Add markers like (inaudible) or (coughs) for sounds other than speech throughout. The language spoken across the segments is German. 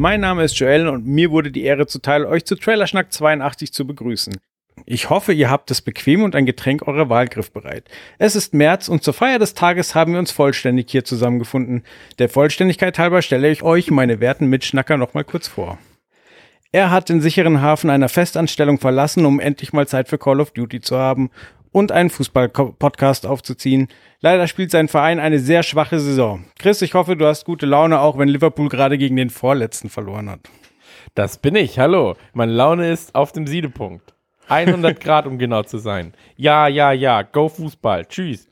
Mein Name ist Joel und mir wurde die Ehre zuteil, euch zu Trailerschnack 82 zu begrüßen. Ich hoffe, ihr habt es bequem und ein Getränk eurer Wahl griffbereit. Es ist März und zur Feier des Tages haben wir uns vollständig hier zusammengefunden. Der Vollständigkeit halber stelle ich euch meine werten Mitschnacker nochmal kurz vor. Er hat den sicheren Hafen einer Festanstellung verlassen, um endlich mal Zeit für Call of Duty zu haben und einen Fußball-Podcast aufzuziehen. Leider spielt sein Verein eine sehr schwache Saison. Chris, ich hoffe, du hast gute Laune, auch wenn Liverpool gerade gegen den Vorletzten verloren hat. Das bin ich, hallo. Meine Laune ist auf dem Siedepunkt. 100 (laughs) Grad, um genau zu sein. Ja, ja, ja, go Fußball. Tschüss.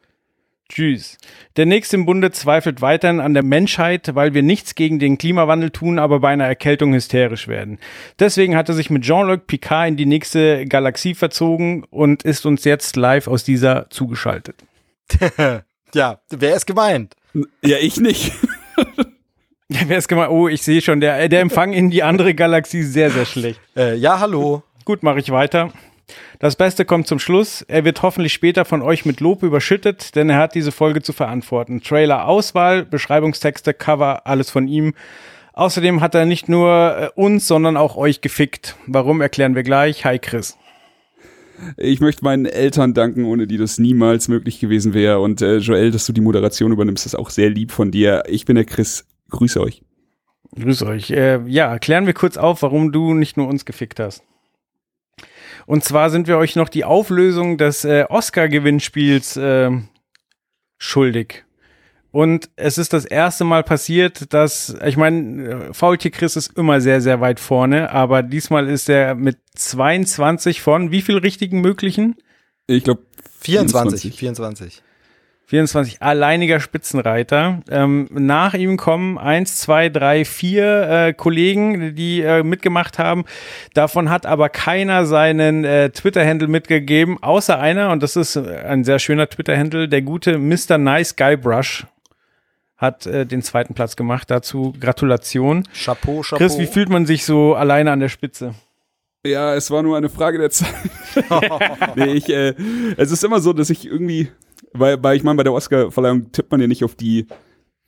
Tschüss. Der nächste im Bunde zweifelt weiterhin an der Menschheit, weil wir nichts gegen den Klimawandel tun, aber bei einer Erkältung hysterisch werden. Deswegen hat er sich mit Jean-Luc Picard in die nächste Galaxie verzogen und ist uns jetzt live aus dieser zugeschaltet. (laughs) ja, wer ist gemeint? Ja, ich nicht. (laughs) Ja, wer ist gemeint? Oh, ich sehe schon, der, der Empfang in die andere Galaxie ist sehr, sehr schlecht. Äh, ja, hallo. Gut, mache ich weiter. Das Beste kommt zum Schluss. Er wird hoffentlich später von euch mit Lob überschüttet, denn er hat diese Folge zu verantworten. Trailer, Auswahl, Beschreibungstexte, Cover, alles von ihm. Außerdem hat er nicht nur äh, uns, sondern auch euch gefickt. Warum erklären wir gleich. Hi Chris. Ich möchte meinen Eltern danken, ohne die das niemals möglich gewesen wäre. Und äh, Joel, dass du die Moderation übernimmst, ist auch sehr lieb von dir. Ich bin der Chris. Grüße euch. Grüß euch. Äh, ja, klären wir kurz auf, warum du nicht nur uns gefickt hast. Und zwar sind wir euch noch die Auflösung des äh, Oscar-Gewinnspiels äh, schuldig. Und es ist das erste Mal passiert, dass, ich meine, Faultier Chris ist immer sehr, sehr weit vorne, aber diesmal ist er mit 22 von wie viel richtigen möglichen? Ich glaube 24. 24. 24 alleiniger Spitzenreiter. Ähm, nach ihm kommen eins, zwei, drei, vier äh, Kollegen, die äh, mitgemacht haben. Davon hat aber keiner seinen äh, Twitter-Handle mitgegeben, außer einer, und das ist ein sehr schöner Twitter-Handle, der gute Mr. Nice Guy Brush hat äh, den zweiten Platz gemacht. Dazu Gratulation. Chapeau, Chapeau. Chris, wie fühlt man sich so alleine an der Spitze? Ja, es war nur eine Frage der Zeit. (laughs) nee, ich, äh, es ist immer so, dass ich irgendwie, weil, weil ich meine, bei der Oscar-Verleihung tippt man ja nicht auf die,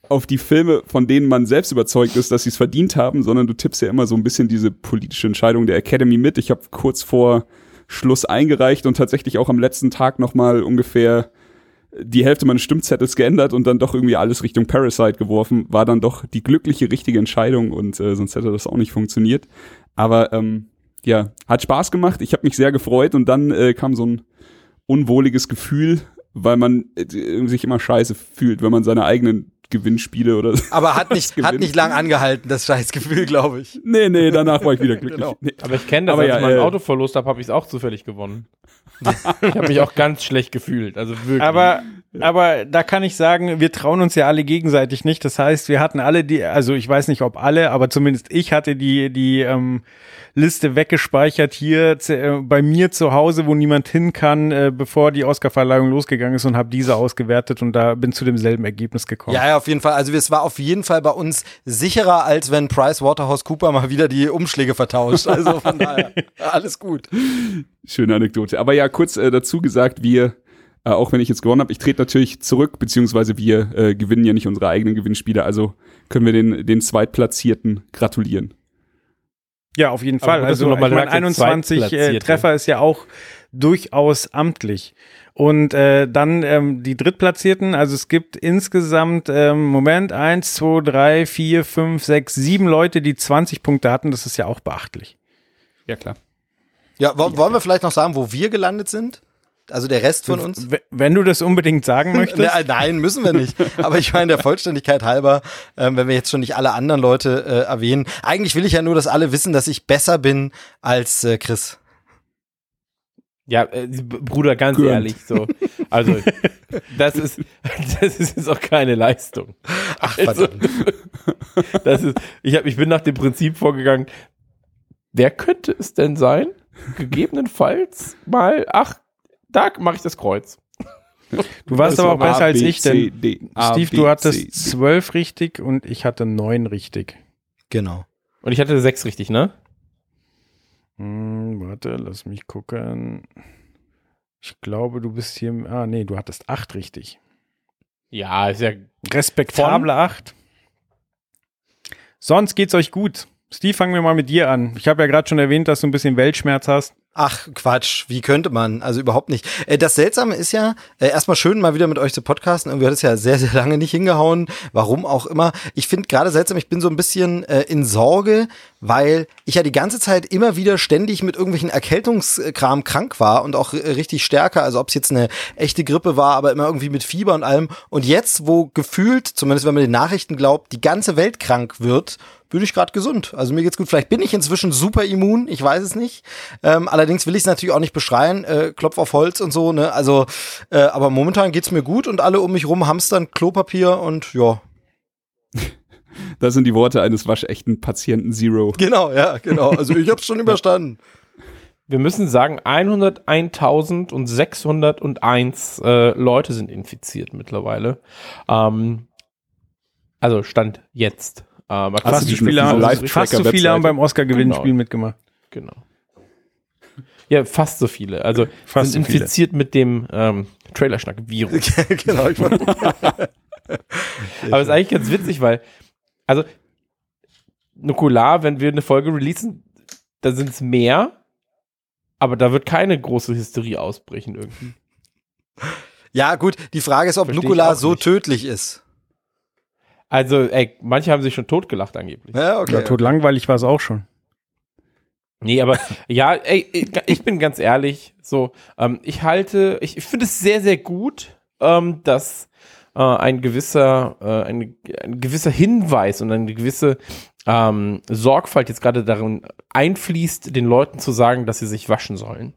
auf die Filme, von denen man selbst überzeugt ist, dass sie es verdient haben, sondern du tippst ja immer so ein bisschen diese politische Entscheidung der Academy mit. Ich habe kurz vor Schluss eingereicht und tatsächlich auch am letzten Tag nochmal ungefähr die Hälfte meines Stimmzettels geändert und dann doch irgendwie alles Richtung Parasite geworfen, war dann doch die glückliche, richtige Entscheidung und äh, sonst hätte das auch nicht funktioniert. Aber ähm, ja, hat Spaß gemacht. Ich habe mich sehr gefreut und dann äh, kam so ein unwohliges Gefühl, weil man äh, sich immer scheiße fühlt, wenn man seine eigenen Gewinnspiele oder (laughs) Aber hat nicht, hat nicht lang angehalten, das Scheißgefühl, glaube ich. Nee, nee, danach war ich wieder glücklich. (laughs) Genau. Nee. Aber ich kenne das, Aber als ja, ich mein äh, Auto verlost habe, habe ich es auch zufällig gewonnen. (laughs) ich habe mich auch ganz schlecht gefühlt. Also wirklich. Aber, aber da kann ich sagen, wir trauen uns ja alle gegenseitig nicht. Das heißt, wir hatten alle die, also ich weiß nicht, ob alle, aber zumindest ich hatte die, die ähm, Liste weggespeichert hier äh, bei mir zu Hause, wo niemand hin kann, äh, bevor die Oscarverleihung losgegangen ist und habe diese ausgewertet und da bin zu demselben Ergebnis gekommen. Ja, ja, auf jeden Fall. Also es war auf jeden Fall bei uns sicherer, als wenn Price Waterhouse Cooper mal wieder die Umschläge vertauscht. Also von daher, (laughs) alles gut. Schöne Anekdote. Aber ja, kurz äh, dazu gesagt, wir, äh, auch wenn ich jetzt gewonnen habe, ich trete natürlich zurück, beziehungsweise wir äh, gewinnen ja nicht unsere eigenen Gewinnspiele, also können wir den, den Zweitplatzierten gratulieren. Ja, auf jeden Fall. gut, Also noch mal ich der 21 äh. Treffer ist ja auch durchaus amtlich. Und äh, dann ähm, die Drittplatzierten, also es gibt insgesamt, ähm, Moment, eins, zwei, drei, vier, fünf, sechs, sieben Leute, die 20 Punkte hatten. Das ist ja auch beachtlich. Ja, klar. Ja, wo, wollen wir vielleicht noch sagen, wo wir gelandet sind? Also der Rest von uns? Wenn du das unbedingt sagen (laughs) möchtest. Ne, nein, müssen wir nicht. Aber ich meine, der Vollständigkeit halber, ähm, wenn wir jetzt schon nicht alle anderen Leute äh, erwähnen. Eigentlich will ich ja nur, dass alle wissen, dass ich besser bin als äh, Chris. Ja, äh, Bruder, ganz Gönnt. ehrlich, so. Also, das ist, das ist jetzt auch keine Leistung. Ach, Also, verdammt. das ist, ich, hab, ich bin nach dem Prinzip vorgegangen, wer könnte es denn sein? Gegebenenfalls mal, ach, da mache ich das Kreuz. Du warst aber auch besser A, als ich, C, denn D, A, Steve, B, du hattest zwölf richtig und ich hatte neun richtig. Genau. Und ich hatte sechs richtig, ne? Hm, warte, lass mich gucken. Ich glaube, du bist hier. Ah, nee, du hattest acht richtig. Ja, ist ja Respektable acht. Sonst geht's euch gut. Steve, fangen wir mal mit dir an. Ich habe ja gerade schon erwähnt, dass du ein bisschen Weltschmerz hast. Ach, Quatsch, wie könnte man? Also überhaupt nicht. Äh, Das Seltsame ist ja, äh, erstmal schön, mal wieder mit euch zu podcasten. Irgendwie hat es ja sehr, sehr lange nicht hingehauen. Warum auch immer. Ich finde gerade seltsam, ich bin so ein bisschen äh, in Sorge, weil ich ja die ganze Zeit immer wieder ständig mit irgendwelchen Erkältungskram krank war und auch richtig stärker. Also ob es jetzt eine echte Grippe war, aber immer irgendwie mit Fieber und allem. Und jetzt, wo gefühlt, zumindest wenn man den Nachrichten glaubt, die ganze Welt krank wird, bin ich gerade gesund. Also mir geht's gut. Vielleicht bin ich inzwischen super immun, ich weiß es nicht. Ähm, allerdings will ich es natürlich auch nicht beschreien, äh, Klopf auf Holz und so, ne? Also, äh, aber momentan geht's mir gut und alle um mich rum hamstern Klopapier und ja. (laughs) Das sind die Worte eines waschechten Patienten Zero. Genau, ja, genau. Also ich hab's schon (laughs) überstanden. Wir müssen sagen, 101.601 äh, Leute sind infiziert mittlerweile. Ähm, also Stand jetzt. Ähm, Hast Fast so viele, haben, fast so viele haben beim Oscar-Gewinnspiel Genau. mitgemacht. Genau. Ja, fast so viele. Also Fast sind so viele. infiziert mit dem ähm, Trailerschnack-Virus. (laughs) genau, ich wollte- (laughs) Aber ist eigentlich ganz witzig, weil, also, Nukular, wenn wir eine Folge releasen, da sind es mehr, aber da wird keine große Hysterie ausbrechen irgendwie. ja, gut, die Frage ist, ob Versteh Nukular so nicht. tödlich ist. Also, ey, manche haben sich schon totgelacht angeblich. Ja, okay. Ja, tot langweilig war es auch schon. Nee, aber (laughs) ja, ey, ich- bin ganz ehrlich, so, ähm, ich halte, ich, ich finde es sehr, sehr gut, ähm, dass äh, ein gewisser, äh, ein, ein gewisser Hinweis und eine gewisse ähm, Sorgfalt jetzt gerade darin einfließt, den Leuten zu sagen, dass sie sich waschen sollen.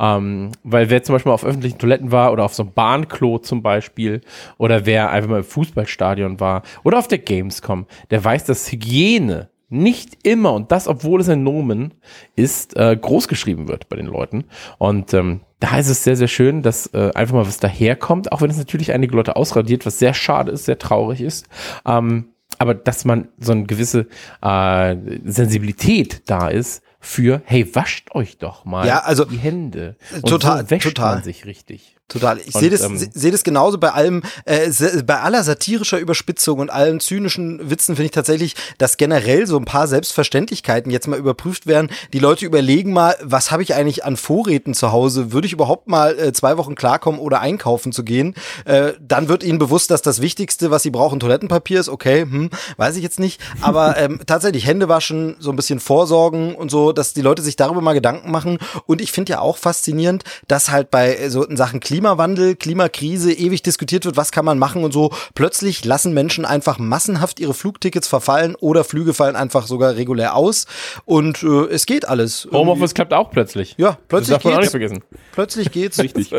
Ähm, weil wer zum Beispiel auf öffentlichen Toiletten war oder auf so einem Bahnklo zum Beispiel oder wer einfach mal im Fußballstadion war oder auf der Gamescom, der weiß, dass Hygiene nicht immer und das, obwohl es ein Nomen ist, äh, groß geschrieben wird bei den Leuten. Und ähm, da ist es sehr, sehr schön, dass äh, einfach mal was daherkommt, auch wenn es natürlich einige Leute ausradiert, was sehr schade ist, sehr traurig ist. Ähm, aber dass man so eine gewisse äh, Sensibilität da ist für, hey, wascht euch doch mal Ja, also, die Hände. Und total, so wäscht total. man sich richtig. Total. Ich sehe das, ähm, se- sehe das genauso bei allem, äh, bei aller satirischer Überspitzung und allen zynischen Witzen finde ich tatsächlich, dass generell so ein paar Selbstverständlichkeiten jetzt mal überprüft werden. Die Leute überlegen mal, was habe ich eigentlich an Vorräten zu Hause? Würde ich überhaupt mal äh, zwei Wochen klarkommen oder einkaufen zu gehen? Äh, dann wird ihnen bewusst, dass das Wichtigste, was sie brauchen, Toilettenpapier ist. Okay, hm, weiß ich jetzt nicht. Aber (laughs) ähm, tatsächlich Hände waschen, so ein bisschen vorsorgen und so, dass die Leute sich darüber mal Gedanken machen. Und ich finde ja auch faszinierend, dass halt bei äh, so in Sachen Klimawandel, Klimakrise ewig diskutiert wird, was kann man machen und so. Plötzlich lassen Menschen einfach massenhaft ihre Flugtickets verfallen oder Flüge fallen einfach sogar regulär aus. Und äh, es geht alles. Homeoffice klappt auch plötzlich. Ja, Das plötzlich darf man auch nicht geht's. vergessen. Plötzlich geht's. (laughs) Richtig.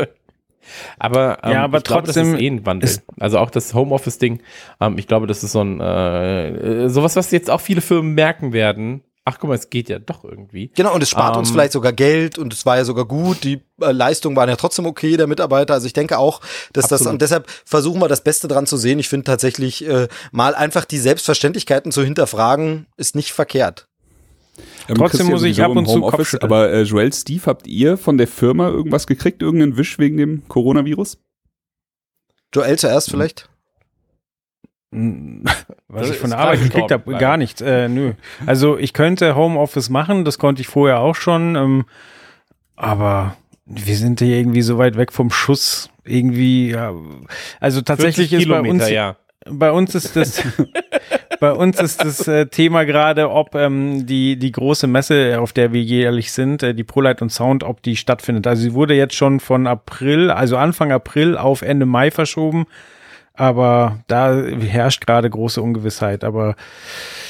Aber, ähm, Ja, aber ich glaube, trotzdem das ist eh ein Wandel. ist- also auch das Homeoffice-Ding, ähm, ich glaube, das ist so ein, äh, äh, sowas, was jetzt auch viele Firmen merken werden. Ach, guck mal, es geht ja doch irgendwie. Genau, und es spart uns Ähm, vielleicht sogar Geld und es war ja sogar gut. Die äh, Leistungen waren ja trotzdem okay der Mitarbeiter. Also ich denke auch, dass das Absolut. und deshalb versuchen wir das Beste dran zu sehen. Ich finde tatsächlich äh, mal einfach die Selbstverständlichkeiten zu hinterfragen, ist nicht verkehrt. Ähm, Trotzdem muss ich ab und zu Kopfschütteln. Aber äh, Joel, Steve, habt ihr von der Firma irgendwas gekriegt? Irgendeinen Wisch wegen dem Coronavirus? Joel zuerst vielleicht? Was Das ich von der Arbeit gekriegt habe, gar nichts. Äh, nö. Also ich könnte Homeoffice machen, das konnte ich vorher auch schon. Ähm, aber wir sind hier irgendwie so weit weg vom Schuss. Irgendwie, ja. Also tatsächlich 40 ist bei uns, ja. bei uns ist das, (laughs) bei uns ist das äh, Thema gerade, ob ähm, die, die große Messe, auf der wir jährlich sind, äh, die ProLight und Sound, ob die stattfindet. Also sie wurde jetzt schon von April, also Anfang April auf Ende Mai verschoben. Aber da herrscht gerade große Ungewissheit. Aber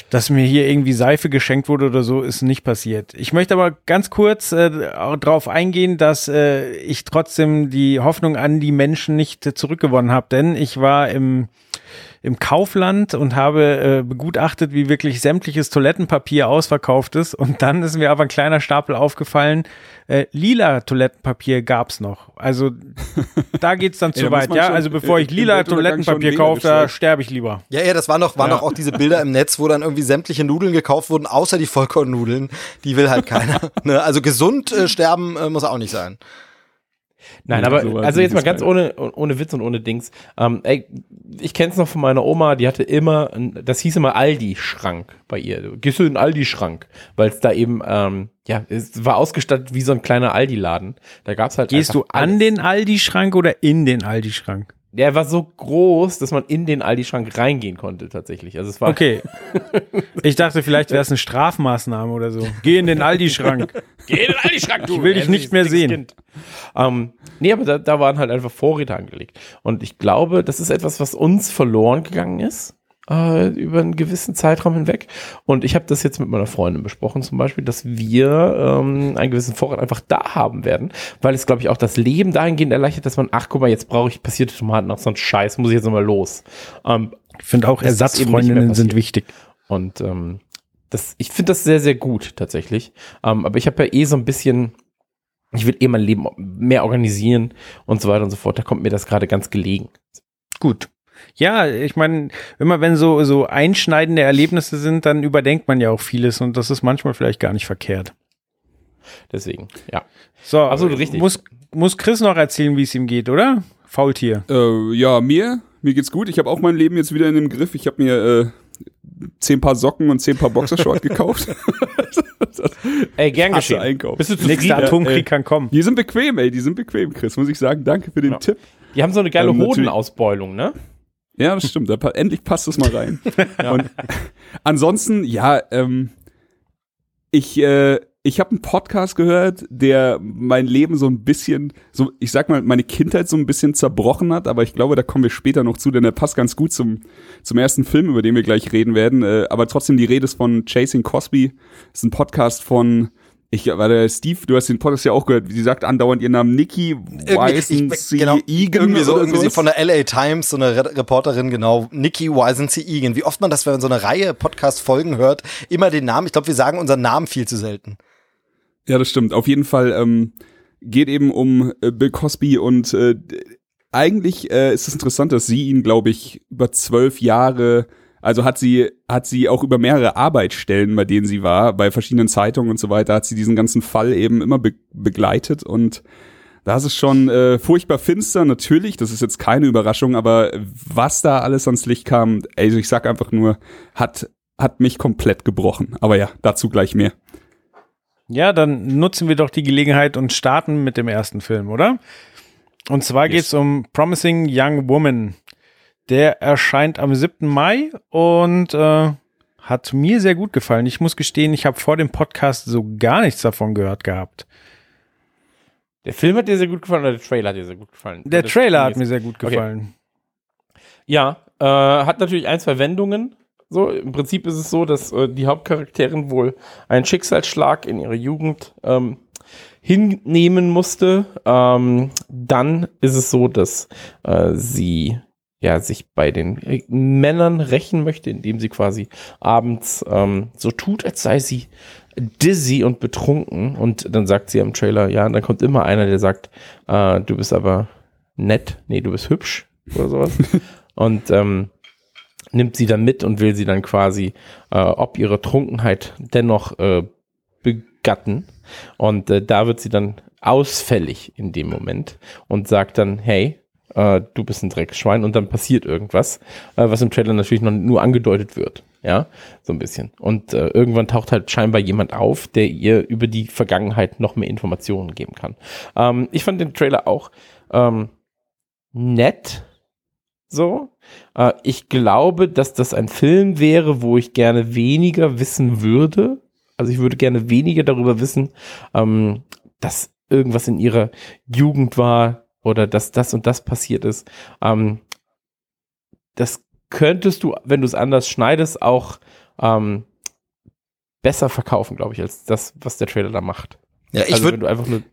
dass mir hier irgendwie Seife geschenkt wurde oder so, ist nicht passiert. Ich möchte aber ganz kurz äh, darauf eingehen, dass äh, ich trotzdem die Hoffnung an die Menschen nicht äh, zurückgewonnen habe. Denn ich war im im Kaufland und habe äh, begutachtet, wie wirklich sämtliches Toilettenpapier ausverkauft ist. Und dann ist mir aber ein kleiner Stapel aufgefallen, äh, lila Toilettenpapier gab's noch. Also da geht's dann (laughs) zu muss weit, ja. schon Also bevor ich lila Toilettenpapier kaufe, da sterbe ich lieber. Ja, ja, das waren doch, waren Ja. doch auch diese Bilder im Netz, wo dann irgendwie sämtliche Nudeln gekauft wurden, außer die Vollkornnudeln. Die will halt keiner. (laughs) ne? Also gesund äh, sterben äh, muss auch nicht sein. Nein, aber sowas also jetzt mal ganz ohne, ohne Witz und ohne Dings. Ähm, ey, ich kenn's noch von meiner Oma, die hatte immer, ein- das hieß immer Aldi-Schrank bei ihr. Gehst du in den Aldi-Schrank, weil es da eben, ähm, ja, es war ausgestattet wie so ein kleiner Aldi-Laden. Da gab's halt Gehst du an alles. den Aldi-Schrank oder in den Aldi-Schrank? Der war so groß, dass man in den Aldi-Schrank reingehen konnte tatsächlich. Also es war Okay. (laughs) Ich dachte, vielleicht wäre es eine Strafmaßnahme oder so. Geh in den Aldi-Schrank. (laughs) Geh in den Aldi-Schrank, du. Ich will dich nicht mehr sehen. Ähm, nee, aber da, da waren halt einfach Vorräte angelegt. Und ich glaube, das ist etwas, was uns verloren gegangen ist äh, über einen gewissen Zeitraum hinweg. Und ich habe das jetzt mit meiner Freundin besprochen, zum Beispiel, dass wir ähm, einen gewissen Vorrat einfach da haben werden, weil es, glaube ich, auch das Leben dahingehend erleichtert, dass man, ach guck mal, jetzt brauche ich passierte Tomaten, ach so ein Scheiß, muss ich jetzt nochmal los. Ähm, Ich finde auch Ersatzfreundinnen sind wichtig. und ähm, das, ich finde das sehr, sehr gut tatsächlich. Ähm, aber ich habe ja eh so ein bisschen, ich will eh mein Leben mehr organisieren und so weiter und so fort. Da kommt mir das gerade ganz gelegen. Gut. Ja, ich meine, immer wenn so, so einschneidende Erlebnisse sind, dann überdenkt man ja auch vieles und das ist manchmal vielleicht gar nicht verkehrt. Deswegen, ja. So, Absolut richtig. Muss, muss Chris noch erzählen, wie es ihm geht, oder? Faultier. Äh, ja, mir, mir geht's gut. Ich habe auch mein Leben jetzt wieder in dem Griff. Ich habe mir äh, zehn Paar Socken und zehn Paar Boxershort gekauft. (laughs) Ey, gern geschehen. Einkauf. Bist du Nächster zufrieden? Atomkrieg ey. kann kommen. Die sind bequem, ey, die sind bequem, Chris, muss ich sagen. Danke für den Ja. Tipp. Die haben so eine geile Ähm, Hodenausbeulung, ne? Ja, das stimmt. Da, endlich passt es mal rein. (laughs) Und ansonsten, ja, ähm, ich, äh, ich habe einen Podcast gehört, der mein Leben so ein bisschen, so ich sag mal, meine Kindheit so ein bisschen zerbrochen hat, aber ich glaube, da kommen wir später noch zu, denn der passt ganz gut zum, zum ersten Film, über den wir gleich reden werden. Äh, aber trotzdem, die Rede ist von Chasing Cosby. Das ist ein Podcast von ich, warte, Steve, du hast den Podcast ja auch gehört. Sie sagt andauernd ihren Namen Nikki Wisensee genau, Egan irgendwie so, irgendwie so von der LA Times, so eine Re Reporterin, genau, Nikki Wisensee Egan. Wie oft man das, wenn man so eine Reihe Podcast-Folgen hört, immer den Namen, ich glaube, wir sagen unseren Namen viel zu selten. Ja, das stimmt. Auf jeden Fall ähm, geht eben um äh, Bill Cosby und äh, eigentlich äh, ist es interessant, dass sie ihn, glaube ich, über zwölf Jahre, also hat sie, hat sie auch über mehrere Arbeitsstellen, bei denen sie war, bei verschiedenen Zeitungen und so weiter, hat sie diesen ganzen Fall eben immer be begleitet und da ist es schon äh, furchtbar finster, natürlich, das ist jetzt keine Überraschung, aber was da alles ans Licht kam, also ich sag einfach nur, hat, hat mich komplett gebrochen. Aber ja, dazu gleich mehr. Ja, dann nutzen wir doch die Gelegenheit und starten mit dem ersten Film, oder? Und zwar Yes. geht's um Promising Young Woman. Der erscheint am 7. Mai und äh, hat mir sehr gut gefallen. Ich muss gestehen, ich habe vor dem Podcast so gar nichts davon gehört gehabt. Der Film hat dir sehr gut gefallen oder der Trailer hat dir sehr gut gefallen? Der Das- Trailer hat mir sehr gut gefallen. Ja, äh, hat natürlich ein, zwei Wendungen. So, im Prinzip ist es so, dass äh, die Hauptcharakterin wohl einen Schicksalsschlag in ihrer Jugend ähm, hinnehmen musste. Ähm, dann ist es so, dass äh, sie ja sich bei den äh, Männern rächen möchte, indem sie quasi abends ähm, so tut, als sei sie dizzy und betrunken. Und dann sagt sie am Trailer, ja, und dann kommt immer einer, der sagt, äh, du bist aber nett, nee, du bist hübsch oder sowas. (laughs) und ähm, nimmt sie dann mit und will sie dann quasi, äh, ob ihre Trunkenheit dennoch äh, begatten. Und äh, da wird sie dann ausfällig in dem Moment und sagt dann, hey, äh, du bist ein Dreckschwein und dann passiert irgendwas, äh, was im Trailer natürlich noch nur angedeutet wird. Ja, so ein bisschen. Und äh, irgendwann taucht halt scheinbar jemand auf, der ihr über die Vergangenheit noch mehr Informationen geben kann. Ähm, ich fand den Trailer auch ähm, nett. So. Äh, ich glaube, dass das ein Film wäre, wo ich gerne weniger wissen würde. Also ich würde gerne weniger darüber wissen, ähm, dass irgendwas in ihrer Jugend war oder dass das und das passiert ist. Ähm, das könntest du, wenn du es anders schneidest, auch ähm, besser verkaufen, glaube ich, als das, was der Trailer da macht. Ja, ich also würde einfach nur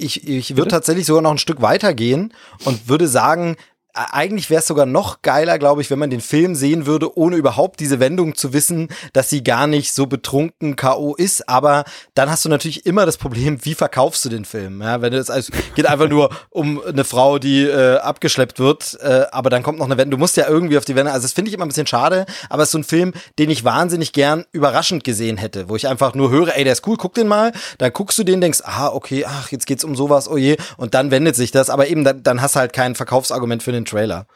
ich, ich würde tatsächlich sogar noch ein Stück weiter gehen und würde sagen, eigentlich wäre es sogar noch geiler, glaube ich, wenn man den Film sehen würde, ohne überhaupt diese Wendung zu wissen, dass sie gar nicht so betrunken K.O. ist. Aber dann hast du natürlich immer das Problem, wie verkaufst du den Film? Ja, wenn es also geht einfach nur um eine Frau, die äh, abgeschleppt wird, äh, aber dann kommt noch eine Wendung. Du musst ja irgendwie auf die Wende. Also das finde ich immer ein bisschen schade, aber es ist so ein Film, den ich wahnsinnig gern überraschend gesehen hätte, wo ich einfach nur höre, ey, der ist cool, guck den mal. Dann guckst du den, denkst, ah, okay, ach, jetzt geht's um sowas, oh je, und dann wendet sich das. Aber eben, dann, dann hast du halt kein Verkaufsargument für den Trailer.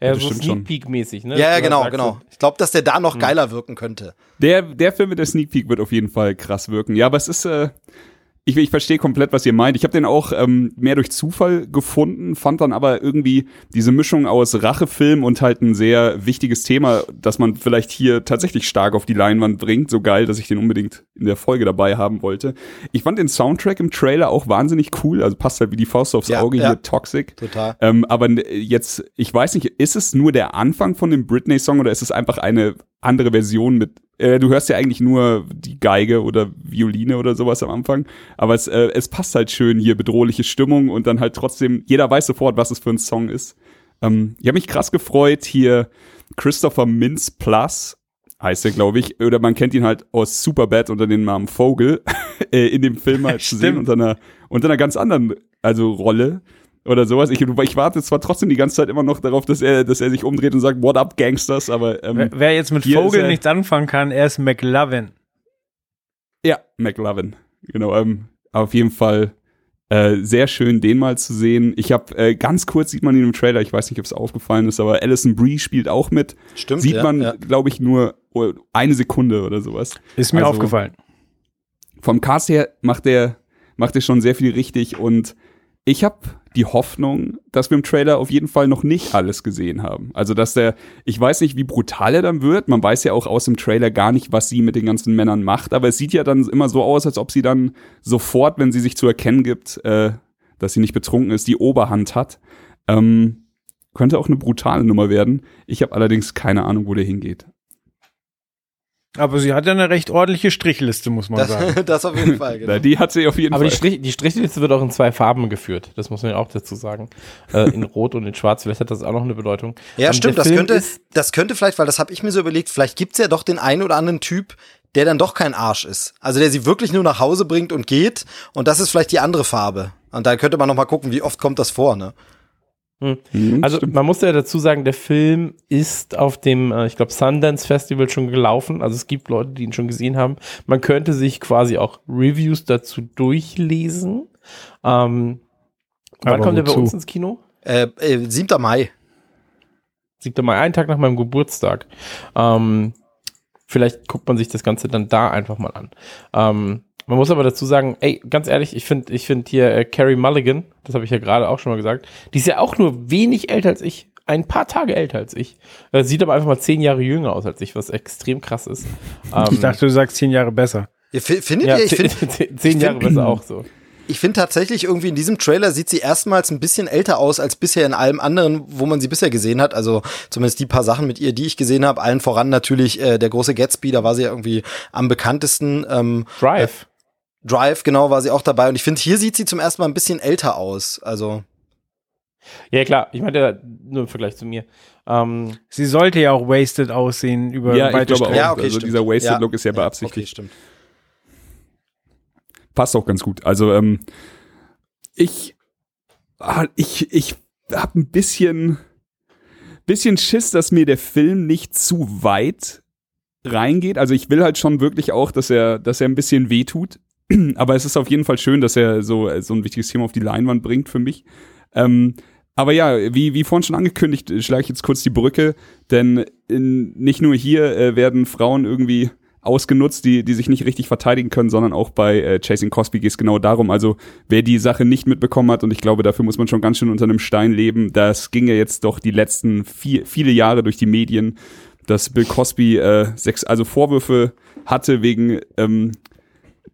Ja, so. Sneak Peek-mäßig, ne? Ja, ja, genau, genau. Ich glaube, dass der da noch geiler wirken könnte. Der, der Film mit der Sneak Peek wird auf jeden Fall krass wirken. Ja, aber es ist, äh, ich, ich verstehe komplett, was ihr meint. Ich habe den auch ähm, mehr durch Zufall gefunden, fand dann aber irgendwie diese Mischung aus Rachefilm und halt ein sehr wichtiges Thema, das man vielleicht hier tatsächlich stark auf die Leinwand bringt, so geil, dass ich den unbedingt in der Folge dabei haben wollte. Ich fand den Soundtrack im Trailer auch wahnsinnig cool, also passt halt wie die Faust aufs Ja, Auge ja. hier, Toxic. Total. Ähm, aber jetzt, ich weiß nicht, ist es nur der Anfang von dem Britney-Song oder ist es einfach eine andere Version mit, äh, du hörst ja eigentlich nur die Geige oder Violine oder sowas am Anfang, aber es, äh, es passt halt schön hier, bedrohliche Stimmung und dann halt trotzdem, jeder weiß sofort, was es für ein Song ist. Ähm, ich habe mich krass gefreut, hier Christopher Mintz Plus heißt er, glaube ich, oder man kennt ihn halt aus Superbad unter dem Namen Vogel, (laughs) äh, in dem Film halt zu sehen, unter einer, unter einer ganz anderen, also Rolle oder sowas. Ich, ich warte zwar trotzdem die ganze Zeit immer noch darauf, dass er, dass er sich umdreht und sagt, what up, Gangsters, aber ähm, Wer, wer jetzt mit Vogel er- nichts anfangen kann, er ist McLovin. ja, McLovin. Genau, ähm, auf jeden Fall äh, sehr schön, den mal zu sehen. Ich habe äh, ganz kurz sieht man ihn im Trailer, ich weiß nicht, ob es aufgefallen ist, aber Alison Brie spielt auch mit. Stimmt. Sieht ja, man, ja. glaube ich, nur oh, eine Sekunde oder sowas. Ist mir Also- aufgefallen. vom Cast her macht er macht er schon sehr viel richtig und ich habe die Hoffnung, dass wir im Trailer auf jeden Fall noch nicht alles gesehen haben. Also dass der, ich weiß nicht, wie brutal er dann wird. Man weiß ja auch aus dem Trailer gar nicht, was sie mit den ganzen Männern macht. Aber es sieht ja dann immer so aus, als ob sie dann sofort, wenn sie sich zu erkennen gibt, äh, dass sie nicht betrunken ist, die Oberhand hat. Ähm, könnte auch eine brutale Nummer werden. Ich habe allerdings keine Ahnung, wo der hingeht. Aber sie hat ja eine recht ordentliche Strichliste, muss man sagen. Das, (laughs) das auf jeden (laughs) Fall, genau. Na, Die hat sie auf jeden Aber die, Fall. Strich, die Strichliste wird auch in zwei Farben geführt. Das muss man ja auch dazu sagen. Äh, in Rot und in Schwarz. Vielleicht hat das auch noch eine Bedeutung. Ja, Ähm, stimmt, das Film könnte, das könnte vielleicht, weil das habe ich mir so überlegt, vielleicht gibt's ja doch den einen oder anderen Typ, der dann doch kein Arsch ist. Also der sie wirklich nur nach Hause bringt und geht und das ist vielleicht die andere Farbe. Und da könnte man noch mal gucken, wie oft kommt das vor, ne? Mhm, Also stimmt. man muss ja dazu sagen, der Film ist auf dem, äh, ich glaube, Sundance Festival schon gelaufen. Also es gibt Leute, die ihn schon gesehen haben. Man könnte sich quasi auch Reviews dazu durchlesen. Ähm, wann kommt er bei uns ins Kino? Äh, äh, 7. Mai. 7. Mai, einen Tag nach meinem Geburtstag. Ähm, vielleicht guckt man sich das Ganze dann da einfach mal an. Ähm, man muss aber dazu sagen, ey, ganz ehrlich, ich finde ich finde hier äh, Carrie Mulligan, das habe ich ja gerade auch schon mal gesagt, die ist ja auch nur wenig älter als ich. Ein paar Tage älter als ich. Äh, sieht aber einfach mal zehn Jahre jünger aus als ich, was extrem krass ist. Ähm, Ich dachte, du sagst zehn Jahre besser. Ihr fi- Findet ja, ihr? Ich zehn, finde (laughs) zehn, zehn ich Jahre find- besser auch so. ich find tatsächlich irgendwie in diesem Trailer sieht sie erstmals ein bisschen älter aus als bisher in allem anderen, wo man sie bisher gesehen hat. Also zumindest die paar Sachen mit ihr, die ich gesehen habe. Allen voran natürlich äh, der große Gatsby, da war sie ja irgendwie am bekanntesten. Ähm, Drive. Drive, genau, war sie auch dabei. Und ich finde, hier sieht sie zum ersten Mal ein bisschen älter aus. Also Ja, klar, ich meinte ja nur im Vergleich zu mir. Ähm, Sie sollte ja auch wasted aussehen über Ja, ich weite glaube auch. Strecken. Ja, okay, also stimmt. dieser Wasted Ja. Look ist ja okay, beabsichtigt. stimmt. passt auch ganz gut. Also ähm, ich ah, ich ich habe ein bisschen bisschen Schiss, dass mir der Film nicht zu weit reingeht. Also ich will halt schon wirklich auch, dass er dass er ein bisschen wehtut. (clears throat) Aber es ist auf jeden Fall schön, dass er so so ein wichtiges Thema auf die Leinwand bringt für mich. Ähm, aber ja, wie, wie vorhin schon angekündigt, äh, schlage ich jetzt kurz die Brücke, denn in, nicht nur hier äh, werden Frauen irgendwie ausgenutzt, die, die sich nicht richtig verteidigen können, sondern auch bei äh, Chasing Cosby geht es genau darum. Also wer die Sache nicht mitbekommen hat, und ich glaube, dafür muss man schon ganz schön unter einem Stein leben, das ging ja jetzt doch die letzten vier, viele Jahre durch die Medien, dass Bill Cosby äh, sechs, also Vorwürfe hatte wegen ähm,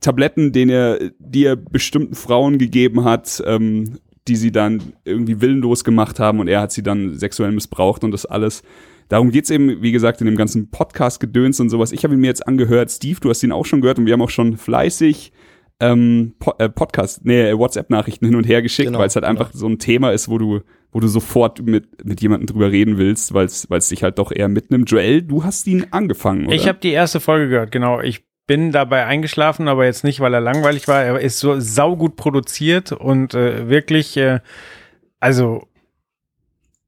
Tabletten, den er, die er bestimmten Frauen gegeben hat, ähm, die sie dann irgendwie willenlos gemacht haben und er hat sie dann sexuell missbraucht und das alles. Darum geht's eben, wie gesagt, in dem ganzen Podcast-Gedöns und sowas. Ich habe ihn mir jetzt angehört. Steve, du hast ihn auch schon gehört und wir haben auch schon fleißig ähm, po äh, Podcast, nee, WhatsApp-Nachrichten hin und her geschickt, Genau, weil es halt einfach so ein Thema ist, wo du, wo du sofort mit, mit jemandem drüber reden willst, weil es dich halt doch eher mitnimmt. Joel, du hast ihn angefangen, oder? Ich habe die erste Folge gehört, genau. Ich bin dabei eingeschlafen, aber jetzt nicht, weil er langweilig war. Er ist so saugut produziert und äh, wirklich, äh, also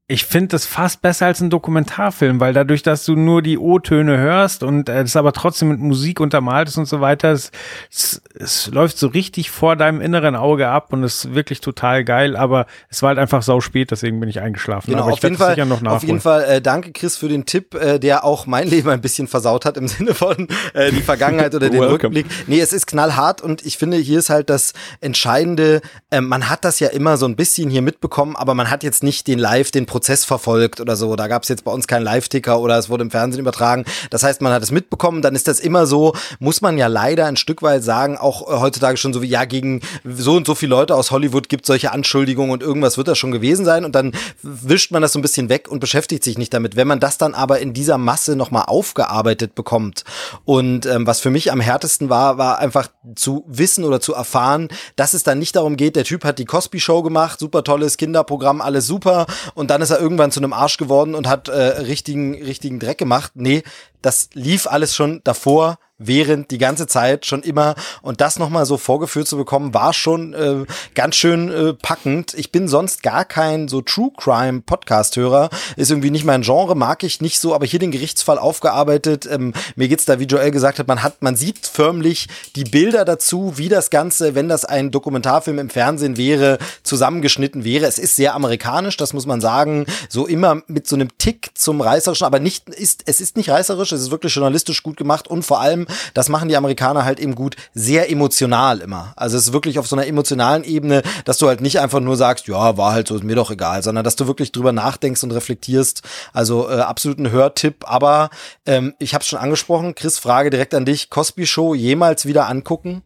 ich finde das fast besser als ein Dokumentarfilm, weil dadurch, dass du nur die O-Töne hörst und äh, es aber trotzdem mit Musik untermalt ist und so weiter, es, es, es läuft so richtig vor deinem inneren Auge ab und ist wirklich total geil, aber es war halt einfach sau spät, deswegen bin ich eingeschlafen. Genau, aber auf jeden, Fall, sicher noch auf jeden Fall äh, danke Chris für den Tipp, äh, der auch mein (laughs) Leben ein bisschen versaut hat im Sinne von äh, die Vergangenheit oder den. Rückblick. Nee, es ist knallhart und ich finde, hier ist halt das Entscheidende, äh, man hat das ja immer so ein bisschen hier mitbekommen, aber man hat jetzt nicht den Live, den Prozess verfolgt oder so. Da gab es jetzt bei uns keinen Live-Ticker oder es wurde im Fernsehen übertragen. Das heißt, man hat es mitbekommen, dann ist das immer so, muss man ja leider ein Stück weit sagen, auch äh, heutzutage schon so wie, ja, gegen so und so viele Leute aus Hollywood gibt solche Anschuldigungen und irgendwas wird das schon gewesen sein und dann wischt man das so ein bisschen weg und beschäftigt sich nicht damit. Wenn man das dann aber in dieser Masse nochmal aufgearbeitet bekommt und ähm, was für mich am härtesten war, war einfach zu wissen oder zu erfahren, dass es dann nicht darum geht, der Typ hat die Cosby Show gemacht, super tolles Kinderprogramm, alles super und dann ist er irgendwann zu einem Arsch geworden und hat äh, richtigen, richtigen Dreck gemacht. Nee, das lief alles schon davor während die ganze Zeit schon immer und das nochmal so vorgeführt zu bekommen, war schon äh, ganz schön äh, packend. Ich bin sonst gar kein so True Crime Podcast-Hörer, ist irgendwie nicht mein Genre, mag ich nicht so, aber hier den Gerichtsfall aufgearbeitet. Ähm, mir geht's da, wie Joel gesagt hat, man hat, man sieht förmlich die Bilder dazu, wie das Ganze, wenn das ein Dokumentarfilm im Fernsehen wäre, zusammengeschnitten wäre. Es ist sehr amerikanisch, das muss man sagen, so immer mit so einem Tick zum reißerischen, aber nicht ist, es ist nicht reißerisch, es ist wirklich journalistisch gut gemacht und vor allem das machen die Amerikaner halt eben gut, sehr emotional immer. Also es ist wirklich auf so einer emotionalen Ebene, dass du halt nicht einfach nur sagst, ja, war halt so, ist mir doch egal, sondern dass du wirklich drüber nachdenkst und reflektierst. Also äh, absolut ein Hörtipp. Aber ähm, ich habe es schon angesprochen, Chris, Frage direkt an dich. Cosby Show jemals wieder angucken?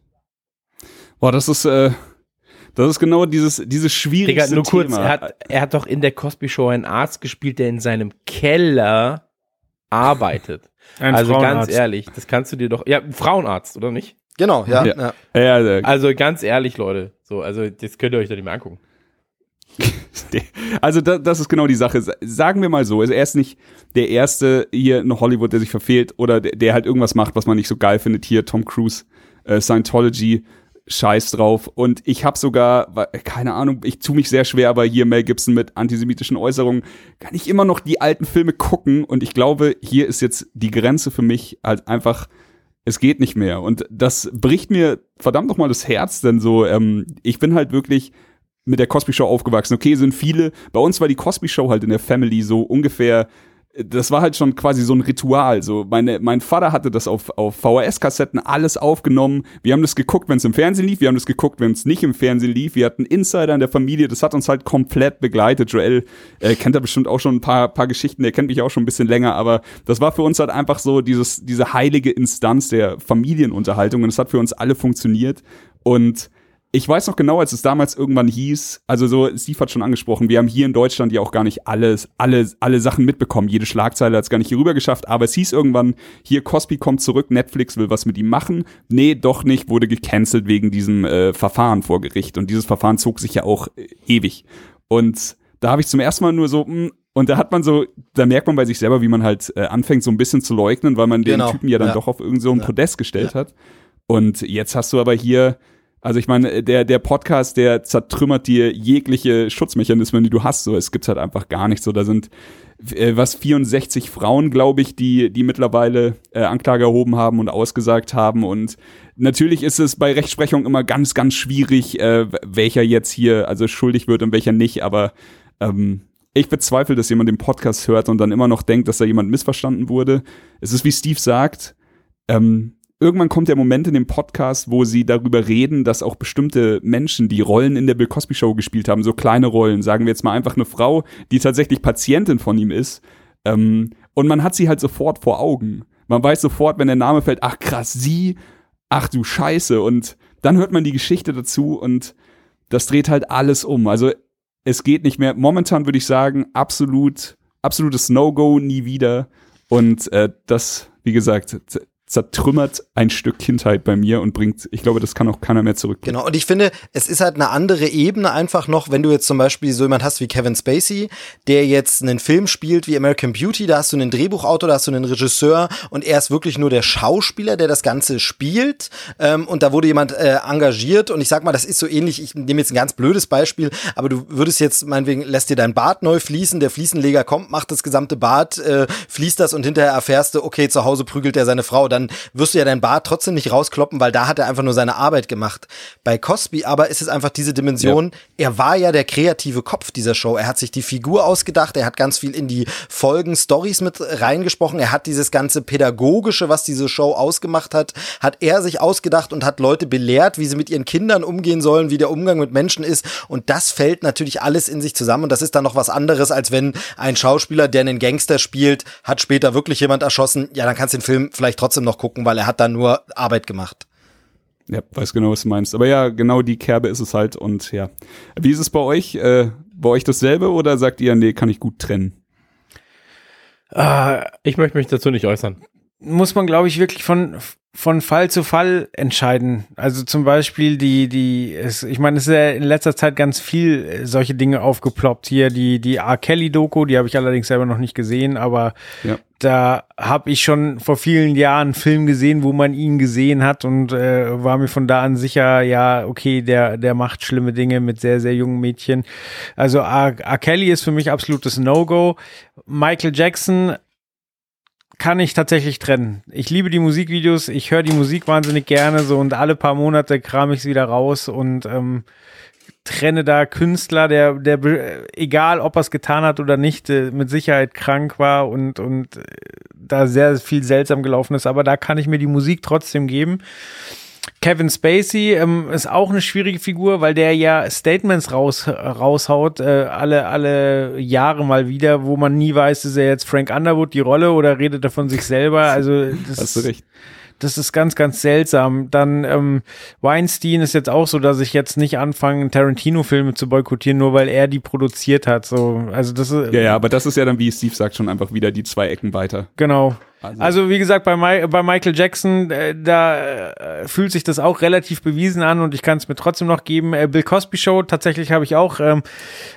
Boah, das ist, äh, das ist genau dieses, dieses schwierigste Digga, nur kurz, Thema. er hat, er hat doch in der Cosby Show einen Arzt gespielt, der in seinem Keller arbeitet. Ein also Frauenarzt. ganz ehrlich, das kannst du dir doch, ja, Frauenarzt, oder nicht? Genau, ja. Ja. ja. ja, Also ganz ehrlich, Leute, so, also das könnt ihr euch doch nicht mehr angucken. (laughs) Also da, das ist genau die Sache. Sa- Sagen wir mal so, also er ist nicht der erste hier in Hollywood, der sich verfehlt oder der, der halt irgendwas macht, was man nicht so geil findet. Hier Tom Cruise, äh, Scientology, Scheiß drauf. Und ich habe sogar, keine Ahnung, ich tue mich sehr schwer, aber hier Mel Gibson mit antisemitischen Äußerungen kann ich immer noch die alten Filme gucken. Und ich glaube, hier ist jetzt die Grenze für mich halt einfach es geht nicht mehr. Und das bricht mir verdammt noch mal das Herz, denn so, ähm, ich bin halt wirklich mit der Cosby Show aufgewachsen. Okay, sind viele. Bei uns war die Cosby Show halt in der Family so ungefähr. Das war halt schon quasi so ein Ritual. So meine, mein Vater hatte das auf, auf VHS-Kassetten alles aufgenommen. Wir haben das geguckt, wenn es im Fernsehen lief. Wir haben das geguckt, wenn es nicht im Fernsehen lief. Wir hatten Insider in der Familie. Das hat uns halt komplett begleitet. Joel äh, kennt da bestimmt auch schon ein paar, paar Geschichten. Der kennt mich auch schon ein bisschen länger. Aber das war für uns halt einfach so dieses, diese heilige Instanz der Familienunterhaltung. Und es hat für uns alle funktioniert. Und ich weiß noch genau, als es damals irgendwann hieß, also so, Steve hat schon angesprochen, wir haben hier in Deutschland ja auch gar nicht alles, alle, alle Sachen mitbekommen. Jede Schlagzeile hat es gar nicht hier rüber geschafft, aber es hieß irgendwann, hier Cosby kommt zurück, Netflix will was mit ihm machen. Nee, doch nicht, wurde gecancelt wegen diesem äh, Verfahren vor Gericht. Und dieses Verfahren zog sich ja auch äh, ewig. Und da habe ich zum ersten Mal nur so, mh, und da hat man so, da merkt man bei sich selber, wie man halt äh, anfängt, so ein bisschen zu leugnen, weil man den Genau, Typen ja dann ja. doch auf irgendein so Ja. Podest gestellt hat. Und jetzt hast du aber hier, also ich meine, der, der Podcast, der zertrümmert dir jegliche Schutzmechanismen, die du hast. So, es gibt halt einfach gar nicht so. Da sind äh, was 64 Frauen, glaube ich, die, die mittlerweile äh, Anklage erhoben haben und ausgesagt haben. Und natürlich ist es bei Rechtsprechung immer ganz, ganz schwierig, äh, welcher jetzt hier also schuldig wird und welcher nicht. Aber ähm, ich bezweifle, dass jemand den Podcast hört und dann immer noch denkt, dass da jemand missverstanden wurde. Es ist wie Steve sagt, ähm, irgendwann kommt der Moment in dem Podcast, wo sie darüber reden, dass auch bestimmte Menschen, die Rollen in der Bill Cosby Show gespielt haben, so kleine Rollen, sagen wir jetzt mal einfach eine Frau, die tatsächlich Patientin von ihm ist, ähm, und man hat sie halt sofort vor Augen. Man weiß sofort, wenn der Name fällt, ach krass, sie, ach du Scheiße, und dann hört man die Geschichte dazu und das dreht halt alles um. Also es geht nicht mehr. Momentan würde ich sagen, absolut, absolutes No-Go, nie wieder. Und äh, das, wie gesagt, zertrümmert ein Stück Kindheit bei mir und bringt, ich glaube, das kann auch keiner mehr zurück. Genau, und ich finde, es ist halt eine andere Ebene einfach noch, wenn du jetzt zum Beispiel so jemand hast wie Kevin Spacey, der jetzt einen Film spielt wie American Beauty, da hast du einen Drehbuchautor, da hast du einen Regisseur und er ist wirklich nur der Schauspieler, der das Ganze spielt ähm, und da wurde jemand äh, engagiert und ich sag mal, das ist so ähnlich, ich nehme jetzt ein ganz blödes Beispiel, aber du würdest jetzt meinetwegen, lässt dir dein Bad neu fließen, der Fliesenleger kommt, macht das gesamte Bad, äh, fließt das und hinterher erfährst du, okay, zu Hause prügelt er seine Frau, dann wirst du ja dein Bart trotzdem nicht rauskloppen, weil da hat er einfach nur seine Arbeit gemacht. Bei Cosby aber ist es einfach diese Dimension, ja. er war ja der kreative Kopf dieser Show. Er hat sich die Figur ausgedacht, er hat ganz viel in die Folgen, Stories mit reingesprochen, er hat dieses ganze Pädagogische, was diese Show ausgemacht hat, hat er sich ausgedacht und hat Leute belehrt, wie sie mit ihren Kindern umgehen sollen, wie der Umgang mit Menschen ist. Und das fällt natürlich alles in sich zusammen. Und das ist dann noch was anderes, als wenn ein Schauspieler, der einen Gangster spielt, hat später wirklich jemand erschossen. Ja, dann kannst du den Film vielleicht trotzdem noch gucken, weil er hat dann nur Arbeit gemacht. Ja, weiß genau, was du meinst. Aber ja, genau die Kerbe ist es halt und ja. Wie ist es bei euch? Äh, bei euch dasselbe oder sagt ihr, nee, kann ich gut trennen? Äh, ich möchte mich dazu nicht äußern. Muss man, glaube ich, wirklich von, von Fall zu Fall entscheiden. Also zum Beispiel die, die, es, ich meine, es ist ja in letzter Zeit ganz viel äh, solche Dinge aufgeploppt. Hier die, die R. Kelly-Doku, die habe ich allerdings selber noch nicht gesehen, aber ja. da habe ich schon vor vielen Jahren einen Film gesehen, wo man ihn gesehen hat und äh, war mir von da an sicher, ja, okay, der, der macht schlimme Dinge mit sehr, sehr jungen Mädchen. Also R. R. Kelly ist für mich absolutes No-Go. Michael Jackson kann ich tatsächlich trennen. Ich liebe die Musikvideos, ich höre die Musik wahnsinnig gerne so und alle paar Monate kram ich es wieder raus und ähm, trenne da Künstler, der, der egal ob er es getan hat oder nicht, äh, mit Sicherheit krank war und, und äh, da sehr viel seltsam gelaufen ist, aber da kann ich mir die Musik trotzdem geben. Kevin Spacey ähm, ist auch eine schwierige Figur, weil der ja Statements raus, raushaut, äh, alle, alle Jahre mal wieder, wo man nie weiß, ist er jetzt Frank Underwood die Rolle oder redet er von sich selber. Also das Hast du recht. Das ist ganz, ganz seltsam. Dann ähm, Weinstein ist jetzt auch so, dass ich jetzt nicht anfange, Tarantino-Filme zu boykottieren, nur weil er die produziert hat. So, also das ist, ja, ja, aber das ist ja dann, wie Steve sagt, schon einfach wieder die zwei Ecken weiter. Genau. Also, also wie gesagt, bei, My, bei Michael Jackson, äh, da äh, fühlt sich das auch relativ bewiesen an und ich kann es mir trotzdem noch geben. Äh, Bill Cosby Show, tatsächlich habe ich auch ähm,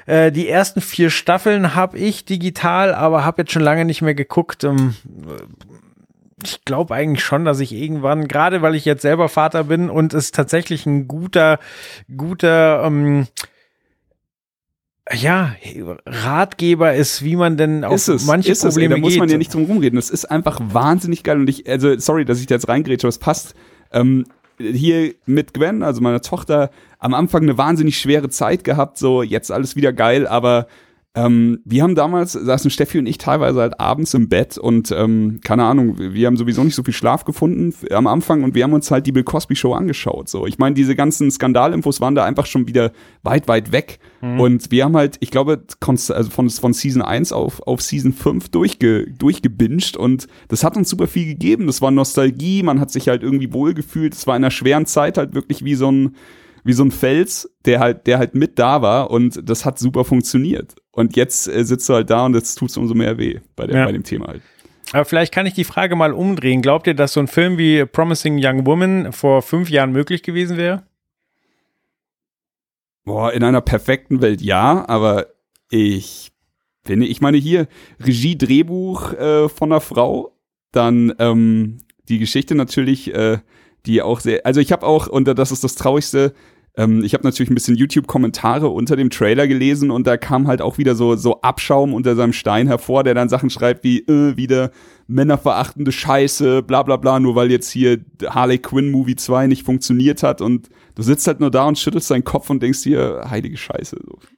äh, die ersten vier Staffeln habe ich digital, aber habe jetzt schon lange nicht mehr geguckt. Ähm, ich glaube eigentlich schon, dass ich irgendwann, gerade weil ich jetzt selber Vater bin und es tatsächlich ein guter, guter ähm, ja, Ratgeber ist, wie man denn auf ist es, manche ist Probleme es, ey, Da muss man ja nicht drum rumreden. Das ist einfach wahnsinnig geil und ich, also sorry, dass ich da jetzt reingrätsche, aber es passt. Ähm, hier mit Gwen, also meiner Tochter, am Anfang eine wahnsinnig schwere Zeit gehabt, so jetzt alles wieder geil, aber ähm, wir haben damals, saßen Steffi und ich teilweise halt abends im Bett und ähm, keine Ahnung, wir haben sowieso nicht so viel Schlaf gefunden am Anfang und wir haben uns halt die Bill Cosby Show angeschaut. So, ich meine, diese ganzen Skandalinfos waren da einfach schon wieder weit, weit weg. Mhm. Und wir haben halt, ich glaube, also von, von Season 1 auf, auf Season 5 durchge, durchgebinged und das hat uns super viel gegeben. Das war Nostalgie, man hat sich halt irgendwie wohlgefühlt. Es war in einer schweren Zeit halt wirklich wie so ein wie so ein Fels, der halt, der halt mit da war und das hat super funktioniert. Und jetzt äh, sitzt du halt da und jetzt tut es umso mehr weh bei, der, ja. bei dem Thema halt. Aber vielleicht kann ich die Frage mal umdrehen. Glaubt ihr, dass so ein Film wie Promising Young Woman vor fünf Jahren möglich gewesen wäre? Boah, in einer perfekten Welt ja, aber ich finde, ich meine hier Regie, Drehbuch äh, von einer Frau, dann ähm, die Geschichte natürlich, äh, die auch sehr, also ich habe auch, und das ist das Traurigste, ähm, ich habe natürlich ein bisschen YouTube-Kommentare unter dem Trailer gelesen und da kam halt auch wieder so, so Abschaum unter seinem Stein hervor, der dann Sachen schreibt wie, äh, wieder männerverachtende Scheiße, bla bla bla, nur weil jetzt hier Harley Quinn Movie 2 nicht funktioniert hat und du sitzt halt nur da und schüttelst deinen Kopf und denkst dir, heilige Scheiße.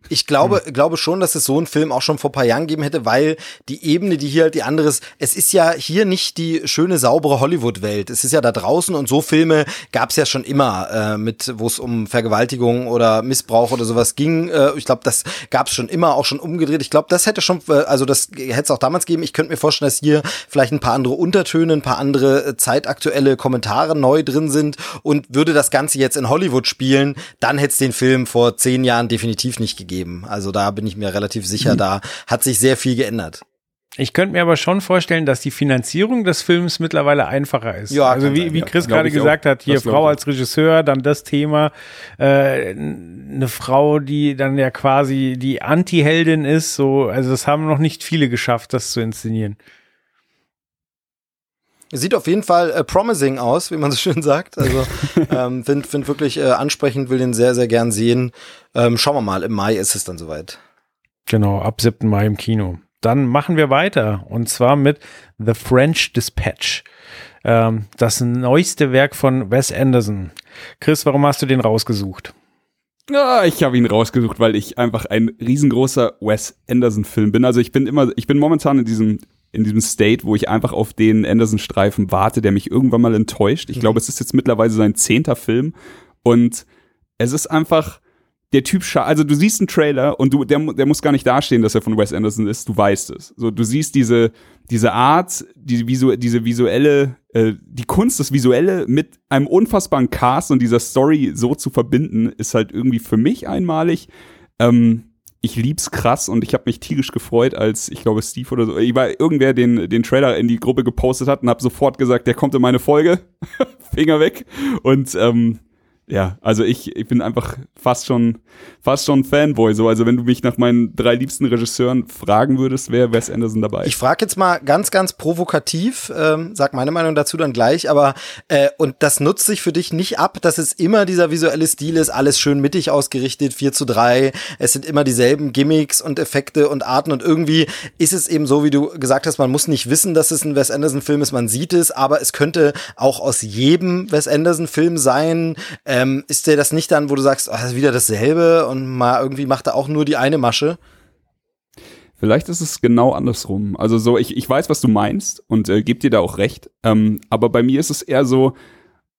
Ich glaube, hm. glaube schon, dass es so einen Film auch schon vor paar Jahren gegeben hätte, weil die Ebene, die hier halt die andere ist, es ist ja hier nicht die schöne, saubere Hollywood-Welt. Es ist ja da draußen und so Filme gab es ja schon immer, äh, mit, wo es um Vergewaltigung oder Missbrauch oder sowas ging. Äh, ich glaube, das gab es schon immer, auch schon umgedreht. Ich glaube, das hätte schon, äh, also das hätte es auch damals gegeben. Ich könnte mir vorstellen, dass hier vielleicht ein paar andere Untertöne, ein paar andere äh, zeitaktuelle Kommentare neu drin sind und würde das Ganze jetzt in Hollywood spielen, dann hätte es den Film vor zehn Jahren definitiv nicht gegeben. Also da bin ich mir relativ sicher, mhm. da hat sich sehr viel geändert. Ich könnte mir aber schon vorstellen, dass die Finanzierung des Films mittlerweile einfacher ist. Ja, also wie, sein, wie ja. Chris Glaub gerade ich auch. gesagt hat, hier Das Frau als Regisseur, dann das Thema, äh, eine Frau, die dann ja quasi die Anti-Heldin ist, so, also das haben noch nicht viele geschafft, das zu inszenieren. Sieht auf jeden Fall äh, promising aus, wie man so schön sagt. Also (laughs) ähm, find, find wirklich äh, ansprechend, will den sehr, sehr gern sehen. Ähm, schauen wir mal, im Mai ist es dann soweit. Genau, ab 7. Mai im Kino. Dann machen wir weiter und zwar mit The French Dispatch. Ähm, das neueste Werk von Wes Anderson. Chris, warum hast du den rausgesucht? Ja, ich habe ihn rausgesucht, weil ich einfach ein riesengroßer Wes Anderson-Film bin. Also ich bin immer, ich bin momentan in diesem in diesem State, wo ich einfach auf den Anderson-Streifen warte, der mich irgendwann mal enttäuscht. Ich glaube, es ist jetzt mittlerweile sein zehnter Film und es ist einfach der Typ, also du siehst einen Trailer und du, der, der muss gar nicht dastehen, dass er von Wes Anderson ist, du weißt es. So, du siehst diese, diese Art, die visu diese visuelle, äh, die Kunst, das Visuelle mit einem unfassbaren Cast und dieser Story so zu verbinden, ist halt irgendwie für mich einmalig. Ähm, ich lieb's krass und ich habe mich tierisch gefreut, als ich glaube Steve oder so, ich war irgendwer den den Trailer in die Gruppe gepostet hat und habe sofort gesagt, der kommt in meine Folge, (laughs) Finger weg. Und ähm, ja, also ich, ich bin einfach fast schon, fast schon Fanboy. So, also wenn du mich nach meinen drei liebsten Regisseuren fragen würdest, wäre Wes Anderson dabei. Ich frage jetzt mal ganz, ganz provokativ, ähm, sag meine Meinung dazu dann gleich, aber äh, und das nutzt sich für dich nicht ab, dass es immer dieser visuelle Stil ist, alles schön mittig ausgerichtet, 4 zu 3, es sind immer dieselben Gimmicks und Effekte und Arten und irgendwie ist es eben so, wie du gesagt hast, man muss nicht wissen, dass es ein Wes Anderson-Film ist, man sieht es, aber es könnte auch aus jedem Wes Anderson-Film sein. Ähm, ist der das nicht dann, wo du sagst, oh, wieder dasselbe und mal irgendwie macht er auch nur die eine Masche? Vielleicht ist es genau andersrum. Also so, ich, ich weiß, was du meinst und äh, gebe dir da auch recht. Ähm, aber bei mir ist es eher so,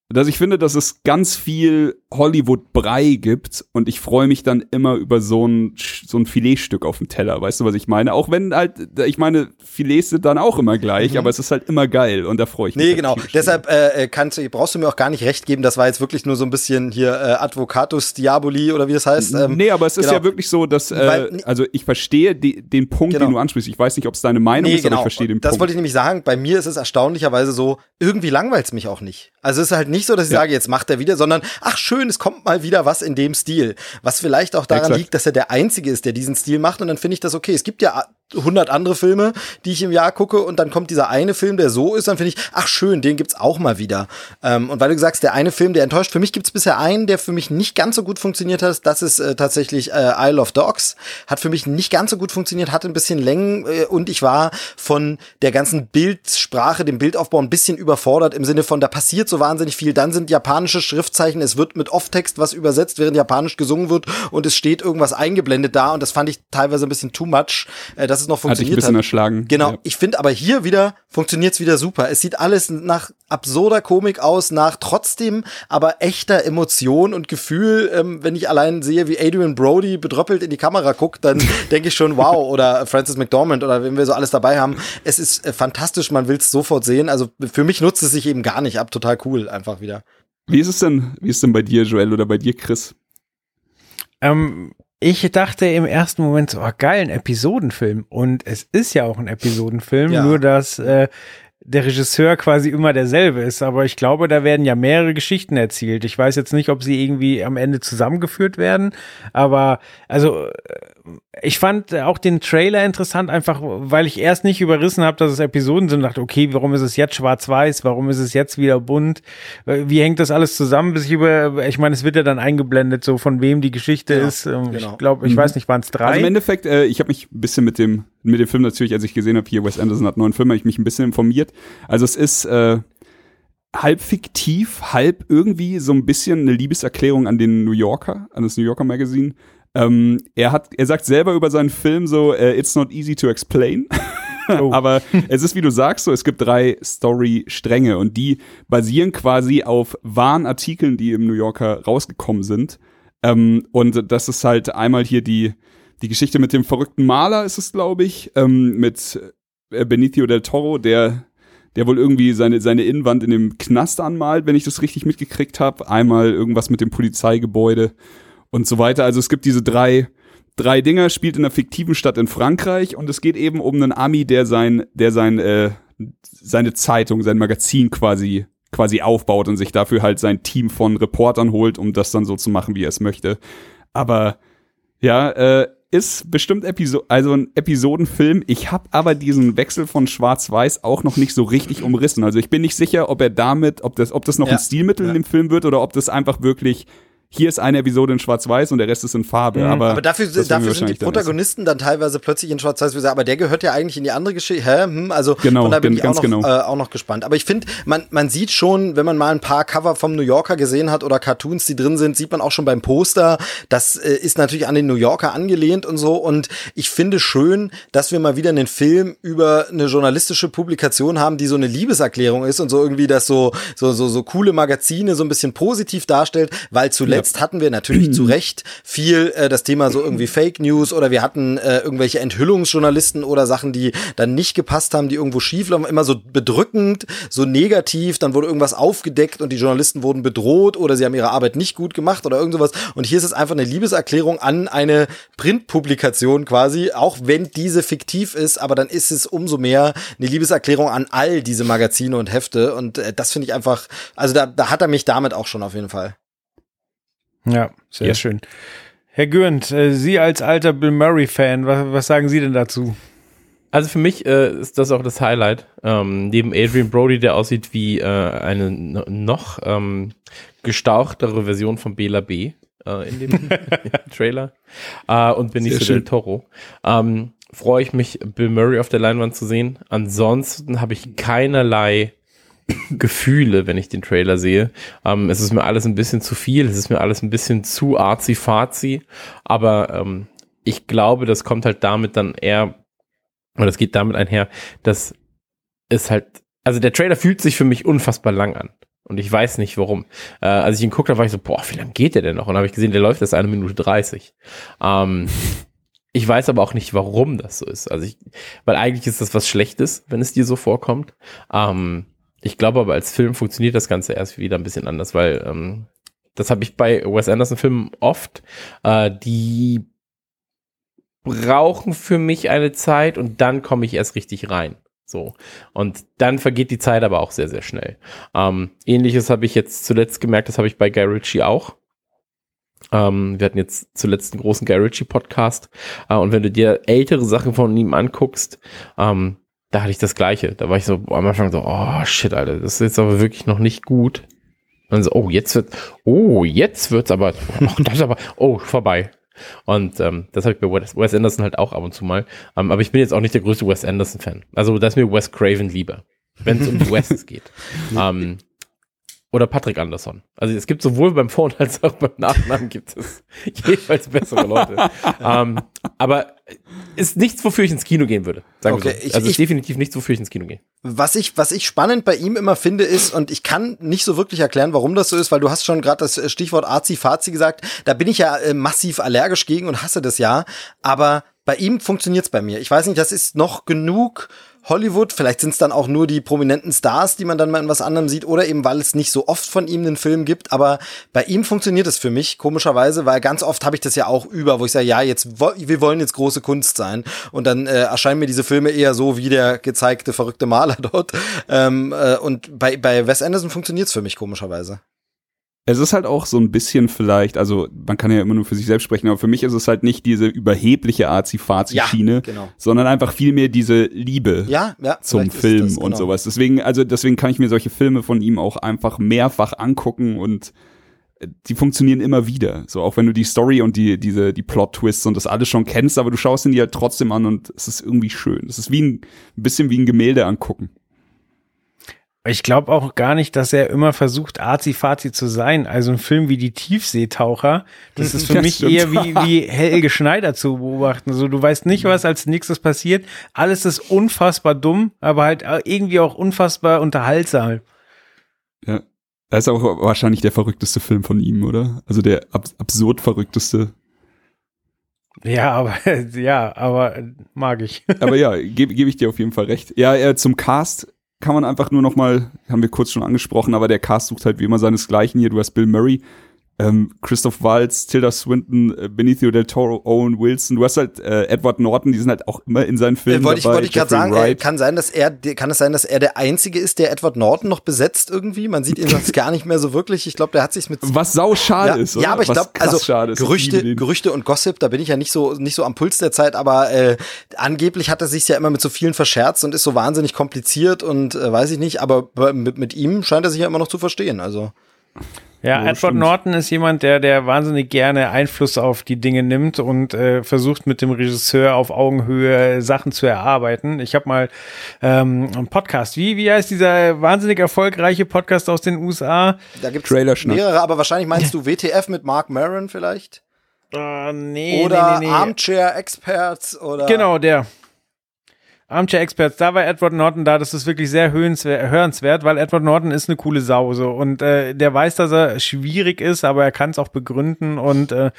dass ich finde, dass es ganz viel Hollywood-Brei gibt und ich freue mich dann immer über so ein, so ein Filetstück auf dem Teller. Weißt du, was ich meine? Auch wenn halt, ich meine, Filets sind dann auch immer gleich, aber es ist halt immer geil und da freue ich mich. Nee, genau. Deshalb äh, kannst du, brauchst du mir auch gar nicht recht geben. Das war jetzt wirklich nur so ein bisschen hier äh, Advocatus Diaboli oder wie das heißt. Ähm, nee, aber es ist genau. ja wirklich so, dass, äh, Weil- also ich verstehe die, den Punkt, Genau. den du ansprichst. Ich weiß nicht, ob es deine Meinung Nee, ist, aber genau. ich verstehe den das Punkt. wollte ich nämlich sagen. Bei mir ist es erstaunlicherweise so, irgendwie langweilt's mich auch nicht. Also es ist halt nicht so, dass ich Ja. sage, jetzt macht er wieder, sondern ach schön, es kommt mal wieder was in dem Stil. Was vielleicht auch daran Exakt. liegt, dass er der Einzige ist, der diesen Stil macht. Und dann finde ich das okay. Es gibt ja 100 andere Filme, die ich im Jahr gucke und dann kommt dieser eine Film, der so ist, dann finde ich, ach schön, den gibt's auch mal wieder. Ähm, und weil du sagst, der eine Film, der enttäuscht, für mich gibt's bisher einen, der für mich nicht ganz so gut funktioniert hat. Das ist äh, tatsächlich äh, Isle of Dogs. Hat für mich nicht ganz so gut funktioniert, hatte ein bisschen Längen äh, und ich war von der ganzen Bildsprache, dem Bildaufbau ein bisschen überfordert im Sinne von, da passiert so wahnsinnig viel. Dann sind japanische Schriftzeichen, es wird mit Off-Text was übersetzt, während japanisch gesungen wird und es steht irgendwas eingeblendet da und das fand ich teilweise ein bisschen too much, äh, dass es noch Hatte ich ein funktioniert bisschen hat. erschlagen. Genau, Ja. ich finde aber hier wieder funktioniert's wieder super. Es sieht alles nach absurder Komik aus, nach trotzdem aber echter Emotion und Gefühl. Ähm, wenn ich allein sehe, wie Adrian Brody bedröppelt in die Kamera guckt, dann (laughs) denke ich schon, wow, oder Francis McDormand oder wenn wir so alles dabei haben. Es ist äh, fantastisch, man will's sofort sehen. Also für mich nutzt es sich eben gar nicht ab, total cool einfach wieder. Wie ist es denn, wie ist denn bei dir, Joel, oder bei dir, Chris? Ähm, ich dachte im ersten Moment so, oh, geil, ein Episodenfilm. Und es ist ja auch ein Episodenfilm, Ja. nur dass äh, der Regisseur quasi immer derselbe ist. Aber ich glaube, da werden ja mehrere Geschichten erzählt. Ich weiß jetzt nicht, ob sie irgendwie am Ende zusammengeführt werden. Aber also äh, ich fand auch den Trailer interessant, einfach weil ich erst nicht überrissen habe, dass es Episoden sind. Und dachte, okay, warum ist es jetzt schwarz-weiß? Warum ist es jetzt wieder bunt? Äh, Wie hängt das alles zusammen? Bis ich über, ich meine, es wird ja dann eingeblendet, so von wem die Geschichte Genau, ist. Ähm, genau. Ich glaube, ich Mhm. weiß nicht, waren es drei? Also im Endeffekt, äh, ich habe mich ein bisschen mit dem, mit dem Film natürlich, als ich gesehen habe, hier Wes Anderson hat einen neuen Film, habe ich mich ein bisschen informiert. Also es ist äh, halb fiktiv, halb irgendwie so ein bisschen eine Liebeserklärung an den New Yorker, an das New Yorker Magazine. Ähm, er hat, er sagt selber über seinen Film so, äh, it's not easy to explain. (laughs) Oh. Aber es ist, wie du sagst, so, es gibt drei Story-Stränge und die basieren quasi auf wahren Artikeln, die im New Yorker rausgekommen sind. Ähm, und das ist halt einmal hier die, die Geschichte mit dem verrückten Maler, ist es, glaube ich, ähm, mit äh, Benicio del Toro, der, der wohl irgendwie seine, seine Innenwand in dem Knast anmalt, wenn ich das richtig mitgekriegt habe. Einmal irgendwas mit dem Polizeigebäude und so weiter. Also es gibt diese drei, drei Dinger, spielt in einer fiktiven Stadt in Frankreich und es geht eben um einen Ami, der sein, der sein, äh, seine Zeitung, sein Magazin quasi quasi aufbaut und sich dafür halt sein Team von Reportern holt, um das dann so zu machen, wie er es möchte. Aber ja, äh, ist bestimmt Episo also ein Episodenfilm. Ich habe aber diesen Wechsel von Schwarz-Weiß auch noch nicht so richtig umrissen. Also ich bin nicht sicher, ob er damit, ob das, ob das noch Ja. ein Stilmittel Ja. in dem Film wird oder ob das einfach wirklich hier ist eine Episode in Schwarz-Weiß und der Rest ist in Farbe. Aber, Aber dafür, dafür sind die wahrscheinlich dann Protagonisten dann teilweise plötzlich in Schwarz-Weiß. wie gesagt, Aber der gehört ja eigentlich in die andere Geschichte. Hä? Hm, also Genau, von da bin ich auch ganz noch, genau. äh, auch noch gespannt. Aber ich finde, man, man sieht schon, wenn man mal ein paar Cover vom New Yorker gesehen hat oder Cartoons, die drin sind, sieht man auch schon beim Poster. Das äh, ist natürlich an den New Yorker angelehnt und so. Und ich finde schön, dass wir mal wieder einen Film über eine journalistische Publikation haben, die so eine Liebeserklärung ist und so irgendwie das so, so, so, so coole Magazine so ein bisschen positiv darstellt, weil zuletzt hatten wir natürlich zu Recht viel äh, das Thema so irgendwie Fake News oder wir hatten äh, irgendwelche Enthüllungsjournalisten oder Sachen, die dann nicht gepasst haben, die irgendwo schief laufen, immer so bedrückend, so negativ, dann wurde irgendwas aufgedeckt und die Journalisten wurden bedroht oder sie haben ihre Arbeit nicht gut gemacht oder irgend sowas. Und hier ist es einfach eine Liebeserklärung an eine Printpublikation quasi, auch wenn diese fiktiv ist, aber dann ist es umso mehr eine Liebeserklärung an all diese Magazine und Hefte und äh, das finde ich einfach, also da, da hat er mich damit auch schon auf jeden Fall. Ja, sehr Ja. schön. Herr Gürnt, äh, Sie als alter Bill Murray-Fan, was, was sagen Sie denn dazu? Also für mich äh, ist das auch das Highlight. Ähm, neben Adrian Brody, der aussieht wie äh, eine no- noch ähm, gestauchtere Version von Bela B. Äh, in dem (laughs) Trailer. Äh, und Benicio schön. del Toro. Ähm, Freue ich mich, Bill Murray auf der Leinwand zu sehen. Ansonsten habe ich keinerlei (coughs) Gefühle, wenn ich den Trailer sehe. Ähm, es ist mir alles ein bisschen zu viel, es ist mir alles ein bisschen zu arzi-fazi, aber ähm, ich glaube, das kommt halt damit dann eher, oder es geht damit einher, dass es halt, also der Trailer fühlt sich für mich unfassbar lang an. Und ich weiß nicht warum. Äh, als ich ihn geguckt habe, war ich so, boah, wie lange geht der denn noch? Und habe ich gesehen, der läuft erst eine Minute 30. Ähm, ich weiß aber auch nicht, warum das so ist. Also ich, weil eigentlich ist das was Schlechtes, wenn es dir so vorkommt. Ähm, ich glaube aber als Film funktioniert das Ganze erst wieder ein bisschen anders, weil ähm, das habe ich bei Wes Anderson-Filmen oft. Äh, die brauchen für mich eine Zeit und dann komme ich erst richtig rein. So. Und dann vergeht die Zeit aber auch sehr, sehr schnell. Ähm, Ähnliches habe ich jetzt zuletzt gemerkt, das habe ich bei Guy Ritchie auch. Ähm, wir hatten jetzt zuletzt einen großen Guy Ritchie Podcast. Äh, und wenn du dir ältere Sachen von ihm anguckst, ähm, da hatte ich das Gleiche. Da war ich so am Anfang so, oh shit, Alter, das ist jetzt aber wirklich noch nicht gut. Und dann so, oh, jetzt wird, oh, jetzt wird's aber, oh, (laughs) das ist aber, oh, vorbei. Und ähm, das habe ich bei Wes, Wes Anderson halt auch ab und zu mal. Ähm, aber ich bin jetzt auch nicht der größte Wes Anderson-Fan. Also da ist mir Wes Craven lieber, wenn es um die (laughs) Wests geht. Ähm, oder Patrick Anderson. Also es gibt sowohl beim Vor- (laughs) als auch beim Nachnamen gibt es (laughs) jeweils bessere Leute. ähm, aber ist nichts, wofür ich ins Kino gehen würde. Sagen Okay, so. ich- also ist ich- definitiv nichts, wofür ich ins Kino gehe. Was ich, was ich spannend bei ihm immer finde, ist, und ich kann nicht so wirklich erklären, warum das so ist, weil du hast schon gerade das Stichwort Azi-Fazi gesagt, da bin ich ja äh, massiv allergisch gegen und hasse das ja, aber bei ihm funktioniert's bei mir. Ich weiß nicht, das ist noch genug Hollywood, vielleicht sind es dann auch nur die prominenten Stars, die man dann mal in was anderem sieht, oder eben, weil es nicht so oft von ihm einen Film gibt, aber bei ihm funktioniert es für mich, komischerweise, weil ganz oft habe ich das ja auch über, wo ich sage, ja, jetzt, wir wollen jetzt große Kunst sein. Und dann äh, erscheinen mir diese Filme eher so wie der gezeigte verrückte Maler (laughs) dort. Ähm, äh, und bei, bei Wes Anderson funktioniert es für mich komischerweise. Es ist halt auch so ein bisschen vielleicht, also man kann ja immer nur für sich selbst sprechen, aber für mich ist es halt nicht diese überhebliche Azi-Fazi-Schiene, genau. sondern einfach vielmehr diese Liebe Ja, ja. zum Film das, und genau. sowas. Deswegen, also deswegen kann ich mir solche Filme von ihm auch einfach mehrfach angucken und äh, die funktionieren immer wieder. So, auch wenn du die Story und die, diese, die Plot-Twists und das alles schon kennst, aber du schaust ihn dir halt trotzdem an und es ist irgendwie schön. Es ist wie ein, ein bisschen wie ein Gemälde angucken. Ich glaube auch gar nicht, dass er immer versucht, arzi-fazi zu sein. Also ein Film wie Die Tiefseetaucher, das ist für Das mich stimmt. eher wie, wie Helge Schneider zu beobachten. Also du weißt nicht, was als nächstes passiert. Alles ist unfassbar dumm, aber halt irgendwie auch unfassbar unterhaltsam. Ja. Das ist auch wahrscheinlich der verrückteste Film von ihm, oder? Also der ab absurd verrückteste. Ja, aber (laughs) ja, aber mag ich. Aber ja, gebe geb ich dir auf jeden Fall recht. Ja, zum Cast kann man einfach nur noch mal, haben wir kurz schon angesprochen, aber der Cast sucht halt wie immer seinesgleichen hier. Du hast Bill Murray, ähm, Christoph Waltz, Tilda Swinton, äh, Benicio del Toro, Owen Wilson. Du hast halt äh, Edward Norton, die sind halt auch immer in seinen Filmen Äh, wollte ich, wollte ich gerade sagen, äh, Wright. kann sein, dass er, kann es sein, dass er der Einzige ist, der Edward Norton noch besetzt irgendwie? Man sieht ihn sonst (laughs) gar nicht mehr so wirklich. Ich glaube, der hat sich mit was sau schade ja, ist, oder? ja, aber ich glaube, also Gerüchte. Gerüchte und Gossip, da bin ich ja nicht so nicht so am Puls der Zeit, aber äh, angeblich hat er sich ja immer mit so vielen verscherzt und ist so wahnsinnig kompliziert und äh, weiß ich nicht, aber mit, mit ihm scheint er sich ja immer noch zu verstehen. Also Ja, Ja, Edward stimmt. Norton ist jemand, der, der wahnsinnig gerne Einfluss auf die Dinge nimmt und äh, versucht mit dem Regisseur auf Augenhöhe Sachen zu erarbeiten. Ich habe mal ähm, einen Podcast. Wie, wie heißt dieser wahnsinnig erfolgreiche Podcast aus den USA? da gibt's Trailerschnack. mehrere, aber wahrscheinlich meinst du WTF mit Mark Maron vielleicht? Äh, nee, oder nee, nee, nee. Armchair Experts oder Genau, der. Armchair Experts, da war Edward Norton da, das ist wirklich sehr hörenswert, weil Edward Norton ist eine coole Sau so und äh, der weiß, dass er schwierig ist, aber er kann es auch begründen und äh,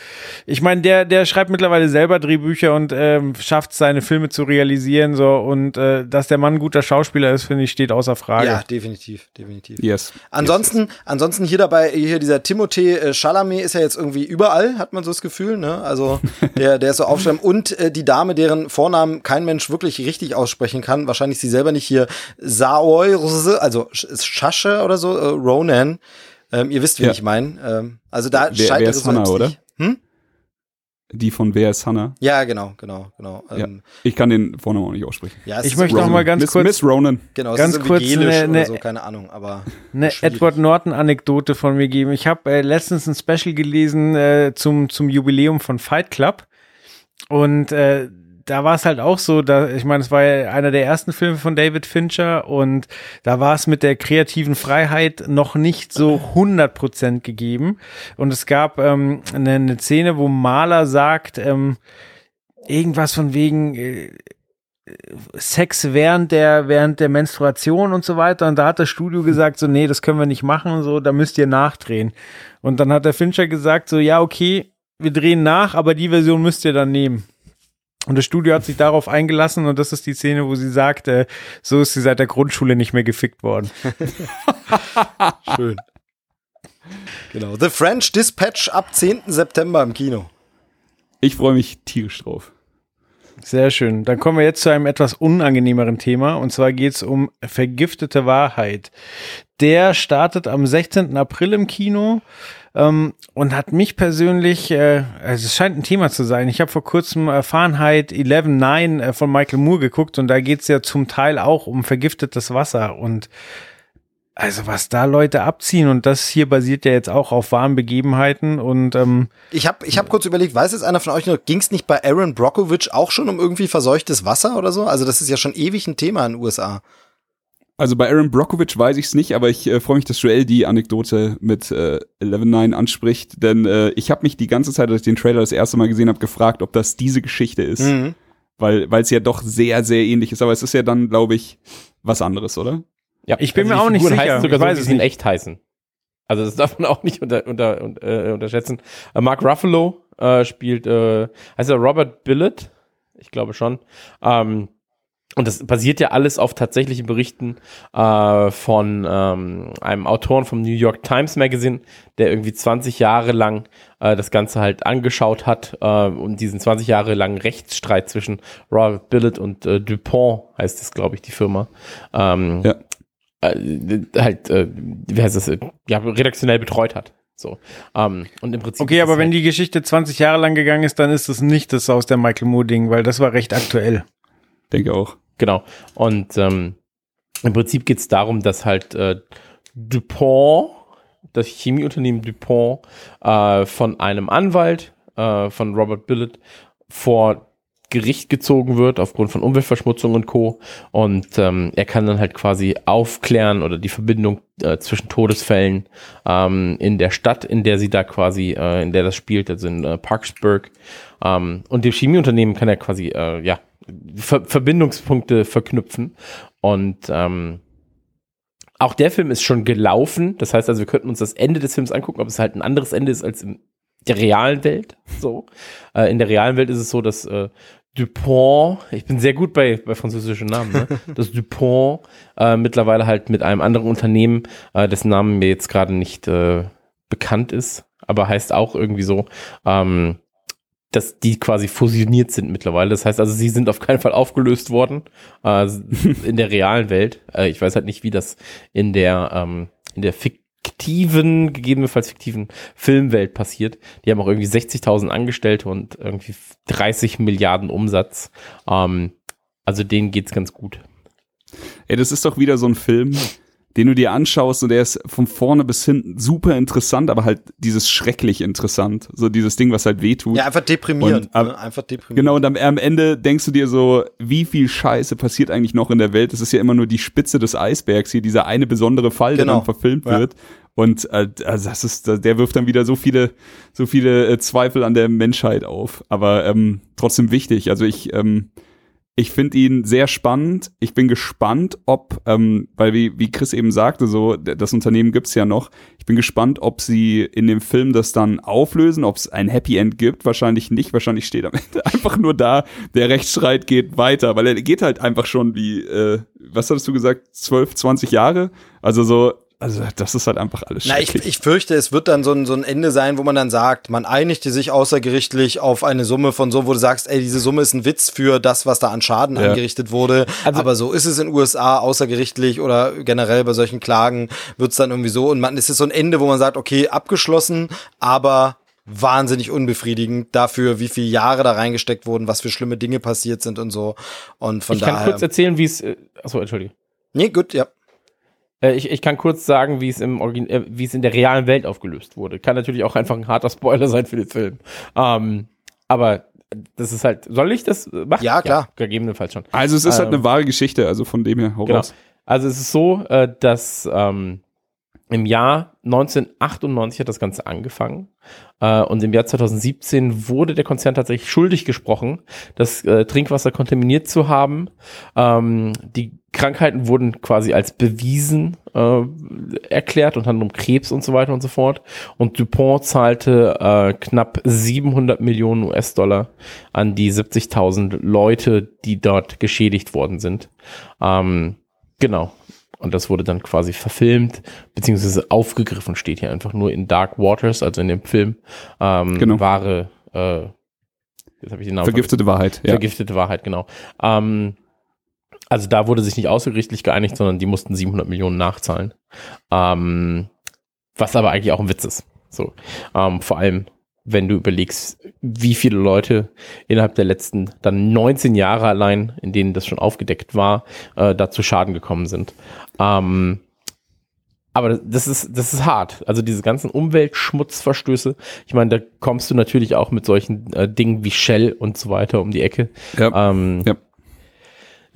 ich meine, der der schreibt mittlerweile selber Drehbücher und ähm, schafft seine Filme zu realisieren so und äh, dass der Mann ein guter Schauspieler ist, finde ich, steht außer Frage. Ja, definitiv, definitiv. Yes. Ansonsten, ansonsten hier dabei, hier dieser Timothée äh, Chalamet ist ja jetzt irgendwie überall, hat man so das Gefühl, ne? Also (laughs) der, der ist so aufschreiben. Und äh, die Dame, deren Vornamen kein Mensch wirklich richtig aussprechen kann, wahrscheinlich sie selber nicht hier, Saoirse, also Sch- Shasche oder so, äh, Ronan. Ähm, ihr wisst, wen Ja. ich meine. Ähm, also da Wer- scheitert wer es ist Hannah, selbst oder? nicht. Hm? Die von Wer ist Hannah? Ja, genau, genau, genau. Ja. Ähm, Ich kann den Vornamen auch nicht aussprechen. ja, es Ich möchte noch irgendwie- mal ganz Miss, kurz Miss Ronan. genau, es ganz kurz eine- oder eine- so, keine Ahnung, aber eine. Edward Norton Anekdote von mir geben. Ich habe äh, letztens ein Special gelesen äh, zum zum Jubiläum von Fight Club und äh, da war es halt auch so, da ich meine, es war ja einer der ersten Filme von David Fincher und da war es mit der kreativen Freiheit noch nicht so 100% gegeben und es gab ähm, eine, eine Szene, wo Mahler sagt, ähm, irgendwas von wegen äh, Sex während der, während der Menstruation und so weiter. Und da hat das Studio gesagt, so, nee, das können wir nicht machen, so, da müsst ihr nachdrehen. Und dann hat der Fincher gesagt, so, ja, okay, wir drehen nach, aber die Version müsst ihr dann nehmen. Und das Studio hat sich darauf eingelassen und das ist die Szene, wo sie sagt, äh, so ist sie seit der Grundschule nicht mehr gefickt worden. (laughs) schön. Genau. The French Dispatch ab 10. September im Kino. Ich freue mich tierisch drauf. Sehr schön. Dann kommen wir jetzt zu einem etwas unangenehmeren Thema. Und zwar geht es um vergiftete Wahrheit. Der startet am 16. April im Kino ähm, und hat mich persönlich, äh, also es scheint ein Thema zu sein. Ich habe vor kurzem äh, Fahrenheit 11.9 äh, von Michael Moore geguckt und da geht es ja zum Teil auch um vergiftetes Wasser. Und also was da Leute abziehen und das hier basiert ja jetzt auch auf wahren Begebenheiten und ähm, Ich habe ich hab kurz überlegt, weiß jetzt einer von euch noch, ging es nicht bei Aaron Brockovich auch schon um irgendwie verseuchtes Wasser oder so? Also das ist ja schon ewig ein Thema in den USA. Also bei Aaron Brockovich weiß ich es nicht, aber ich äh, freue mich, dass Joel die Anekdote mit äh, 11.9 anspricht, denn äh, ich habe mich die ganze Zeit, als ich den Trailer das erste Mal gesehen habe, gefragt, ob das diese Geschichte ist, Mhm. weil weil es ja doch sehr, sehr ähnlich ist, aber es ist ja dann, glaube ich, was anderes, oder? Ja, Ich bin also mir auch nicht Figuren sicher. heißen sogar Ich so, weiß wie es nicht. echt heißen. Also das (laughs) darf man auch nicht unter, unter, unter, äh, unterschätzen. Äh, Mark Ruffalo äh, spielt, äh, heißt er Robert Billett? Ich glaube schon. Ähm, und das basiert ja alles auf tatsächlichen Berichten äh, von ähm, einem Autoren vom New York Times Magazine, der irgendwie 20 Jahre lang äh, das Ganze halt angeschaut hat äh, und diesen 20 Jahre langen Rechtsstreit zwischen Robert Billett und äh, Dupont, heißt es, glaube ich, die Firma, ähm, Ja. äh, halt, äh, wie heißt das, äh, ja, redaktionell betreut hat. So. Ähm, und im Prinzip. Okay, aber wenn halt, die Geschichte 20 Jahre lang gegangen ist, dann ist das nicht das aus der Michael Moore-Ding, weil das war recht aktuell. Denke auch. Genau. Und ähm, im Prinzip geht es darum, dass halt äh, DuPont, das Chemieunternehmen DuPont, äh, von einem Anwalt, äh, von Robert Billett, vor Gericht gezogen wird aufgrund von Umweltverschmutzung und Co. Und ähm, er kann dann halt quasi aufklären oder die Verbindung äh, zwischen Todesfällen ähm, in der Stadt, in der sie da quasi, äh, in der das spielt, also in äh, Parksburg. Ähm, und dem Chemieunternehmen kann er quasi, äh, ja, Ver Verbindungspunkte verknüpfen. Und ähm, auch der Film ist schon gelaufen. Das heißt also, wir könnten uns das Ende des Films angucken, ob es halt ein anderes Ende ist als in der realen Welt. So. Äh, in der realen Welt ist es so, dass äh, Dupont, ich bin sehr gut bei, bei französischen Namen, ne? (laughs) dass Dupont äh, mittlerweile halt mit einem anderen Unternehmen, äh, dessen Namen mir jetzt gerade nicht äh, bekannt ist, aber heißt auch irgendwie so, ähm, dass die quasi fusioniert sind mittlerweile. Das heißt also, sie sind auf keinen Fall aufgelöst worden äh, in der realen Welt. Äh, ich weiß halt nicht, wie das in der ähm, in der fiktiven, gegebenenfalls fiktiven Filmwelt passiert. Die haben auch irgendwie 60.000 Angestellte und irgendwie 30 Milliarden Umsatz. Ähm, also denen geht's ganz gut. Ey, das ist doch wieder so ein Film, den du dir anschaust und der ist von vorne bis hinten super interessant, aber halt dieses schrecklich interessant. So dieses Ding, was halt wehtut. Ja, einfach deprimierend. Und, am- ne? Einfach deprimierend. Genau, und am, am Ende denkst du dir so, wie viel Scheiße passiert eigentlich noch in der Welt? Das ist ja immer nur die Spitze des Eisbergs hier, dieser eine besondere Fall, der Genau. dann verfilmt Ja. wird. Und äh, also das ist, der wirft dann wieder so viele, so viele äh, Zweifel an der Menschheit auf. Aber ähm, trotzdem wichtig. Also ich, ähm, ich finde ihn sehr spannend. Ich bin gespannt, ob, ähm, weil wie, wie Chris eben sagte, so das Unternehmen gibt's ja noch. Ich bin gespannt, ob sie in dem Film das dann auflösen, ob es ein Happy End gibt. Wahrscheinlich nicht. Wahrscheinlich steht am (laughs) Ende einfach nur da, der Rechtsstreit geht weiter, weil er geht halt einfach schon wie, äh, was hattest du gesagt, 12, 20 Jahre? Also so, also das ist halt einfach alles Na, ich, ich fürchte, es wird dann so ein, so ein Ende sein, wo man dann sagt, man einigte sich außergerichtlich auf eine Summe von so, wo du sagst, ey, diese Summe ist ein Witz für das, was da an Schaden Ja. angerichtet wurde. Also- Aber so ist es in den USA außergerichtlich oder generell bei solchen Klagen wird's dann irgendwie so. Und man es ist so ein Ende, wo man sagt, okay, abgeschlossen, aber wahnsinnig unbefriedigend dafür, wie viele Jahre da reingesteckt wurden, was für schlimme Dinge passiert sind und so. Und von ich kann daher. kurz erzählen, wie es. Äh, achso, entschuldige. nee, gut, ja. Äh, ich, ich kann kurz sagen, wie es im Origin, äh, wie es in der realen Welt aufgelöst wurde. Kann natürlich auch einfach ein harter Spoiler sein für den Film. Ähm, aber das ist halt. Soll ich das äh, machen? Ja, klar. gegebenenfalls schon. also es ist halt ähm, eine wahre Geschichte, also von dem her, hau Genau. raus. Also es ist so, äh, dass ähm, im Jahr 1998 hat das Ganze angefangen äh, und im Jahr 2017 wurde der Konzern tatsächlich schuldig gesprochen, das äh, Trinkwasser kontaminiert zu haben. Ähm, die Krankheiten wurden quasi als bewiesen äh, erklärt, unter anderem Krebs und so weiter und so fort. Und Dupont zahlte äh, knapp 700 Millionen US-Dollar an die 70.000 Leute, die dort geschädigt worden sind. Ähm, genau. Und das wurde dann quasi verfilmt, beziehungsweise aufgegriffen, steht hier einfach nur in Dark Waters, also in dem Film. Ähm, Genau. Wahre, äh, jetzt habe ich den Namen Vergiftete Wahrheit, ja. Vergiftete Wahrheit, genau. Ähm, also da wurde sich nicht außergerichtlich geeinigt, sondern die mussten 700 Millionen nachzahlen. Ähm, was aber eigentlich auch ein Witz ist. So, ähm, vor allem, wenn du überlegst, wie viele Leute innerhalb der letzten dann 19 Jahre allein, in denen das schon aufgedeckt war, äh, da zu Schaden gekommen sind. Ähm, aber das ist, das ist hart. Also diese ganzen Umweltschmutzverstöße. Ich meine, da kommst du natürlich auch mit solchen äh, Dingen wie Shell und so weiter um die Ecke. ja. Ähm, Ja.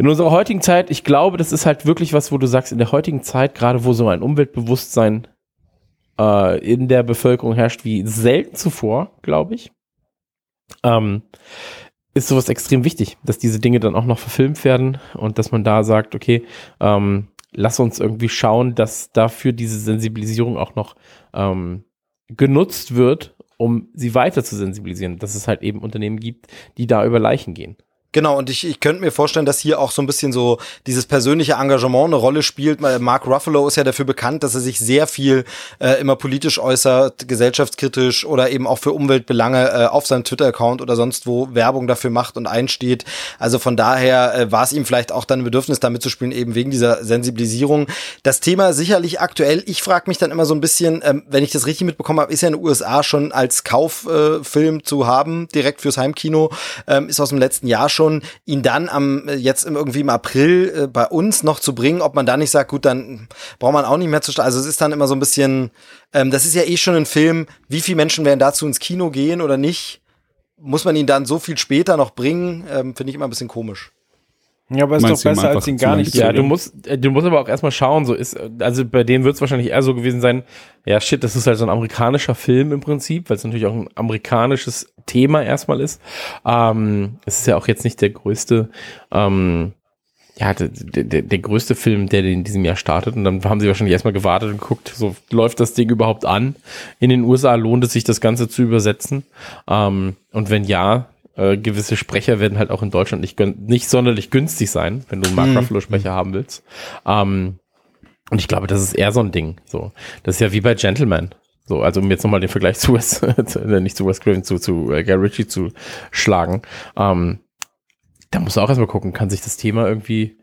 In unserer heutigen Zeit, ich glaube, das ist halt wirklich was, wo du sagst, in der heutigen Zeit, gerade wo so ein Umweltbewusstsein äh, in der Bevölkerung herrscht wie selten zuvor, glaube ich, ähm, ist sowas extrem wichtig, dass diese Dinge dann auch noch verfilmt werden und dass man da sagt, okay, ähm, lass uns irgendwie schauen, dass dafür diese Sensibilisierung auch noch ähm, genutzt wird, um sie weiter zu sensibilisieren, dass es halt eben Unternehmen gibt, die da über Leichen gehen. Genau, und ich, ich könnte mir vorstellen, dass hier auch so ein bisschen so dieses persönliche Engagement eine Rolle spielt. Mark Ruffalo ist ja dafür bekannt, dass er sich sehr viel äh, immer politisch äußert, gesellschaftskritisch oder eben auch für Umweltbelange äh, auf seinem Twitter-Account oder sonst wo Werbung dafür macht und einsteht. Also von daher äh, war es ihm vielleicht auch dann ein Bedürfnis, damit zu spielen, eben wegen dieser Sensibilisierung. Das Thema sicherlich aktuell. Ich frage mich dann immer so ein bisschen, ähm, wenn ich das richtig mitbekommen habe, ist ja in den USA schon als Kauffilm äh, zu haben, direkt fürs Heimkino, ähm, ist aus dem letzten Jahr schon, ihn dann am äh, jetzt irgendwie im April äh, bei uns noch zu bringen, ob man da nicht sagt, gut, dann braucht man auch nicht mehr zu starten. Also es ist dann immer so ein bisschen, ähm, das ist ja eh schon ein Film, wie viele Menschen werden dazu ins Kino gehen oder nicht? Muss man ihn dann so viel später noch bringen? Ähm, Finde ich immer ein bisschen komisch. Ja, aber ist Meinst doch besser, als ihn gar nicht zu Ja, du musst, äh, du musst aber auch erstmal schauen, so ist, äh, also bei dem wird es wahrscheinlich eher so gewesen sein, ja shit, das ist halt so ein amerikanischer Film im Prinzip, weil es natürlich auch ein amerikanisches Thema erstmal ist. Ähm, es ist ja auch jetzt nicht der größte, ähm, ja, der, der, der größte Film, der in diesem Jahr startet. Und dann haben sie wahrscheinlich erstmal gewartet und geguckt, so läuft das Ding überhaupt an. In den USA lohnt es sich, das Ganze zu übersetzen. Ähm, und wenn ja, äh, gewisse Sprecher werden halt auch in Deutschland nicht, nicht sonderlich günstig sein, wenn du einen Mark Mhm. Ruffalo-Sprecher haben willst. Ähm, und ich glaube, das ist eher so ein Ding. So, das ist ja wie bei Gentleman. So, also um jetzt nochmal den Vergleich (laughs) zu Wes, äh, nicht zu Wes Craven, zu, zu äh, Guy Ritchie zu schlagen. Ähm, da muss man auch erstmal gucken, kann sich das Thema irgendwie,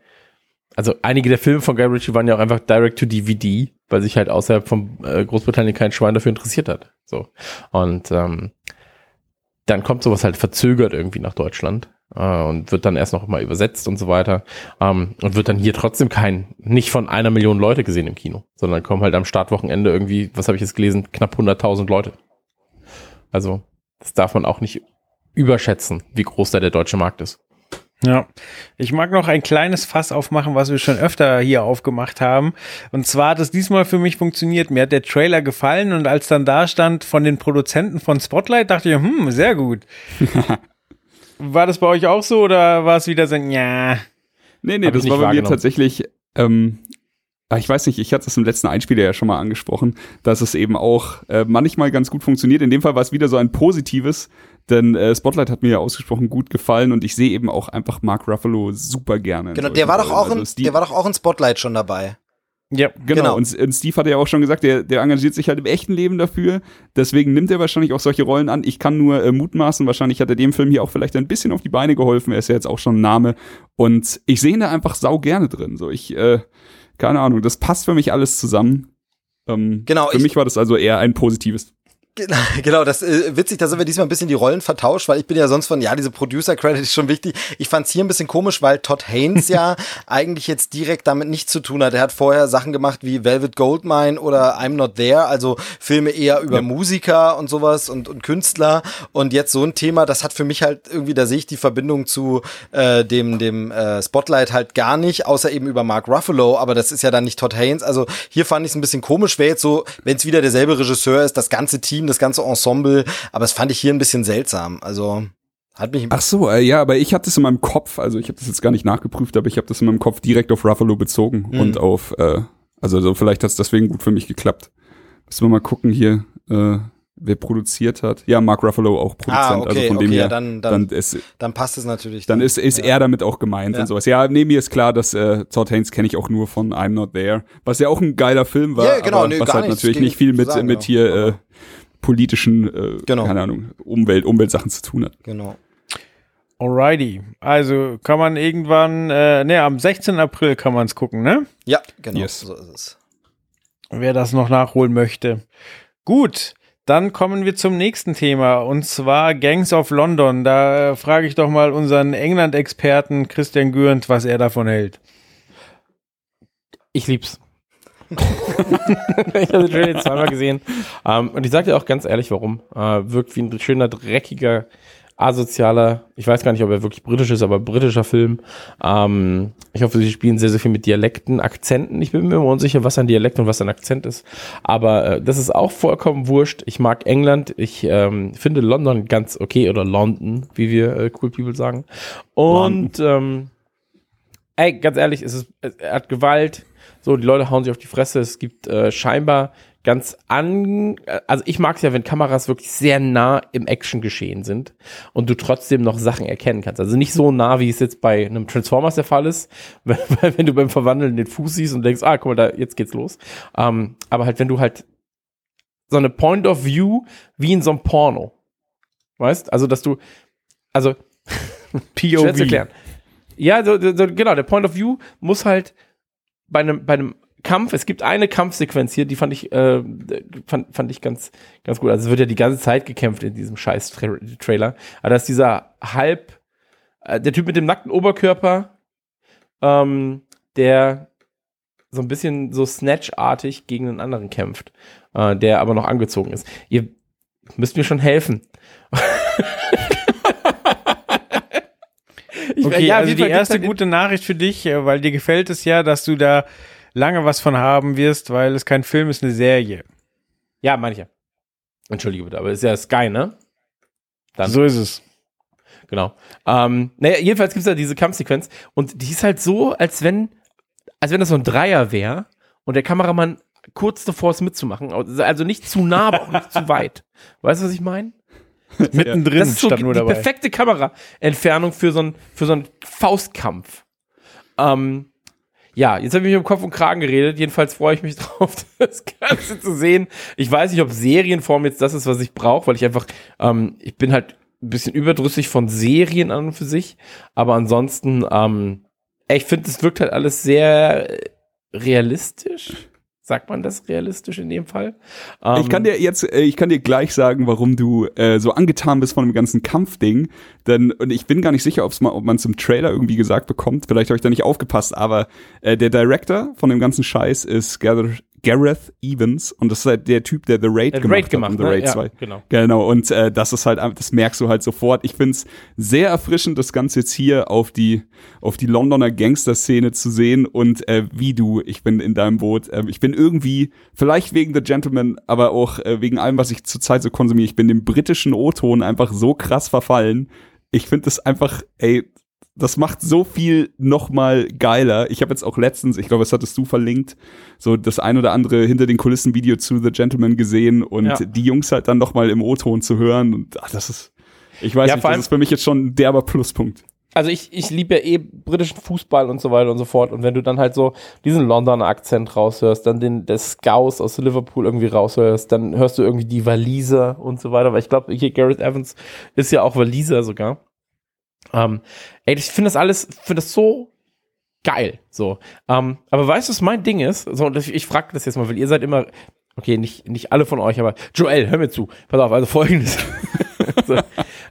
also einige der Filme von Guy Ritchie waren ja auch einfach direct to DVD, weil sich halt außerhalb von äh, Großbritannien kein Schwein dafür interessiert hat. So. Und ähm, dann kommt sowas halt verzögert irgendwie nach Deutschland äh, und wird dann erst noch mal übersetzt und so weiter ähm, und wird dann hier trotzdem kein, nicht von einer Million Leute gesehen im Kino, sondern kommen halt am Startwochenende irgendwie, was habe ich jetzt gelesen, knapp 100.000 Leute. Also das darf man auch nicht überschätzen, wie groß da der deutsche Markt ist. Ja, ich mag noch ein kleines Fass aufmachen, was wir schon öfter hier aufgemacht haben. Und zwar hat es diesmal für mich funktioniert. Mir hat der Trailer gefallen und als dann da stand von den Produzenten von Spotlight, dachte ich, hm, sehr gut. (laughs) war das bei euch auch so oder war es wieder so, ja? Nee, nee, Hab das war bei mir tatsächlich, ähm, ah, ich weiß nicht, ich hatte es im letzten Einspieler ja schon mal angesprochen, dass es eben auch äh, manchmal ganz gut funktioniert. In dem Fall war es wieder so ein positives, denn äh, Spotlight hat mir ja ausgesprochen gut gefallen und ich sehe eben auch einfach Mark Ruffalo super gerne. in Genau, der war doch auch in, Also Steve- der war doch auch in Spotlight schon dabei. Ja. Genau, Genau. Und, und Steve hat ja auch schon gesagt, der, der engagiert sich halt im echten Leben dafür. Deswegen nimmt er wahrscheinlich auch solche Rollen an. Ich kann nur äh, mutmaßen, wahrscheinlich hat er dem Film hier auch vielleicht ein bisschen auf die Beine geholfen. Er ist ja jetzt auch schon ein Name. Und ich sehe ihn da einfach sau gerne drin. So, ich, äh, keine Ahnung, das passt für mich alles zusammen. Ähm, Genau, Für ich- mich war das also eher ein positives. (laughs) Genau, das äh, witzig, da sind wir diesmal ein bisschen die Rollen vertauscht, weil ich bin ja sonst von, ja, diese Producer-Credit ist schon wichtig. Ich fand's hier ein bisschen komisch, weil Todd Haynes ja (laughs) eigentlich jetzt direkt damit nichts zu tun hat. Er hat vorher Sachen gemacht wie Velvet Goldmine oder I'm Not There, also Filme eher über Ja. Musiker und sowas und, und Künstler. Und jetzt so ein Thema, das hat für mich halt irgendwie, da sehe ich die Verbindung zu äh, dem, dem äh, Spotlight halt gar nicht, außer eben über Mark Ruffalo, aber das ist ja dann nicht Todd Haynes. Also hier fand ich es ein bisschen komisch, wäre jetzt so, wenn es wieder derselbe Regisseur ist, das ganze Team, das ganze Ensemble, aber es fand ich hier ein bisschen seltsam. Also hat mich Ach so, äh, ja, aber ich habe das in meinem Kopf, also ich habe das jetzt gar nicht nachgeprüft, aber ich habe das in meinem Kopf direkt auf Ruffalo bezogen Mhm. und auf, äh, also so, vielleicht hat es deswegen gut für mich geklappt. Müssen wir mal gucken hier, äh, wer produziert hat. Ja, Mark Ruffalo auch Produzent, Ah, okay, also von dem okay, her, ja, dann- dann- dann ist, dann passt es natürlich. dann ist, ist er damit auch gemeint Ja. und sowas. Ja, nee, mir ist klar, dass äh, Todd Haynes kenne ich auch nur von I'm Not There, was ja auch ein geiler Film war, Ja, genau, aber nee, was halt nichts natürlich nicht viel mit, sagen, mit ja. hier äh, politischen, äh, Genau. keine Ahnung, Umwelt, Umweltsachen zu tun hat. Genau. Alrighty. Also kann man irgendwann, äh, ne, am 16. April kann man es gucken, ne? Ja, genau. Yes. So ist es. Wer das noch nachholen möchte. Gut, dann kommen wir zum nächsten Thema und zwar Gangs of London. Da äh, frage ich doch mal unseren England-Experten Christian Gürnt, was er davon hält. Ich lieb's. (laughs) ich habe den Trailer jetzt zweimal gesehen. Ähm, und ich sage dir auch ganz ehrlich, warum. Äh, wirkt wie ein schöner, dreckiger, asozialer, ich weiß gar nicht, ob er wirklich britisch ist, aber britischer Film. Ähm, ich hoffe, sie spielen sehr, sehr viel mit Dialekten, Akzenten. Ich bin mir immer unsicher, was ein Dialekt und was ein Akzent ist. Aber äh, das ist auch vollkommen wurscht. Ich mag England. Ich ähm, finde London ganz okay oder London, wie wir äh, cool people sagen. Und ähm, ey, ganz ehrlich, es ist, er hat Gewalt. So, die Leute hauen sich auf die Fresse. Es gibt äh, scheinbar ganz an, äh, also ich mag es ja, wenn Kameras wirklich sehr nah im Action-Geschehen sind und du trotzdem noch Sachen erkennen kannst. Also nicht so nah, wie es jetzt bei einem Transformers der Fall ist, (laughs) wenn, wenn du beim Verwandeln den Fuß siehst und denkst, ah, guck mal, da, jetzt geht's los. Ähm, aber halt, wenn du halt so eine Point of View wie in so einem Porno, weißt? Also, dass du, also (laughs) zu erklären. Ja, so, so, genau, der Point of View muss halt bei einem, bei einem Kampf, es gibt eine Kampfsequenz hier, die fand ich, äh, fand, fand ich ganz, ganz gut. Also es wird ja die ganze Zeit gekämpft in diesem scheiß Tra Trailer. Aber dass dieser halb, äh, der Typ mit dem nackten Oberkörper, ähm, der so ein bisschen so Snatch-artig gegen einen anderen kämpft, äh, der aber noch angezogen ist. Ihr müsst mir schon helfen. Ich- Okay, ja, also die erste gute Nachricht für dich, äh, weil dir gefällt es ja, dass du da lange was von haben wirst, weil es kein Film ist, eine Serie. Ja, meine ich ja. Entschuldige bitte, aber ist ja Sky, ne? Dann. So ist es. Genau. Ähm, naja, jedenfalls gibt es da diese Kampfsequenz und die ist halt so, als wenn, als wenn das so ein Dreier wäre und der Kameramann kurz davor ist mitzumachen. Also nicht zu nah, aber auch nicht zu (laughs) weit. Weißt du, was ich meine? (laughs) Mittendrin Das ist so stand die nur dabei. perfekte Kameraentfernung für so einen für so einen Faustkampf. Ähm, ja, jetzt habe ich mich um Kopf und Kragen geredet. Jedenfalls freue ich mich (laughs) drauf, das Ganze zu sehen. Ich weiß nicht, ob Serienform jetzt das ist, was ich brauche, weil ich einfach, ähm, ich bin halt ein bisschen überdrüssig von Serien an und für sich. Aber ansonsten, ähm, ich finde, es wirkt halt alles sehr realistisch. Sagt man das realistisch in dem Fall? ich kann Ähm, dir jetzt, äh, ich kann dir gleich sagen, warum du äh, so angetan bist von dem ganzen Kampfding. Denn und ich bin gar nicht sicher, ob's mal, ob man es im Trailer irgendwie gesagt bekommt. Vielleicht habe ich da nicht aufgepasst, aber äh, der Director von dem ganzen Scheiß ist Gareth, Gareth Evans und das ist halt der Typ, der The Raid der gemacht Raid gemacht, hat. ne? The Raid ja, 2. genau. Genau, und äh, das ist halt, das merkst du halt sofort. Ich find's sehr erfrischend, das Ganze jetzt hier auf die, auf die Londoner Gangster-Szene zu sehen und äh, wie du, ich bin in deinem Boot. Äh, ich bin irgendwie, vielleicht wegen The Gentleman, aber auch äh, wegen allem, was ich zurzeit so konsumiere, ich bin dem britischen O-Ton einfach so krass verfallen. Ich finde das einfach, ey, das macht so viel noch mal geiler. Ich habe jetzt auch letztens, ich glaube, das hattest du verlinkt, so das ein oder andere hinter den Kulissen Video zu The Gentleman gesehen und Ja. die Jungs halt dann noch mal im O-Ton zu hören und ach, das ist ich weiß Ja, nicht, das ist für mich jetzt schon ein derber Pluspunkt. also ich, ich liebe ja eh britischen Fußball und so weiter und so fort. Und wenn du dann halt so diesen Londoner Akzent raushörst, dann den des Scouse aus Liverpool irgendwie raushörst, dann hörst du irgendwie die Waliser und so weiter. Weil ich glaube, hier Gareth Evans ist ja auch Waliser sogar. Ähm, ey, ich finde das alles, finde das so geil. So. Ähm, aber weißt du, was mein Ding ist? So, ich frage das jetzt mal, weil ihr seid immer, okay, nicht, nicht alle von euch, aber Joel, hör mir zu. Pass auf, also folgendes. (laughs) so,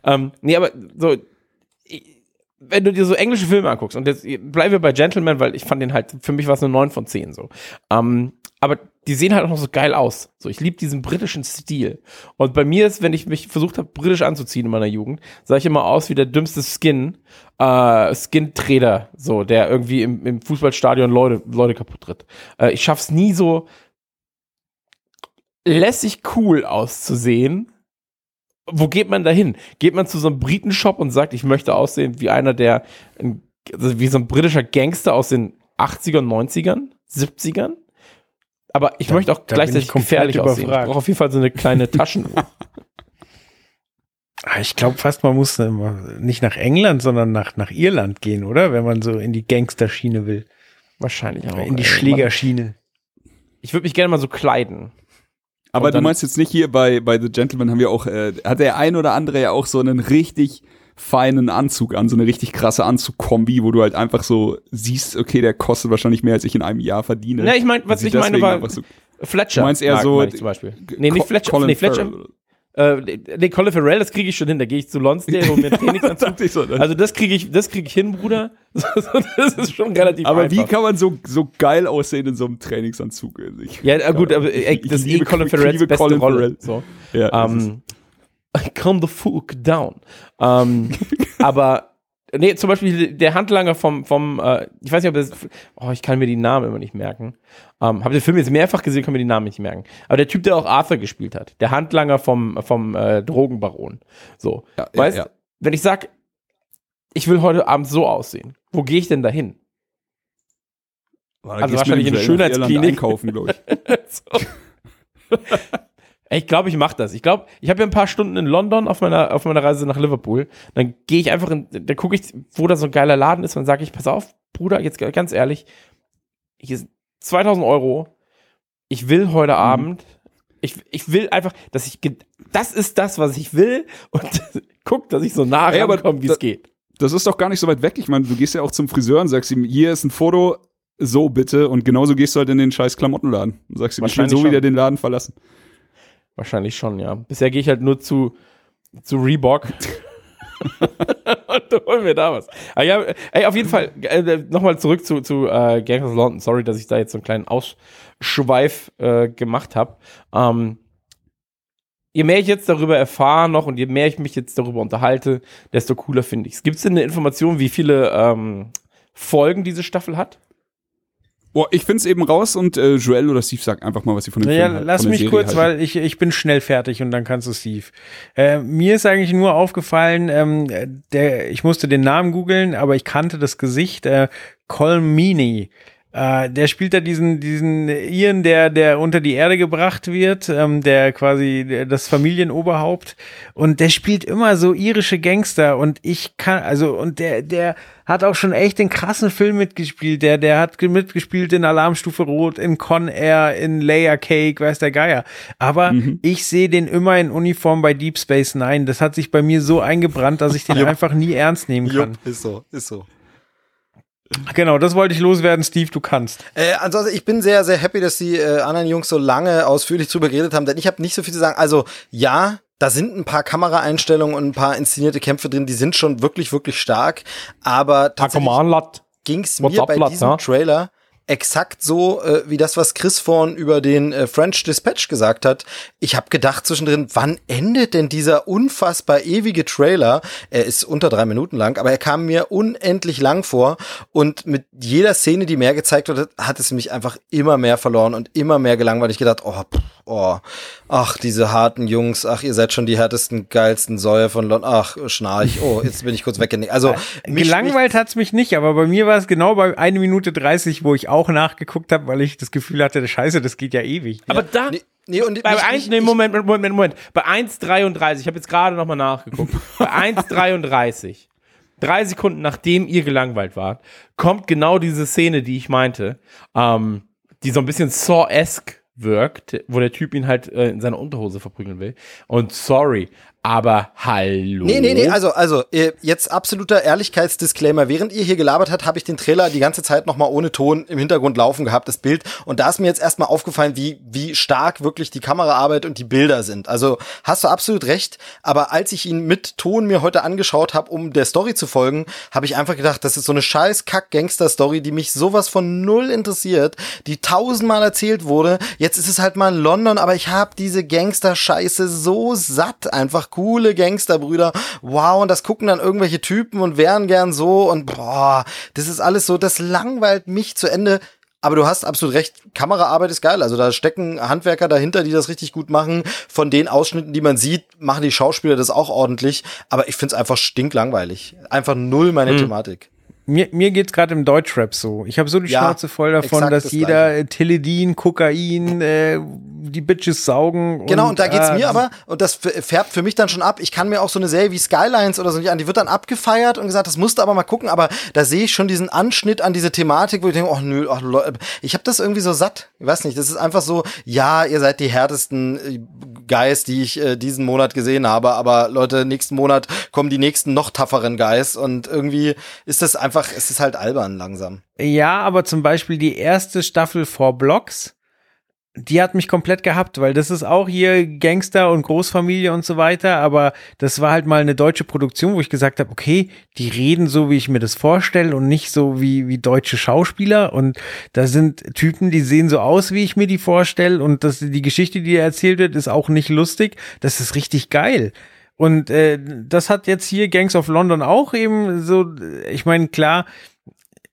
ähm, nee, aber so, ich- wenn du dir so englische Filme anguckst, und jetzt bleiben wir bei Gentleman, weil ich fand den halt, für mich war es eine 9 von 10 so. Ähm, aber die sehen halt auch noch so geil aus. So, ich liebe diesen britischen Stil. Und bei mir ist, wenn ich mich versucht habe, britisch anzuziehen in meiner Jugend, sah ich immer aus wie der dümmste Skin, äh, Skin-Trader, so, der irgendwie im, im Fußballstadion Leute, Leute kaputt tritt. Äh, ich schaff's nie so lässig cool auszusehen. Wo geht man da hin? Geht man zu so einem Britenshop und sagt, ich möchte aussehen wie einer der, also wie so ein britischer Gangster aus den 80ern, 90ern, 70ern? Aber ich möchte auch da gleichzeitig gefährlich aussehen. Ich überfragt. brauche auf jeden Fall so eine kleine (laughs) Taschenuhr. Ah, Ich glaube fast, man muss äh, nicht nach England, sondern nach, nach Irland gehen, oder? Wenn man so in die Gangsterschiene will. Wahrscheinlich auch. in die ey. Schlägerschiene. Ich würde mich gerne mal so kleiden. Aber du meinst jetzt nicht hier bei, bei The Gentleman haben wir auch, äh, hat der ein oder andere ja auch so einen richtig feinen Anzug an, so eine richtig krasse Anzugkombi, wo du halt einfach so siehst, okay, der kostet wahrscheinlich mehr, als ich in einem Jahr verdiene. Ja, ich mein, was ich meine war so- Fletcher. Du meinst eher mag- so meine ich zum Beispiel. Nee, nicht Fletcher. Colin nee, Fletcher. Äh, nee, Colin Farrell, das kriege ich schon hin. Da gehe ich zu Lonsdale, hol mir (laughs) Trainingsanzug. So, ne? Also das kriege ich, das kriege ich hin, Bruder. (laughs) das ist schon relativ Aber einfach. wie kann man so, so geil aussehen in so einem Trainingsanzug? Also Ich, ja, äh, gut, aber ey, Ich das ist eh Colin Farrells beste Colin Rolle. Farrell. So. ja, Ähm, calm the fuck down. Ähm, (laughs) aber nee, zum Beispiel der Handlanger vom, vom äh, ich weiß nicht, ob das, oh, ich kann mir die Namen immer nicht merken. Ähm, Habe den Film jetzt mehrfach gesehen, kann mir die Namen nicht merken. Aber der Typ, der auch Arthur gespielt hat, der Handlanger vom, vom äh, Drogenbaron. So, Ja, ja, weißt, ja. wenn ich sag, ich will heute Abend so aussehen, wo gehe ich denn dahin? Da also wahrscheinlich in eine Schönheitsklinik. einkaufen, glaube ich. (laughs) so. (laughs) Ich glaube, ich mache das. Ich glaube, ich habe ja ein paar Stunden in London auf meiner, auf meiner Reise nach Liverpool. Dann gehe ich einfach in, dann gucke ich, wo da so ein geiler Laden ist und dann sage ich, pass auf, Bruder, jetzt ganz ehrlich, hier sind 2000 Euro. Ich will heute Mhm. Abend, ich, ich will einfach, dass ich, das ist das, was ich will (laughs) und guck, dass ich so nah rankomme, wie es geht. Das ist doch gar nicht so weit weg. Ich meine, du gehst ja auch zum Friseur und sagst ihm, hier ist ein Foto, so bitte. Und genauso gehst du halt in den scheiß Klamottenladen. Und sagst ihm, ich will so schon. wieder den Laden verlassen. Wahrscheinlich schon, ja. Bisher gehe ich halt nur zu, zu Reebok. (laughs) und hol mir da was. Aber ja, ey, auf jeden Fall, äh, nochmal zurück zu, zu äh, Gangs of London. Sorry, dass ich da jetzt so einen kleinen Ausschweif äh, gemacht habe. Ähm, je mehr ich jetzt darüber erfahre noch und je mehr ich mich jetzt darüber unterhalte, desto cooler finde ich es. Gibt es denn eine Information, wie viele ähm, Folgen diese Staffel hat? Boah, ich find's eben raus und äh, Joel oder Steve sagt einfach mal, was sie von dem Ja, Film halt- lass mich Serie kurz, halten. weil ich, ich bin schnell fertig und dann kannst du Steve. Äh, mir ist eigentlich nur aufgefallen, ähm, der, ich musste den Namen googeln, aber ich kannte das Gesicht, äh, Colmini. Äh, der spielt da diesen, diesen Ian, der, der unter die Erde gebracht wird, ähm, der quasi der, das Familienoberhaupt. Und der spielt immer so irische Gangster. Und ich kann, also, und der, der hat auch schon echt den krassen Film mitgespielt. Der, der hat mitgespielt in Alarmstufe Rot, in Con Air, in Layer Cake, weiß der Geier. Aber Mhm. ich sehe den immer in Uniform bei Deep Space Nine. Das hat sich bei mir so eingebrannt, dass ich den (laughs) einfach nie ernst nehmen kann. Jupp, ist so, ist so. Genau, das wollte ich loswerden, Steve, du kannst. Äh, ansonsten, ich bin sehr, sehr happy, dass die äh, anderen Jungs so lange ausführlich drüber geredet haben, denn ich habe nicht so viel zu sagen. Also, ja, da sind ein paar Kameraeinstellungen und ein paar inszenierte Kämpfe drin, die sind schon wirklich, wirklich stark. Aber tatsächlich ging's What's mir up, bei diesem ja? Trailer exakt so äh, wie das, was Chris vorhin über den äh, French Dispatch gesagt hat. Ich habe gedacht zwischendrin, wann endet denn dieser unfassbar ewige Trailer? Er ist unter drei Minuten lang, aber er kam mir unendlich lang vor und mit jeder Szene, die mehr gezeigt wurde, hat es mich einfach immer mehr verloren und immer mehr gelangweilt. Ich gedacht, oh, pff, oh, ach, diese harten Jungs, ach, ihr seid schon die härtesten, geilsten Säue von London, ach, Schnarch, oh, jetzt bin ich kurz weggenickt. Also, mich- Gelangweilt hat's mich nicht, aber bei mir war es genau bei 1 Minute 30, wo ich auch nachgeguckt habe, weil ich das Gefühl hatte, Scheiße, das geht ja ewig. Aber da, Nee, nee, und bei mich- 1, mich- nee, ich- Moment, Moment, Moment. Bei 1,33, ich habe jetzt gerade nochmal nachgeguckt. (laughs) Bei 1,33, drei Sekunden nachdem ihr gelangweilt wart, kommt genau diese Szene, die ich meinte, ähm, die so ein bisschen Saw-esque wirkt, wo der Typ ihn halt äh, in seiner Unterhose verprügeln will. Und sorry, aber hallo. Nee, nee, nee, also, also, äh, jetzt absoluter Ehrlichkeitsdisclaimer. Während ihr hier gelabert habt, habe ich den Trailer die ganze Zeit nochmal ohne Ton im Hintergrund laufen gehabt, das Bild. Und da ist mir jetzt erstmal aufgefallen, wie, wie stark wirklich die Kameraarbeit und die Bilder sind. Also, hast du absolut recht. Aber als ich ihn mit Ton mir heute angeschaut habe, um der Story zu folgen, habe ich einfach gedacht, das ist so eine scheiß Kack-Gangster-Story, die mich sowas von null interessiert, die tausendmal erzählt wurde. Jetzt ist es halt mal in London, aber ich habe diese Gangster-Scheiße so satt. Einfach coole Gangsterbrüder. Wow, und das gucken dann irgendwelche Typen und wären gern so und boah, das ist alles so, das langweilt mich zu Ende. Aber du hast absolut recht, Kameraarbeit ist geil. Also da stecken Handwerker dahinter, die das richtig gut machen. Von den Ausschnitten, die man sieht, machen die Schauspieler das auch ordentlich. Aber ich find's einfach stinklangweilig. Einfach null meine Thematik. Mir, mir geht's gerade im Deutschrap so. Ich habe so die Ja, Schnauze voll davon, dass das jeder Gleiche. Teledin, Kokain, äh, die Bitches saugen. Genau, und da geht's äh, mir aber, und das färbt für mich dann schon ab, ich kann mir auch so eine Serie wie Skylines oder so nicht an, die wird dann abgefeiert und gesagt, das musst du aber mal gucken, aber da sehe ich schon diesen Anschnitt an diese Thematik, wo ich denke, oh nö, ach, ich habe das irgendwie so satt. Ich weiß nicht, das ist einfach so, ja, ihr seid die härtesten äh, Guys, die ich äh, diesen Monat gesehen habe, aber Leute, nächsten Monat kommen die nächsten noch tafferen Guys und irgendwie ist das einfach, es ist halt albern langsam. Ja, aber zum Beispiel die erste Staffel vor Blocks, die hat mich komplett gehabt, weil das ist auch hier Gangster und Großfamilie und so weiter, aber das war halt mal eine deutsche Produktion, wo ich gesagt habe, okay, die reden so, wie ich mir das vorstelle und nicht so wie, wie deutsche Schauspieler und da sind Typen, die sehen so aus, wie ich mir die vorstelle und das, die Geschichte, die erzählt wird, ist auch nicht lustig, das ist richtig geil. Und äh, das hat jetzt hier Gangs of London auch eben so, ich meine, klar,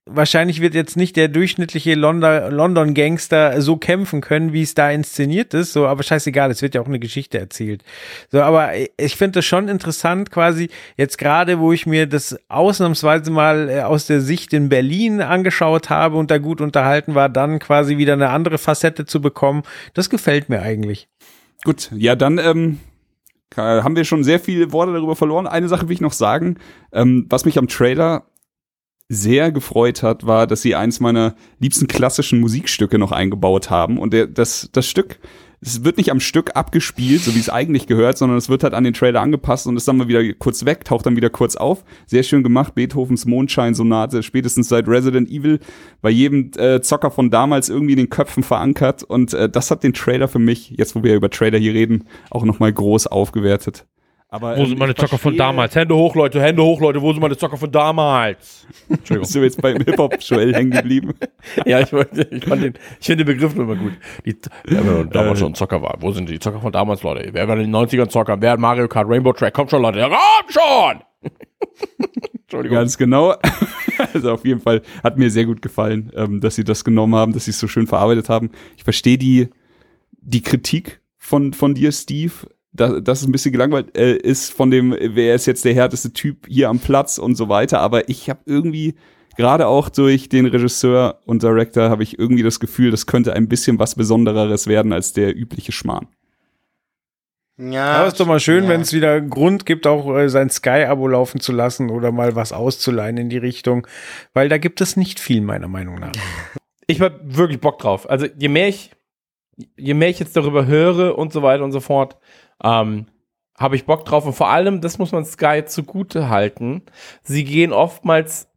wahrscheinlich wird jetzt nicht der durchschnittliche London- London-Gangster so kämpfen können, wie es da inszeniert ist, so, aber scheißegal, es wird ja auch eine Geschichte erzählt. So, aber ich finde das schon interessant, quasi jetzt gerade, wo ich mir das ausnahmsweise mal äh, aus der Sicht in Berlin angeschaut habe und da gut unterhalten war, dann quasi wieder eine andere Facette zu bekommen. Das gefällt mir eigentlich. Gut, ja, dann ähm, haben wir schon sehr viele Worte darüber verloren. Eine Sache will ich noch sagen, ähm, was mich am Trailer sehr gefreut hat, war, dass sie eins meiner liebsten klassischen Musikstücke noch eingebaut haben. Und der, das, das Stück, es wird nicht am Stück abgespielt, so wie es eigentlich gehört, sondern es wird halt an den Trailer angepasst und ist dann mal wieder kurz weg, taucht dann wieder kurz auf. Sehr schön gemacht, Beethovens Mondschein-Sonate, spätestens seit Resident Evil, bei jedem äh, Zocker von damals irgendwie in den Köpfen verankert. Und äh, das hat den Trailer für mich, jetzt wo wir über Trailer hier reden, auch nochmal groß aufgewertet. Aber, Wo ähm, sind meine ich Zocker von damals? Hände hoch, Leute, Hände hoch, Leute, wo sind meine Zocker von damals? Entschuldigung. Bist du jetzt beim Hip-Hop Joel hängen geblieben? (laughs) ja, ich, wollte- ich fand den, ich finde den Begriff nur immer gut. Die, ja, wenn man damals schon Zocker war. Wo sind die Zocker von damals, Leute? Wer war in den 90ern Zocker? Wer hat Mario Kart, Rainbow Track? Kommt schon, Leute. Ja, komm schon! (laughs) Entschuldigung. Ganz genau. (laughs) Also auf jeden Fall hat mir sehr gut gefallen, ähm, dass sie das genommen haben, dass sie es so schön verarbeitet haben. Ich verstehe die, die Kritik von, von dir, Steve, dass, dass es ein bisschen gelangweilt äh, ist von dem, wer ist jetzt der härteste Typ hier am Platz und so weiter. Aber ich habe irgendwie gerade auch durch den Regisseur und Director habe ich irgendwie das Gefühl, das könnte ein bisschen was Besondereres werden als der übliche Schmarrn. Ja, Aber ist doch mal schön, ja. wenn es wieder Grund gibt, auch äh, sein Sky-Abo laufen zu lassen oder mal was auszuleihen in die Richtung, weil da gibt es nicht viel, meiner Meinung nach. (laughs) Ich hab wirklich Bock drauf. Also je mehr ich, je mehr ich jetzt darüber höre und so weiter und so fort, ähm, habe ich Bock drauf. Und vor allem, das muss man Sky zugute halten, sie gehen oftmals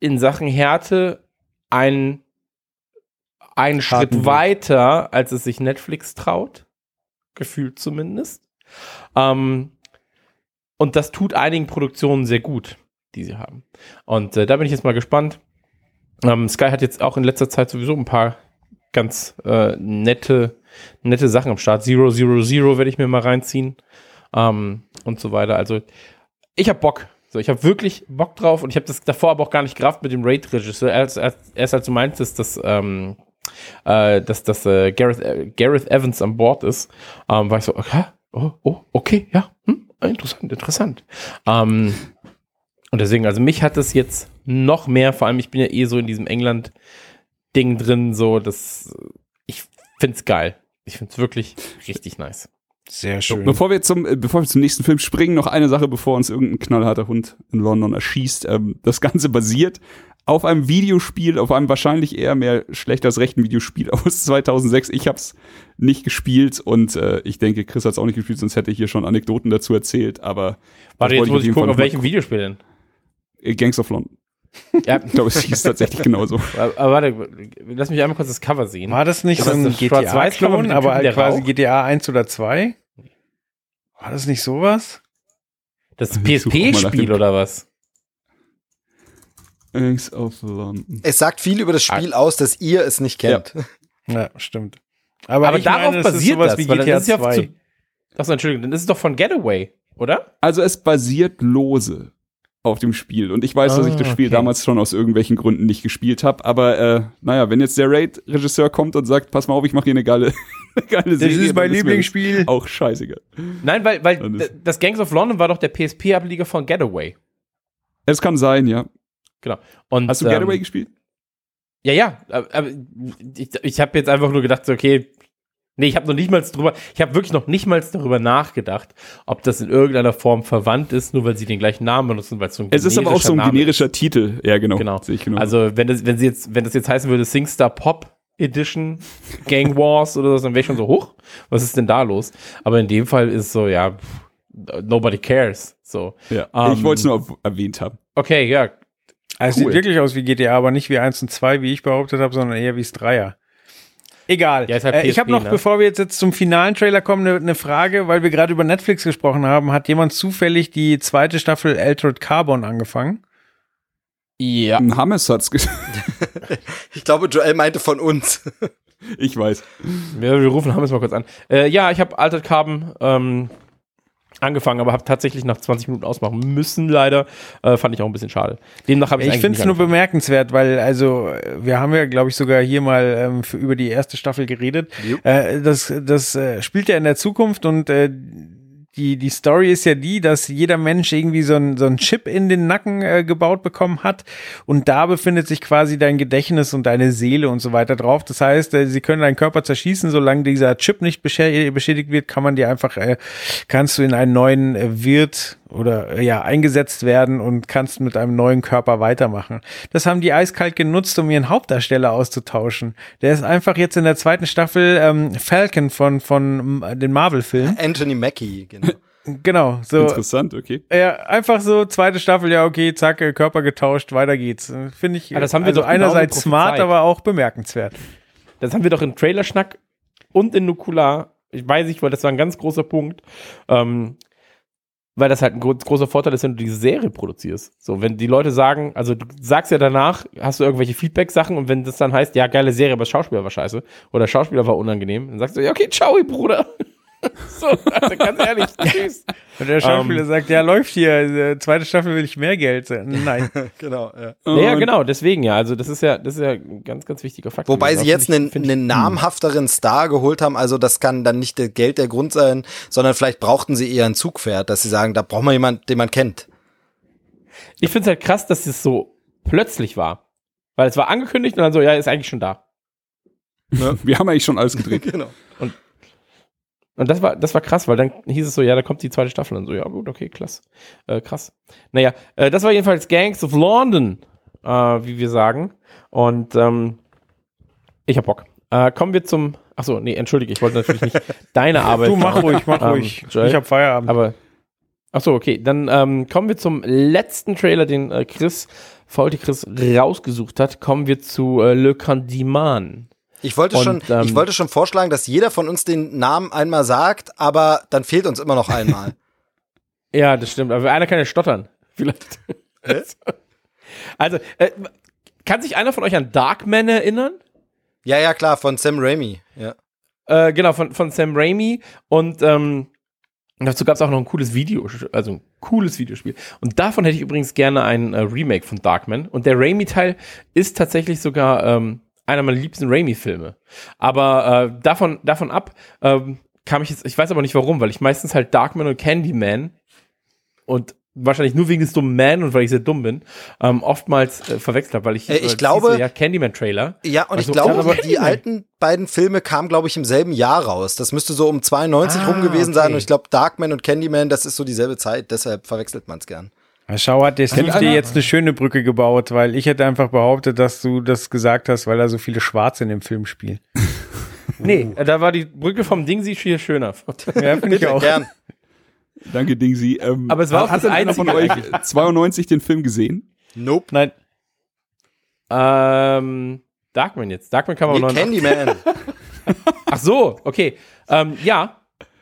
in Sachen Härte einen, einen Schritt Weg. weiter, als es sich Netflix traut. Gefühlt zumindest. Ähm, und das tut einigen Produktionen sehr gut, die sie haben. Und äh, da bin ich jetzt mal gespannt. Ähm, Sky hat jetzt auch in letzter Zeit sowieso ein paar ganz äh, nette, nette Sachen am Start. Zero, Zero, Zero werde ich mir mal reinziehen. Ähm, und so weiter. Also, ich habe Bock. So, ich habe wirklich Bock drauf und ich habe das davor aber auch gar nicht gerafft mit dem Raid-Regisseur. Erst, erst, erst als du meintest, dass, ähm, äh, dass, dass äh, Gareth, äh, Gareth Evans an Bord ist, ähm, war ich so, okay, oh, oh, okay, ja, hm, interessant, interessant. Ähm, und deswegen, also mich hat es jetzt noch mehr, vor allem ich bin ja eh so in diesem England-Ding drin, so, das, ich find's geil. Ich find's wirklich richtig nice. Sehr schön. Bevor wir zum, äh, bevor wir zum nächsten Film springen, noch eine Sache, bevor uns irgendein knallharter Hund in London erschießt. Ähm, das Ganze basiert auf einem Videospiel, auf einem wahrscheinlich eher mehr schlecht als rechten Videospiel (laughs) aus 2006. Ich hab's nicht gespielt und äh, ich denke, Chris hat's auch nicht gespielt, sonst hätte ich hier schon Anekdoten dazu erzählt, aber Warte, jetzt muss ich gucken, auf welchem Videospiel denn? Äh, Gangs of London. Ja, (laughs) Ich glaube, es hieß tatsächlich genauso. aber, aber warte, lass mich einmal kurz das Cover sehen. War das nicht Ja, so das ein ist das GTA-Klon, aber der quasi raucht? GTA 1 oder 2? War das nicht sowas? Das PSP-Spiel oder was? Gangs of London. Es sagt viel über das Spiel aus, dass ihr es nicht kennt. Ja, stimmt. Aber, Aber ich darauf meine, es ist basiert sowas das, wie GTA ist es ja 2. zu, Achso, Entschuldigung, dann ist es doch von Getaway, oder? Also es basiert lose auf dem Spiel. Und ich weiß, dass ich Ah, das Spiel okay. damals schon aus irgendwelchen Gründen nicht gespielt habe. Aber äh, naja, wenn jetzt der Raid-Regisseur kommt und sagt, pass mal auf, ich mache hier eine geile, (laughs) eine geile das Serie. ist mein Lieblingsspiel. Auch scheißegal. Nein, weil, weil das Gangs of London war doch der PSP-Ableger von Getaway. Es kann sein, ja. Genau. Und, Hast du ähm, Getaway gespielt? Ja, ja, aber, aber ich, ich habe jetzt einfach nur gedacht, so, okay, nee, ich habe noch nicht mal drüber, ich habe wirklich noch nicht mal darüber nachgedacht, ob das in irgendeiner Form verwandt ist, nur weil sie den gleichen Namen benutzen, weil es so ein Es ist aber auch so ein Name generischer Titel. Ja, genau. Genau. Sehe ich genau. Also, wenn das, wenn sie jetzt, wenn das jetzt heißen würde, SingStar Pop Edition, Gang Wars oder so, dann wäre ich schon so hoch. Was ist denn da los? Aber in dem Fall ist es so, ja, nobody cares. So. ja. ähm, ich wollte es nur erwähnt haben. Okay, ja. Also Cool. sieht wirklich aus wie GTA, aber nicht wie 1 und 2, wie ich behauptet habe, sondern eher wie das Dreier. Egal. Ja, halt äh, ich PSP, habe noch, ne? bevor wir jetzt, jetzt zum finalen Trailer kommen, eine ne Frage, weil wir gerade über Netflix gesprochen haben. Hat jemand zufällig die zweite Staffel Altered Carbon angefangen? Ja. Ein Hammes hat's ges Ich glaube, Joel meinte von uns. Ich weiß. Wir, wir rufen Hammes mal kurz an. Äh, ja, ich habe Altered Carbon ähm, angefangen, aber habe tatsächlich nach 20 Minuten ausmachen müssen, leider. Äh, fand ich auch ein bisschen schade. Demnach habe ich Ich finde es nur bemerkenswert, weil also wir haben ja, glaube ich, sogar hier mal ähm, für, über die erste Staffel geredet. Äh, das das äh, spielt ja in der Zukunft und äh, die, die Story ist ja die, dass jeder Mensch irgendwie so ein so ein Chip in den Nacken äh, gebaut bekommen hat und da befindet sich quasi dein Gedächtnis und deine Seele und so weiter drauf. Das heißt, äh, sie können deinen Körper zerschießen, solange dieser Chip nicht beschä- beschädigt wird, kann man dir einfach, äh, kannst du in einen neuen äh, Wirt oder äh, ja eingesetzt werden und kannst mit einem neuen Körper weitermachen. Das haben die eiskalt genutzt, um ihren Hauptdarsteller auszutauschen. Der ist einfach jetzt in der zweiten Staffel ähm, Falcon von von den Marvel-Filmen. Anthony Mackie, genau. (laughs) Genau, so Interessant, okay. ja, einfach so zweite Staffel, ja okay, zack, äh, Körper getauscht, weiter geht's. Finde ich Ja, das haben wir also doch genau einerseits smart, prophezeit. aber auch bemerkenswert. Das haben wir doch in Trailerschnack und in Nukular. Ich weiß nicht, weil das war ein ganz großer Punkt. Ähm, weil das halt ein gro großer Vorteil ist, wenn du diese Serie produzierst. So, wenn die Leute sagen, also du sagst ja danach, hast du irgendwelche Feedback-Sachen und wenn das dann heißt, ja, geile Serie, aber Schauspieler war scheiße oder Schauspieler war unangenehm, dann sagst du, ja, okay, ciao, Bruder. (laughs) so, also ganz ehrlich, tschüss. Und der Schauspieler Ähm. sagt, ja, läuft hier, äh, zweite Staffel will ich mehr Geld. Nein. (laughs) genau, ja. Ja, Und- genau, deswegen ja. Also das ist ja, das ist ja ein ganz, ganz wichtiger Faktor. Wobei Also sie jetzt einen, einen namhafteren Star geholt haben, also das kann dann nicht der Geld der Grund sein, sondern vielleicht brauchten sie eher ein Zugpferd, dass sie sagen, da braucht man jemand, den man kennt. Ich finde es halt krass, dass es so plötzlich war. Weil es war angekündigt und dann so, ja, ist eigentlich schon da. Wir haben eigentlich schon alles gedreht. (laughs) Genau. Und das war, das war krass, weil dann hieß es so, ja, da kommt die zweite Staffel und so, ja gut, okay, klasse. Äh, krass. Naja, äh, das war jedenfalls Gangs of London, äh, wie wir sagen. Und ähm, ich hab Bock. Äh, kommen wir zum. Achso, nee, entschuldige, ich wollte natürlich nicht (laughs) deine Arbeit. Du mach ruhig, mach Ähm, ruhig. Joel? Ich hab Feierabend. Aber. Achso, okay. Dann ähm, kommen wir zum letzten Trailer, den äh, Chris, Faulty Chris rausgesucht hat. Kommen wir zu äh, Le Candyman. Ich wollte, Und, schon, ähm, ich wollte schon vorschlagen, dass jeder von uns den Namen einmal sagt, aber dann fehlt uns immer noch einmal. (laughs) Ja, das stimmt. Aber einer kann ja stottern. (laughs) Vielleicht. (laughs) also, äh, kann sich einer von euch an Darkman erinnern? ja, ja, klar, von Sam Raimi. Ja. Äh, genau, von, von Sam Raimi. Und ähm, dazu gab es auch noch ein cooles Video, also ein cooles Videospiel. Und davon hätte ich übrigens gerne ein äh, Remake von Darkman. Und der Raimi-Teil ist tatsächlich sogar ähm, einer meiner liebsten Raimi-Filme. Aber äh, davon, davon ab ähm, kam ich jetzt, ich weiß aber nicht warum, weil ich meistens halt Darkman und Candyman und wahrscheinlich nur wegen des dummen Man und weil ich sehr dumm bin, ähm, oftmals äh, verwechselt habe, weil ich, Äh, ich äh, glaube- hieße ja Candyman-Trailer. Ja, und Also, ich glaube, aber- die alten beiden Filme kamen, glaube ich, im selben Jahr raus. Das müsste so um 92 Ah, rum gewesen sein. okay. Und ich glaube, Darkman und Candyman, das ist so dieselbe Zeit. Deshalb verwechselt man es gern. Schau, hat der Steve einer- dir jetzt eine schöne Brücke gebaut, weil ich hätte einfach behauptet, dass du das gesagt hast, weil da so viele Schwarze in dem Film spielen. (laughs) Nee, da war die Brücke vom Dingsy viel schöner. (laughs) Ja, finde ich auch. Gern. Danke, Dingsy. Ähm, Aber es war auch hat das einer von euch Einzige (laughs) 92 den Film gesehen? Nope. Nein, Ähm, Darkman jetzt. Darkman kam aber Nee, noch. Candyman. Ach so, okay. Ähm, ja,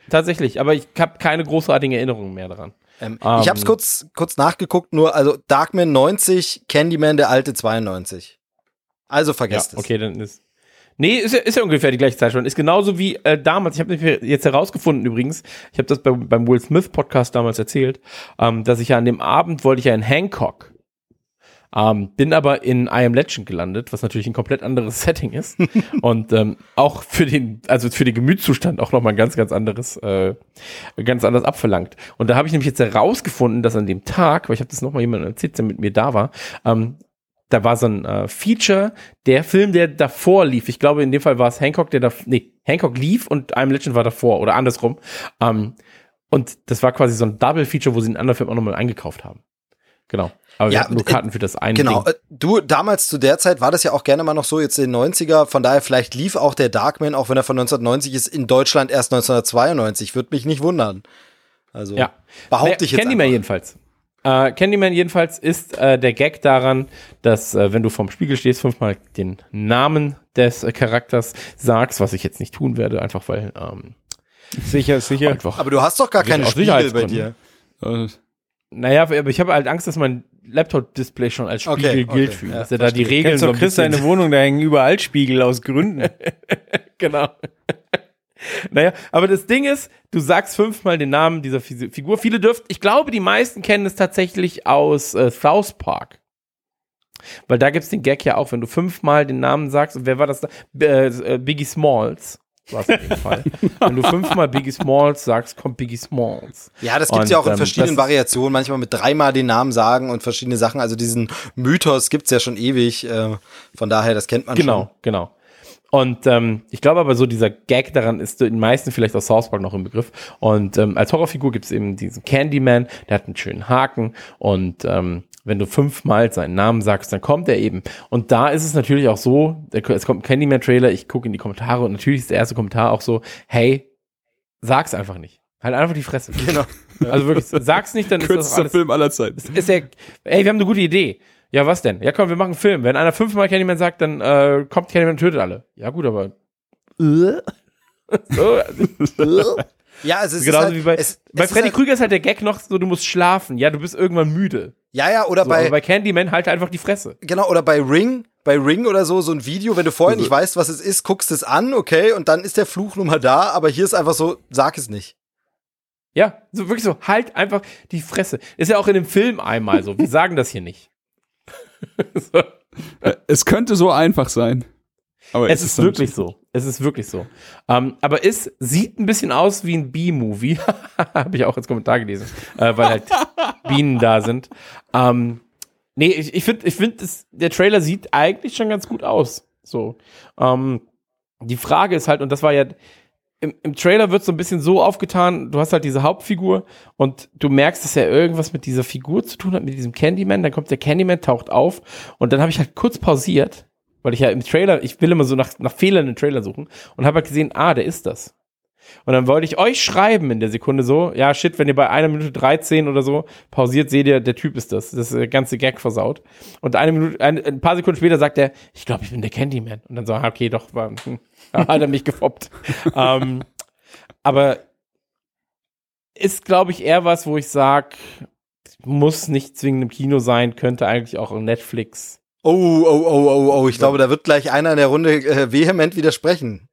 tatsächlich. Aber ich habe keine großartigen Erinnerungen mehr daran. Ähm, Ähm. ich habe es kurz, kurz nachgeguckt, nur, also Darkman 90, Candyman der alte 92. Also Ja, vergesst es. okay, dann ist. Nee, ist ja, ist ja ungefähr die gleiche Zeit schon. Ist genauso wie äh, damals. Ich habe jetzt herausgefunden übrigens, ich habe das beim, beim Will Smith Podcast damals erzählt, ähm, dass ich ja an dem Abend wollte ich ja in Hancock. Ähm, bin aber in I Am Legend gelandet, was natürlich ein komplett anderes (laughs) Setting ist. und ähm, auch für den, also für den Gemütszustand auch nochmal ein ganz, ganz anderes, äh, ganz anders abverlangt. Und da habe ich nämlich jetzt herausgefunden, dass an dem Tag, weil ich habe das nochmal jemandem erzählt, der mit mir da war, ähm, da war so ein äh, Feature, der Film, der davor lief. Ich glaube, in dem Fall war es Hancock, der da, nee, Hancock lief und I'm Legend war davor oder andersrum. Ähm, und das war quasi so ein Double-Feature, wo sie einen anderen Film auch nochmal eingekauft haben. Genau. Aber wir Ja, hatten nur äh, Karten für das eine Genau, Ding. äh, du, damals zu der Zeit war das ja auch gerne mal noch so, jetzt in den 90er, von daher vielleicht lief auch der Darkman, auch wenn er von 1990 ist, in Deutschland erst 1992, würde mich nicht wundern. Also, Ja. behaupte ich jetzt Candyman jedenfalls. Äh, Candyman jedenfalls ist äh, der Gag daran, dass äh, wenn du vorm Spiegel stehst, fünfmal den Namen des äh, Charakters sagst, was ich jetzt nicht tun werde, einfach weil ähm, sicher, sicher. einfach. Aber du hast doch gar keine Spiegel bei dir. Naja, aber ich habe halt Angst, dass mein Laptop-Display schon als Spiegel Okay, gilt okay, für ja, dass er da die Regeln so Chris seine Wohnung, da hängen überall Spiegel aus Gründen. (laughs) genau. naja, aber das Ding ist, du sagst fünfmal den Namen dieser Fi- Figur. Viele dürften, ich glaube, die meisten kennen es tatsächlich aus äh, South Park. Weil da gibt's den Gag ja auch, wenn du fünfmal den Namen sagst, und wer war das da? B äh, Biggie Smalls. War es in dem Fall. wenn du fünfmal Biggie Smalls sagst, kommt Biggie Smalls. Ja, das gibt's Und, ja auch in ähm, verschiedenen Variationen, manchmal mit dreimal den Namen sagen und verschiedene Sachen. Also diesen Mythos gibt's ja schon ewig. Äh, von daher, das kennt man Genau, schon. genau. Und ähm, ich glaube aber so, dieser Gag daran ist den meisten vielleicht aus South Park noch im Begriff. Und ähm, als Horrorfigur gibt es eben diesen Candyman, der hat einen schönen Haken. Und ähm, wenn du fünfmal seinen Namen sagst, dann kommt er eben. Und da ist es natürlich auch so, es kommt ein Candyman-Trailer, ich gucke in die Kommentare und natürlich ist der erste Kommentar auch so, hey, sag's einfach nicht. Halt einfach die Fresse. Genau. Also wirklich, sag's nicht, dann ist das kürzester alles Film aller Zeiten. ist ja, ey, wir haben eine gute Idee. Ja, was denn? Ja, komm, wir machen einen Film. Wenn einer fünfmal Candyman sagt, dann äh, kommt Candyman und tötet alle. Ja, gut, aber. Äh? so, also, (laughs) (laughs) Ja, also es ist genauso halt, wie bei, es, bei es ist Freddy halt, Krüger ist halt der Gag noch so, du musst schlafen. Ja, du bist irgendwann müde. Ja, ja, oder So, bei, bei Candyman halt einfach die Fresse. Genau, oder bei Ring, bei Ring oder so, so ein Video, wenn du vorher Also nicht weißt, was es ist, guckst es an, okay, und dann ist der Fluch nun mal da, aber hier ist einfach so, sag es nicht. Ja, so wirklich so, halt einfach die Fresse. Ist ja auch in dem Film einmal so. Wir (laughs) sagen das hier nicht. so. Äh, Es könnte so einfach sein. Aber Es ist dann- wirklich so. Es ist wirklich so. Ähm, aber es sieht ein bisschen aus wie ein B-Movie. (laughs) Habe ich auch als Kommentar gelesen, äh, weil halt (laughs) Bienen da sind. Ähm, Nee, ich, ich finde, ich find, der Trailer sieht eigentlich schon ganz gut aus. So. Ähm, die Frage ist halt, und das war ja, im, im Trailer wird so ein bisschen so aufgetan, du hast halt diese Hauptfigur und du merkst, dass er irgendwas mit dieser Figur zu tun hat, mit diesem Candyman. Dann kommt der Candyman, taucht auf und dann habe ich halt kurz pausiert, weil ich ja im Trailer, ich will immer so nach, nach Fehlern im Trailer suchen und habe halt gesehen, ah, der ist das. Und dann wollte ich euch schreiben in der Sekunde so, ja, shit, wenn ihr bei einer Minute 13 oder so pausiert, seht ihr, der Typ ist das. Das ist der ganze Gag versaut. Und eine Minute, ein, ein paar Sekunden später sagt er, ich glaube, ich bin der Candyman. Und dann so, ah, okay, doch, war, hm, (laughs) hat er mich gefoppt. (laughs) ähm, aber ist, glaube ich, eher was, wo ich sag, muss nicht zwingend im Kino sein, könnte eigentlich auch in Netflix. Oh, oh, oh, oh, oh, ich glaube, da wird gleich einer in der Runde äh, vehement widersprechen.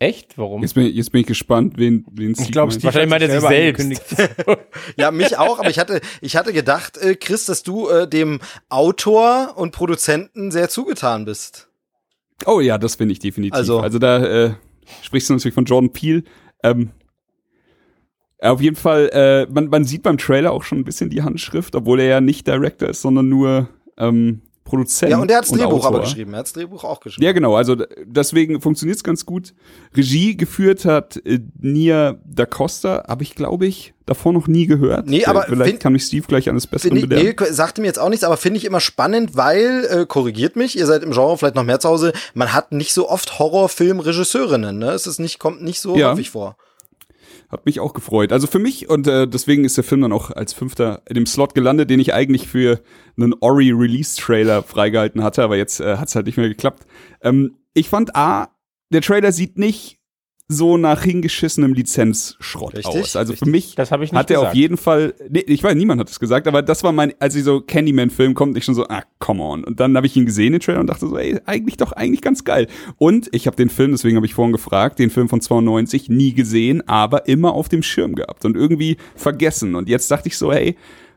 Echt? Warum? Jetzt bin, jetzt bin ich gespannt, wen, wen Ich glaube, Steve Wahrscheinlich meint er sich selbst. (laughs) Ja, mich auch, aber ich hatte, ich hatte gedacht, äh, Chris, dass du äh, dem Autor und Produzenten sehr zugetan bist. Oh ja, das bin ich definitiv. Also- Also, da äh, sprichst du natürlich von Jordan Peele. Ähm, auf jeden Fall, äh, man, man sieht beim Trailer auch schon ein bisschen die Handschrift, obwohl er ja nicht Director ist, sondern nur ähm, Produzent. Ja, und er hat das Drehbuch Autor. aber geschrieben. Er hat das Drehbuch auch geschrieben. Ja, genau. Also deswegen funktioniert es ganz gut. Regie geführt hat äh, Nia Da Costa, habe ich, glaube ich, davor noch nie gehört. Nee, Äh, aber Vielleicht find- kann mich Steve gleich Besseren Finde ich, belehren. nee, sagte mir jetzt auch nichts, aber finde ich immer spannend, weil, äh, korrigiert mich, ihr seid im Genre vielleicht noch mehr zu Hause, man hat nicht so oft Horrorfilm-Regisseurinnen, ne? Es ist nicht, kommt nicht so Ja. häufig vor. Hat mich auch gefreut. Also für mich, und äh, deswegen ist der Film dann auch als Fünfter in dem Slot gelandet, den ich eigentlich für einen Ori-Release-Trailer freigehalten hatte, aber jetzt äh, hat es halt nicht mehr geklappt. Ähm, ich fand A, der Trailer sieht nicht so nach hingeschissenem Lizenzschrott Richtig, aus. Also für richtig. mich Das ich nicht hat er auf jeden Fall, nee, ich weiß, niemand hat es gesagt, aber das war mein, als ich so Candyman-Film kommt, ich schon so, ah, come on. Und dann habe ich ihn gesehen, den Trailer, und dachte so, ey, eigentlich doch, eigentlich ganz geil. Und ich habe den Film, deswegen habe ich vorhin gefragt, den Film von 92 nie gesehen, aber immer auf dem Schirm gehabt und irgendwie vergessen. Und jetzt dachte ich so, hey,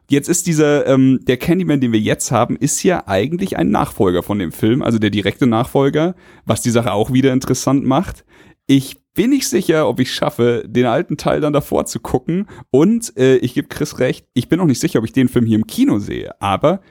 Jetzt ist dieser, ähm, der Candyman, den wir jetzt haben, ist ja eigentlich ein Nachfolger von dem Film, also der direkte Nachfolger, was die Sache auch wieder interessant macht. Ich bin nicht sicher, ob ich schaffe, den alten Teil dann davor zu gucken. Und äh, ich gebe Chris recht, ich bin auch nicht sicher, ob ich den Film hier im Kino sehe. Aber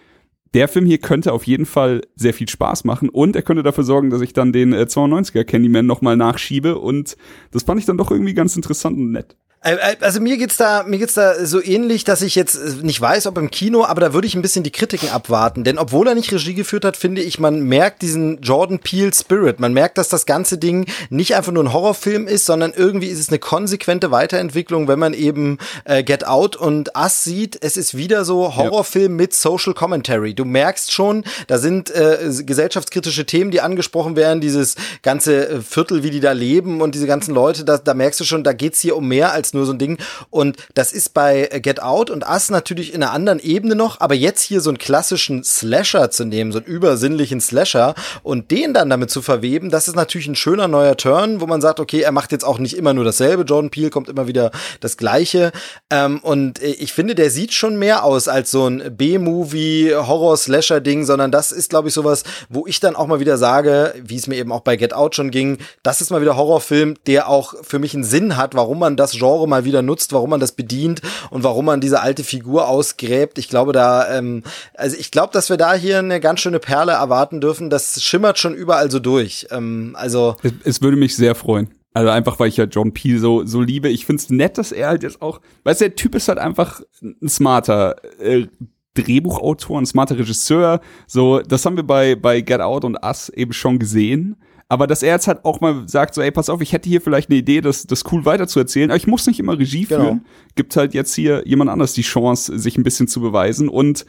der Film hier könnte auf jeden Fall sehr viel Spaß machen und er könnte dafür sorgen, dass ich dann den äh, 92er Candyman nochmal nachschiebe. Und das fand ich dann doch irgendwie ganz interessant und nett. Äh, äh, Also mir geht's da, mir geht's da so ähnlich, dass ich jetzt äh, nicht weiß, ob im Kino, aber da würde ich ein bisschen die Kritiken abwarten, denn obwohl er nicht Regie geführt hat, finde ich, man merkt diesen Jordan Peele Spirit. Man merkt, dass das ganze Ding nicht einfach nur ein Horrorfilm ist, sondern irgendwie ist es eine konsequente Weiterentwicklung, wenn man eben äh, Get Out und Us sieht. Es ist wieder so Horrorfilm mit Social Commentary. Du merkst schon, da sind äh, gesellschaftskritische Themen, die angesprochen werden, dieses ganze Viertel, wie die da leben und diese ganzen Leute, da, da merkst du schon, da geht's hier um mehr als nur so ein Ding. Und das ist bei äh, Get Out und Us natürlich in einer anderen Ebene noch, aber jetzt hier so einen klassischen Slasher zu nehmen, so einen übersinnlichen Slasher und den dann damit zu verweben, das ist natürlich ein schöner neuer Turn, wo man sagt, okay, er macht jetzt auch nicht immer nur dasselbe, Jordan Peele kommt immer wieder das Gleiche. Ähm, und äh, ich finde, der sieht schon mehr aus als so ein B-Movie, Horror-Slasher-Ding, sondern das ist, glaube ich, sowas, wo ich dann auch mal wieder sage, wie es mir eben auch bei Get Out schon ging, das ist mal wieder Horrorfilm, der auch für mich einen Sinn hat, warum man das Genre mal wieder nutzt, warum man das bedient und warum man diese alte Figur ausgräbt. Ich glaube, da, ähm, also ich glaube, dass wir da hier eine ganz schöne Perle erwarten dürfen. Das schimmert schon überall so durch. Ähm, also Es, es würde mich sehr freuen. Also einfach, weil ich ja John Peel so, so liebe. Ich find's nett, dass er halt jetzt auch, weißt du, der Typ ist halt einfach ein smarter äh, Drehbuchautor, ein smarter Regisseur. So, das haben wir bei, bei Get Out und Us eben schon gesehen. Aber dass er jetzt halt auch mal sagt, so, ey, pass auf, ich hätte hier vielleicht eine Idee, das, das cool weiterzuerzählen, aber ich muss nicht immer Regie Genau. führen. Gibt halt jetzt hier jemand anders die Chance, sich ein bisschen zu beweisen. Und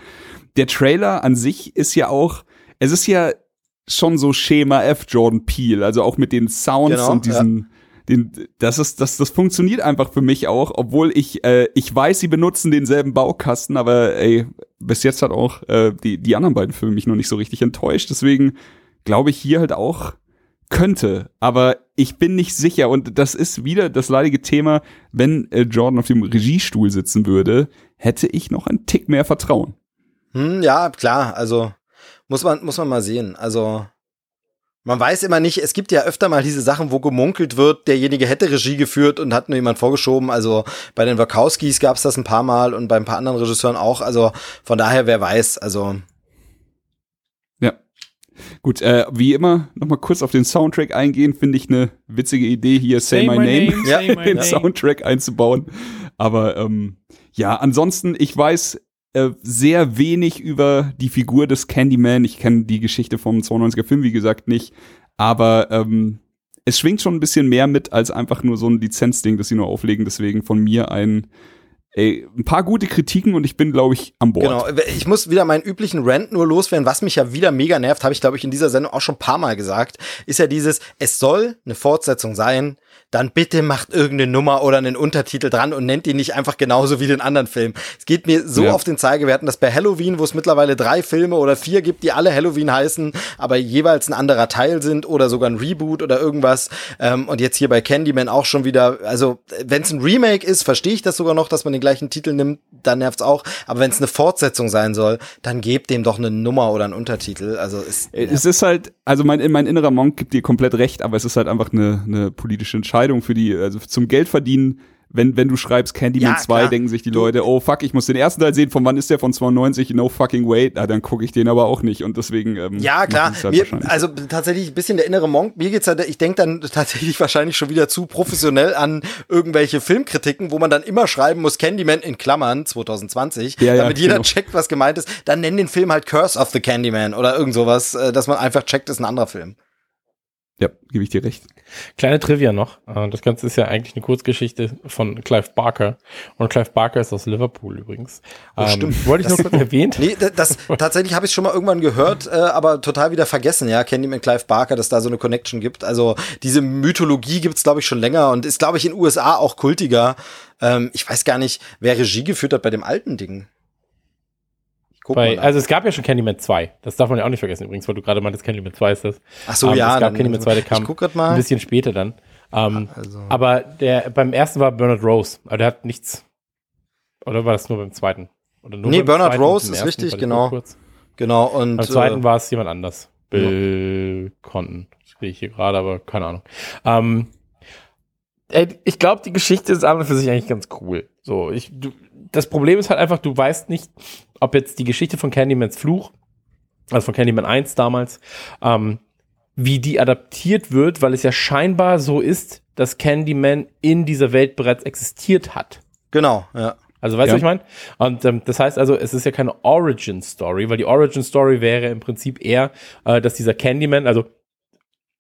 der Trailer an sich ist ja auch, es ist ja schon so Schema F Jordan Peele, also auch mit den Sounds Genau, und diesen, den, das ist, das, das funktioniert einfach für mich auch, obwohl ich, äh, ich weiß, sie benutzen denselben Baukasten, aber ey, bis jetzt hat auch äh, die, die anderen beiden Filme mich noch nicht so richtig enttäuscht. Deswegen glaube ich hier halt auch könnte, aber ich bin nicht sicher und das ist wieder das leidige Thema, wenn äh, Jordan auf dem Regiestuhl sitzen würde, hätte ich noch einen Tick mehr Vertrauen. Hm, ja, klar, also muss man, muss man mal sehen. Also Man weiß immer nicht, es gibt ja öfter mal diese Sachen, wo gemunkelt wird, derjenige hätte Regie geführt und hat nur jemand vorgeschoben. Also bei den Wachowskis gab es das ein paar Mal und bei ein paar anderen Regisseuren auch. Also von daher, wer weiß. Also. Gut, äh, wie immer, nochmal kurz auf den Soundtrack eingehen, finde ich eine witzige Idee hier, Say, My, Name, (laughs) say Ja, my den name. Soundtrack einzubauen. Aber ähm, ja, ansonsten, ich weiß äh, sehr wenig über die Figur des Candyman. Ich kenne die Geschichte vom 92er Film, wie gesagt, nicht. Aber ähm, es schwingt schon ein bisschen mehr mit als einfach nur so ein Lizenzding, das sie nur auflegen. Deswegen von mir ein, ey, ein paar gute Kritiken und ich bin, glaube ich, an Bord. Genau, ich muss wieder meinen üblichen Rant nur loswerden, was mich ja wieder mega nervt, habe ich glaube ich in dieser Sendung auch schon ein paar Mal gesagt, ist ja dieses, es soll eine Fortsetzung sein, dann bitte macht irgendeine Nummer oder einen Untertitel dran und nennt ihn nicht einfach genauso wie den anderen Film. Es geht mir so Ja. auf den Zeiger, wir hatten das bei Halloween, wo es mittlerweile drei Filme oder vier gibt, die alle Halloween heißen, aber jeweils ein anderer Teil sind oder sogar ein Reboot oder irgendwas. Ähm, und jetzt hier bei Candyman auch schon wieder, also wenn es ein Remake ist, verstehe ich das sogar noch, dass man den gleichen Titel nimmt, dann nervt's auch. Aber wenn es eine Fortsetzung sein soll, dann gebt dem doch eine Nummer oder einen Untertitel. Also ist Es ist halt, also mein, mein innerer Monk gibt dir komplett recht, aber es ist halt einfach eine, eine politische Entscheidung für die, also zum Geld verdienen. Wenn, wenn du schreibst Candyman Ja, 2, klar. denken sich die Leute, oh fuck, ich muss den ersten Teil sehen, von wann ist der von 92? No fucking way. Na, dann gucke ich den aber auch nicht und deswegen. Ähm, Ja, klar. halt Mir, also tatsächlich ein bisschen der innere Monk. Mir geht's halt, ich denke dann tatsächlich wahrscheinlich schon wieder zu professionell an irgendwelche Filmkritiken, wo man dann immer schreiben muss, Candyman in Klammern 2020, Ja, ja, damit jeder genau. checkt, was gemeint ist. Dann nenn den Film halt Curse of the Candyman oder irgend sowas, äh, dass man einfach checkt, ist ein anderer Film. Ja, gebe ich dir recht. Kleine Trivia noch. Äh, Das Ganze ist ja eigentlich eine Kurzgeschichte von Clive Barker. Und Clive Barker ist aus Liverpool übrigens. Oh, Ähm, stimmt. Wollte ich nur kurz erwähnt. Nee, da- das (laughs) tatsächlich habe ich schon mal irgendwann gehört, äh, aber total wieder vergessen, ja, Candyman Clive Barker, dass da so eine Connection gibt. Also diese Mythologie gibt's glaube ich schon länger und ist glaube ich in den USA auch kultiger. Ähm, ich weiß gar nicht, wer Regie geführt hat bei dem alten Ding. Bei, mal. also es gab ja schon Candyman 2. Das darf man ja auch nicht vergessen übrigens, weil du gerade meintest, Candyman 2 ist das. Ach so, ähm, ja. es gab Candyman 2, der kam Ich guck grad ein bisschen später dann. Ähm, Also. Aber der beim ersten war Bernard Rose. Aber der hat nichts. Oder war das nur beim zweiten? Oder Nee, Bernard zweiten? Rose ist richtig, genau. Genau, und Beim zweiten äh, war es jemand anders. Bill Conton. Das sehe ich hier gerade, aber keine Ahnung. Ähm, ey, ich glaube, die Geschichte ist an und für sich eigentlich ganz cool. So, ich, du, das Problem ist halt einfach, du weißt nicht, ob jetzt die Geschichte von Candymans Fluch, also von Candyman 1 damals, ähm, wie die adaptiert wird, weil es ja scheinbar so ist, dass Candyman in dieser Welt bereits existiert hat. genau, ja. Also weißt du, Ja. was ich meine? Und ähm, das heißt also, es ist ja keine Origin Story, weil die Origin Story wäre im Prinzip eher, äh, dass dieser Candyman, also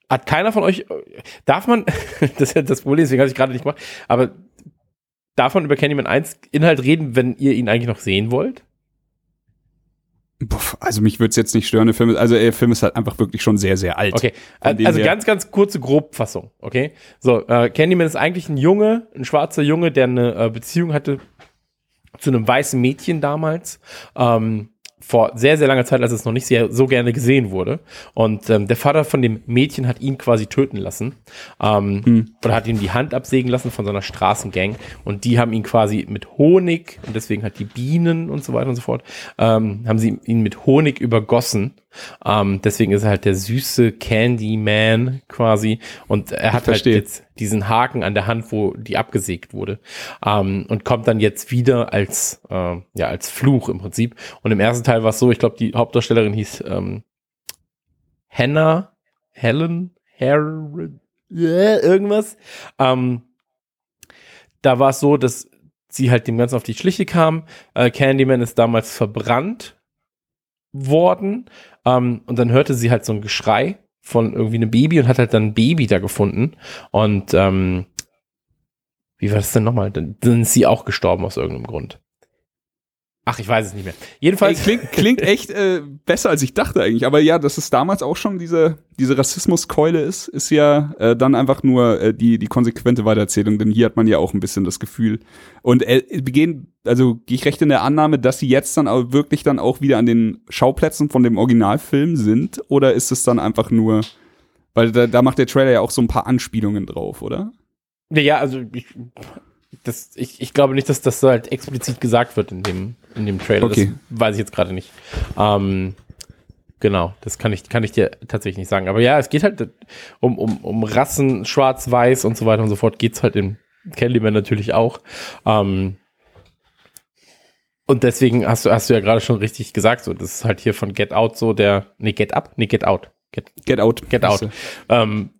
hat keiner von euch, äh, darf man, (laughs) das ist ja das Problem, deswegen habe ich gerade nicht gemacht, aber darf man über Candyman 1 Inhalt reden, wenn ihr ihn eigentlich noch sehen wollt? Also mich würde es jetzt nicht stören. Der Film ist, also der Film ist halt einfach wirklich schon sehr, sehr alt. Okay, also ganz, ganz kurze Grobfassung, okay? So, äh, Candyman ist eigentlich ein Junge, ein schwarzer Junge, der eine äh, Beziehung hatte zu einem weißen Mädchen damals, ähm, vor sehr, sehr langer Zeit, als es noch nicht sehr, so gerne gesehen wurde. Und ähm, der Vater von dem Mädchen hat ihn quasi töten lassen. Ähm, Oder hat ihm die Hand absägen lassen von so einer Straßengang. Und die haben ihn quasi mit Honig, und deswegen hat die Bienen und so weiter und so fort, ähm, haben sie ihn mit Honig übergossen. Ähm, deswegen ist er halt der süße Candyman quasi. Und er hat halt jetzt diesen Haken an der Hand, wo die abgesägt wurde. Ähm, und kommt dann jetzt wieder als, ähm, ja, als Fluch im Prinzip. Und im ersten Teil war es so, ich glaube, die Hauptdarstellerin hieß ähm, Hannah, Helen, Harry, äh, irgendwas. Ähm, da war es so, dass sie halt dem Ganzen auf die Schliche kam. Äh, Candyman ist damals verbrannt worden. Ähm, und dann hörte sie halt so ein Geschrei von irgendwie einem Baby und hat halt dann ein Baby da gefunden. Und ähm, wie war das denn nochmal? Dann, ist sie auch gestorben aus irgendeinem Grund. Ach, ich weiß es nicht mehr. Ey, Jedenfalls. klingt, klingt echt äh, besser, als ich dachte eigentlich. Aber ja, dass es damals auch schon diese, diese Rassismuskeule ist, ist ja äh, dann einfach nur äh, die, die konsequente Weitererzählung. Denn hier hat man ja auch ein bisschen das Gefühl. Und äh, begehen, also gehe ich recht in der Annahme, dass sie jetzt dann auch wirklich dann auch wieder an den Schauplätzen von dem Originalfilm sind? Oder ist es dann einfach nur, weil da, da macht der Trailer ja auch so ein paar Anspielungen drauf, oder? Ja, ja, also ich, das, ich, ich glaube nicht, dass das so halt explizit gesagt wird in dem, in dem Trailer. Okay. Das weiß ich jetzt gerade nicht. Ähm, Genau, das kann ich, kann ich dir tatsächlich nicht sagen. Aber ja, es geht halt um, um, um Rassen, Schwarz, Weiß und so weiter und so fort. Geht's halt in Candyman natürlich auch. Ähm, und deswegen hast du, hast du ja gerade schon richtig gesagt, so, das ist halt hier von Get Out so der, nee, Get Up, nee, Get Out. Get, Get Out. Get Out. Ähm,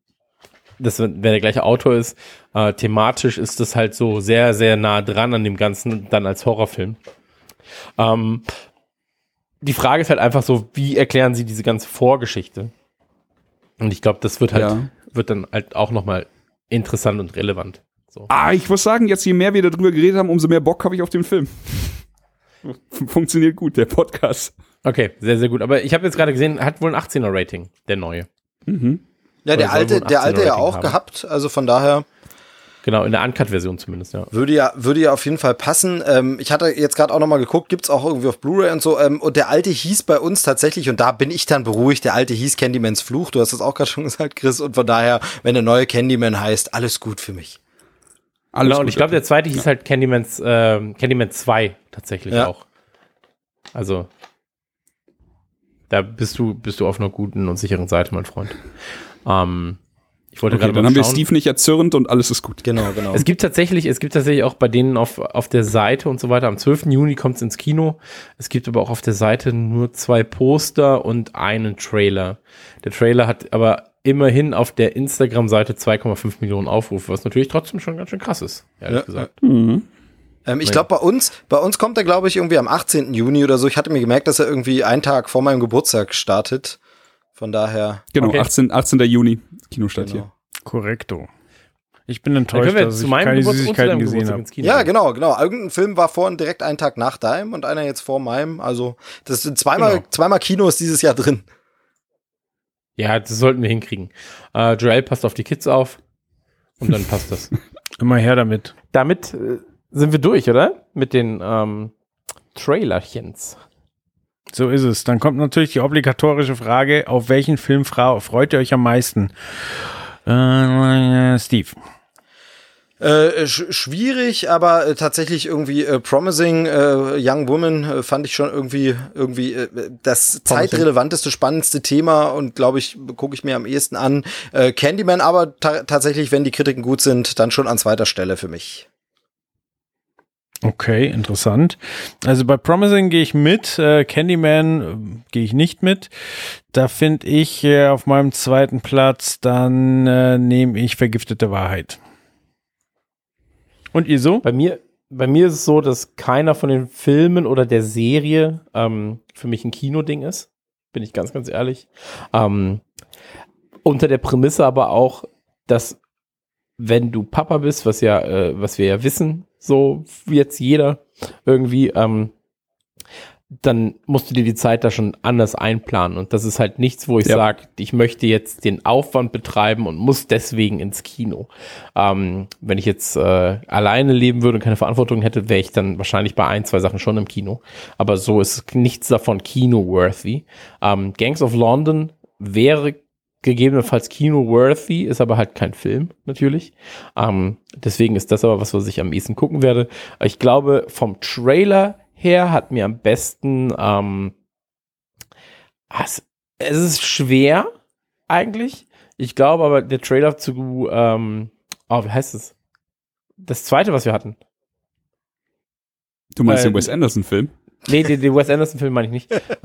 das, wenn der gleiche Autor ist, äh, thematisch ist das halt so sehr, sehr nah dran an dem Ganzen, dann als Horrorfilm. Ähm, die Frage ist halt einfach so, wie erklären sie diese ganze Vorgeschichte? Und ich glaube, das wird halt, Ja. wird dann halt auch nochmal interessant und relevant. So. Ah, ich muss sagen, jetzt je mehr wir darüber geredet haben, umso mehr Bock habe ich auf den Film. (laughs) Funktioniert gut, der Podcast. Okay, sehr, sehr gut. Aber ich habe jetzt gerade gesehen, hat wohl ein 18er Rating, der neue. Mhm. Ja, der alte, der alte 18er ja auch haben. gehabt. Also von daher Genau, in der Uncut-Version zumindest, ja. würde ja, würde ja auf jeden Fall passen. Ähm, ich hatte jetzt gerade auch noch mal geguckt, gibt's auch irgendwie auf Blu-ray und so. Ähm, und der alte hieß bei uns tatsächlich, und da bin ich dann beruhigt, der alte hieß Candymans Fluch. Du hast das auch gerade schon (laughs) gesagt, Chris. Und von daher, wenn der neue Candyman heißt, alles gut für mich. Alles Genau, und ich glaube, der zweite hieß halt Candymans, ähm, Candyman 2 tatsächlich Ja. auch. Also, da bist du, bist du auf einer guten und sicheren Seite, mein Freund. Ähm, ich wollte okay, gerade dann mal haben wir schauen. Steve nicht erzürnt und alles ist gut. Genau, genau. Es gibt tatsächlich, es gibt tatsächlich auch bei denen auf, auf der Seite und so weiter. Am 12. Juni kommt es ins Kino. Es gibt aber auch auf der Seite nur zwei Poster und einen Trailer. Der Trailer hat aber immerhin auf der Instagram-Seite 2,5 Millionen Aufrufe, was natürlich trotzdem schon ganz schön krass ist, ehrlich Ja, gesagt. Mhm. Ähm, ich glaube, bei uns, bei uns kommt er, glaube ich, irgendwie am 18. Juni oder so. Ich hatte mir gemerkt, dass er irgendwie einen Tag vor meinem Geburtstag startet. Von daher. Genau, Okay. 18, 18. Juni, Kinostart Genau. hier. Korrekto. Ich bin enttäuscht, dass zu ich meinem keine zu Süßigkeiten gesehen habe. Ja, genau, genau. Irgendein Film war vorhin direkt einen Tag nach deinem und einer jetzt vor meinem. Also, das sind zweimal, Genau. zweimal Kinos dieses Jahr drin. Ja, das sollten wir hinkriegen. Äh, Joel passt auf die Kids auf und dann passt das. (laughs) Immer her damit. Damit äh, sind wir durch, oder? Mit den ähm, Trailerchens. So ist es. Dann kommt natürlich die obligatorische Frage, auf welchen Film freut ihr euch am meisten? Äh, Steve. Äh, sch schwierig, aber äh, tatsächlich irgendwie äh, promising äh, Young Woman äh, fand ich schon irgendwie irgendwie äh, das zeitrelevanteste, spannendste Thema und glaube ich gucke ich mir am ehesten an. Candyman, aber ta tatsächlich, wenn die Kritiken gut sind, dann schon an zweiter Stelle für mich. Okay, interessant. Also bei Promising gehe ich mit, äh, Candyman äh, gehe ich nicht mit. Da finde ich äh, auf meinem zweiten Platz, dann äh, nehme ich Vergiftete Wahrheit. Und ihr so? Bei mir, bei mir ist es so, dass keiner von den Filmen oder der Serie ähm, für mich ein Kinoding ist. Bin ich ganz, ganz ehrlich. Ähm, unter der Prämisse aber auch, dass wenn du Papa bist, was ja, äh, was wir ja wissen, so jetzt jeder irgendwie, ähm, dann musst du dir die Zeit da schon anders einplanen. Und das ist halt nichts, wo ich Ja. sage, ich möchte jetzt den Aufwand betreiben und muss deswegen ins Kino. Ähm, wenn ich jetzt äh, alleine leben würde und keine Verantwortung hätte, wäre ich dann wahrscheinlich bei ein, zwei Sachen schon im Kino. Aber so ist nichts davon Kino-worthy. Ähm, Gangs of London wäre gegebenenfalls Kino-worthy, ist aber halt kein Film, natürlich. Ähm, deswegen ist das aber was, was ich am ehesten gucken werde. Ich glaube, vom Trailer her hat mir am besten, ähm, es, es ist schwer, eigentlich. Ich glaube aber, der Trailer zu, ähm, oh, wie heißt es? Das zweite, was wir hatten. Du meinst Äh, den Wes Anderson-Film? Nee, den, den Wes Anderson-Film meine ich nicht. (laughs)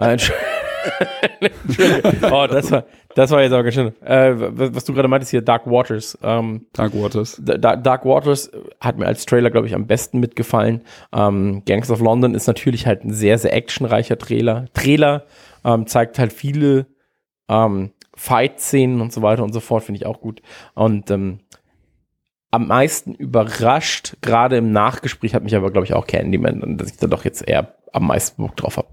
(laughs) Oh, das war, das war jetzt aber ganz schön. Äh, was, was du gerade meintest hier, Dark Waters. Ähm, Dark Waters. Da- Dark Waters hat mir als Trailer, glaube ich, am besten mitgefallen. Ähm, Gangs of London ist natürlich halt ein sehr, sehr actionreicher Trailer. Trailer ähm, zeigt halt viele ähm, Fight-Szenen und so weiter und so fort, finde ich auch gut. Und ähm, am meisten überrascht, gerade im Nachgespräch, hat mich aber, glaube ich, auch Candyman, dass ich da doch jetzt eher am meisten Bock drauf habe.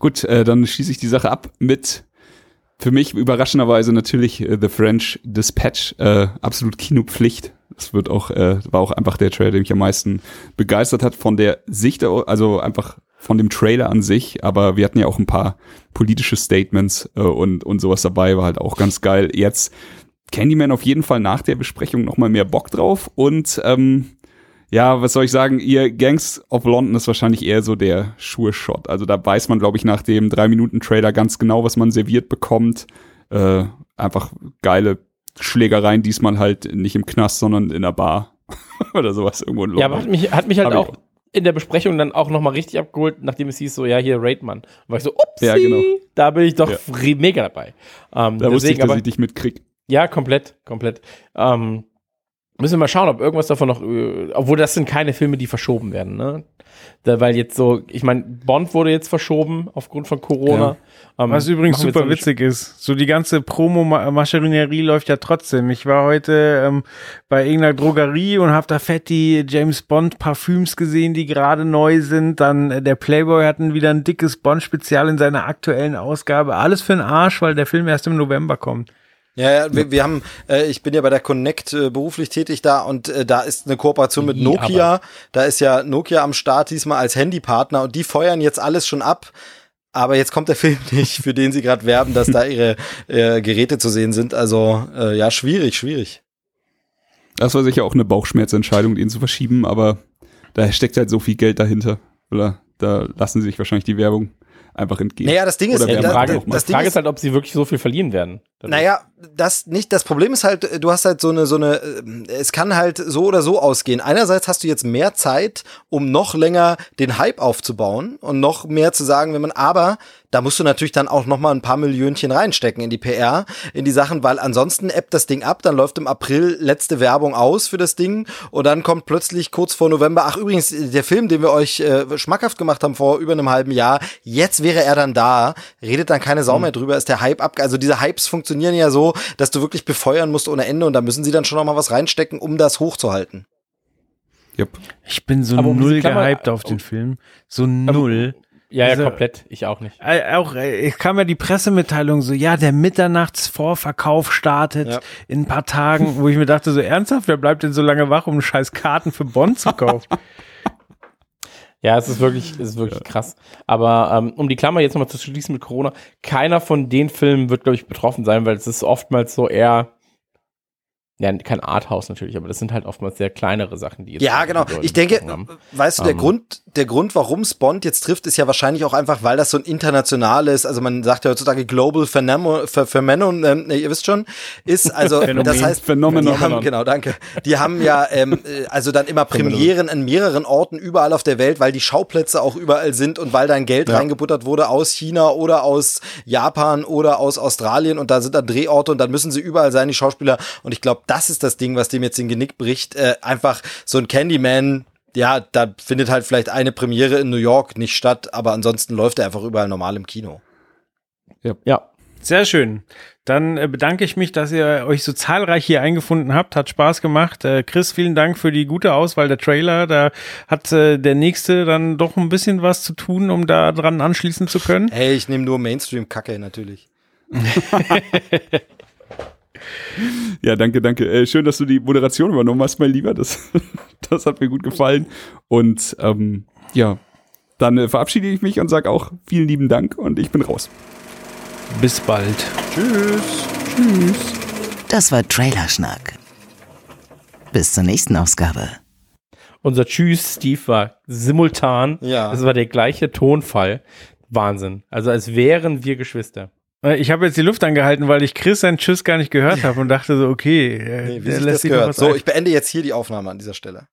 Gut, äh, dann schließe ich die Sache ab mit für mich überraschenderweise natürlich äh, The French Dispatch, äh, absolut Kinopflicht. Das wird auch, äh, war auch einfach der Trailer, der mich am meisten begeistert hat von der Sicht, also einfach von dem Trailer an sich, aber wir hatten ja auch ein paar politische Statements äh, und, und sowas dabei, war halt auch ganz geil. Jetzt Candyman auf jeden Fall nach der Besprechung nochmal mehr Bock drauf und ähm, Ja, was soll ich sagen? Ihr Gangs of London ist wahrscheinlich eher so der Sure-Shot. Also da weiß man, glaube ich, nach dem 3-Minuten-Trailer ganz genau, was man serviert bekommt. Äh, einfach geile Schlägereien, diesmal halt nicht im Knast, sondern in der Bar. (laughs) Oder sowas irgendwo in London. Ja, aber hat mich, hat mich halt Hab ich auch in der Besprechung dann auch nochmal richtig abgeholt, nachdem es hieß, so, ja, hier, Raidman. Und war ich so, upsie, Ja, genau. da bin ich doch Ja. mega dabei. Ähm, Da wusste ich, deswegen dass aber, ich dich mitkrieg. ja, komplett, komplett. Ähm, müssen wir mal schauen, ob irgendwas davon noch, äh, obwohl das sind keine Filme, die verschoben werden, ne? Da, weil jetzt so, ich meine, Bond wurde jetzt verschoben aufgrund von Corona. Ähm, Was übrigens super witzig ist, so die ganze Promo-Maschinerie läuft ja trotzdem. Ich war heute ähm, bei irgendeiner Drogerie und habe da fett die James Bond Parfüms gesehen, die gerade neu sind. Dann äh, der Playboy hatten wieder ein dickes Bond-Spezial in seiner aktuellen Ausgabe. Alles für den Arsch, weil der Film erst im November kommt. Ja, ja wir, wir haben, äh, ich bin ja bei der Connect äh, beruflich tätig da und äh, da ist eine Kooperation mit Nokia. Da ist ja Nokia am Start diesmal als Handypartner und die feuern jetzt alles schon ab. Aber jetzt kommt der (laughs) Film nicht, für den sie gerade werben, dass da ihre (laughs) äh, Geräte zu sehen sind. Also äh, ja, schwierig, schwierig. Das war sicher auch eine Bauchschmerzentscheidung, den zu verschieben, aber da steckt halt so viel Geld dahinter. Oder da lassen sie sich wahrscheinlich die Werbung einfach entgehen. Naja, das Ding ist, Oder Ja, die wer da, Frage, das die Ding Frage ist, ist halt, ob sie wirklich so viel verlieren werden. Naja, das nicht. Das Problem ist halt, du hast halt so eine, so eine, äh, es kann halt so oder so ausgehen. Einerseits hast du jetzt mehr Zeit, um noch länger den Hype aufzubauen und noch mehr zu sagen, wenn man, aber da musst du natürlich dann auch noch mal ein paar Millionchen reinstecken in die PR, in die Sachen, weil ansonsten ebbt das Ding ab, dann läuft im April letzte Werbung aus für das Ding und dann kommt plötzlich kurz vor November, ach übrigens, der Film, den wir euch äh, schmackhaft gemacht haben vor über einem halben Jahr, jetzt wäre er dann da, redet dann keine Sau mehr drüber, ist der Hype ab, also diese Hypes funktionieren ja so, dass du wirklich befeuern musst ohne Ende und da müssen sie dann schon noch mal was reinstecken, um das hochzuhalten. Yep. Ich bin so Aber um null Klammer- gehypt auf den Film. So null. Ja, ja, Diese- komplett. Ich auch nicht. Äh, auch, äh, kam ja die Pressemitteilung so, ja, der Mitternachtsvorverkauf startet Ja. in ein paar Tagen, wo ich mir dachte, so ernsthaft, wer bleibt denn so lange wach, um scheiß Karten für Bonn zu kaufen? (laughs) Ja, es ist wirklich, es ist wirklich krass. Aber ähm, um die Klammer jetzt nochmal zu schließen mit Corona, keiner von den Filmen wird, glaube ich, betroffen sein, weil es ist oftmals so eher, ja, kein Arthouse natürlich, aber das sind halt oftmals sehr kleinere Sachen, die jetzt Ja, genau. Ich denke, haben. weißt du, der Ähm. Grund, der Grund, warum es Bond jetzt trifft, ist ja wahrscheinlich auch einfach, weil das so ein internationales, also man sagt ja heutzutage Global Phenomenon, Phenomenon ähm, ihr wisst schon, ist also, (laughs) das heißt, Phänomenon. die haben, genau, danke. Die haben ja, ähm, äh, also dann immer Premieren an mehreren Orten überall auf der Welt, weil die Schauplätze auch überall sind und weil dann Geld reingebuttert wurde aus China oder aus Japan oder aus Australien und da sind dann Drehorte und dann müssen sie überall sein, die Schauspieler. Und ich glaube, das ist das Ding, was dem jetzt den Genick bricht. Äh, einfach so ein Candyman, ja, da findet halt vielleicht eine Premiere in New York nicht statt, aber ansonsten läuft er einfach überall normal im Kino. Ja, Sehr schön. Dann äh, bedanke ich mich, dass ihr euch so zahlreich hier eingefunden habt. Hat Spaß gemacht. Äh, Chris, vielen Dank für die gute Auswahl der Trailer. Da hat äh, der nächste dann doch ein bisschen was zu tun, um da dran anschließen zu können. Hey, ich nehme nur Mainstream-Kacke natürlich. (laughs) Ja, danke, danke. Äh, schön, dass du die Moderation übernommen hast, mein Lieber. Das, (laughs) das hat mir gut gefallen. Und ähm, ja, dann äh, verabschiede ich mich und sage auch vielen lieben Dank und ich bin raus. Bis bald. Tschüss. Das war Trailerschnack. Bis zur nächsten Ausgabe. unser Tschüss, Steve, war simultan. Ja. Das war der gleiche Tonfall. Wahnsinn. Also als wären wir Geschwister. Äh, Ich habe jetzt die Luft angehalten, weil ich Chris seinen Tschüss gar nicht gehört (laughs) habe und dachte so, okay, äh, Nee, wie der lässt sich noch was So, ein- ich beende jetzt hier die Aufnahme an dieser Stelle.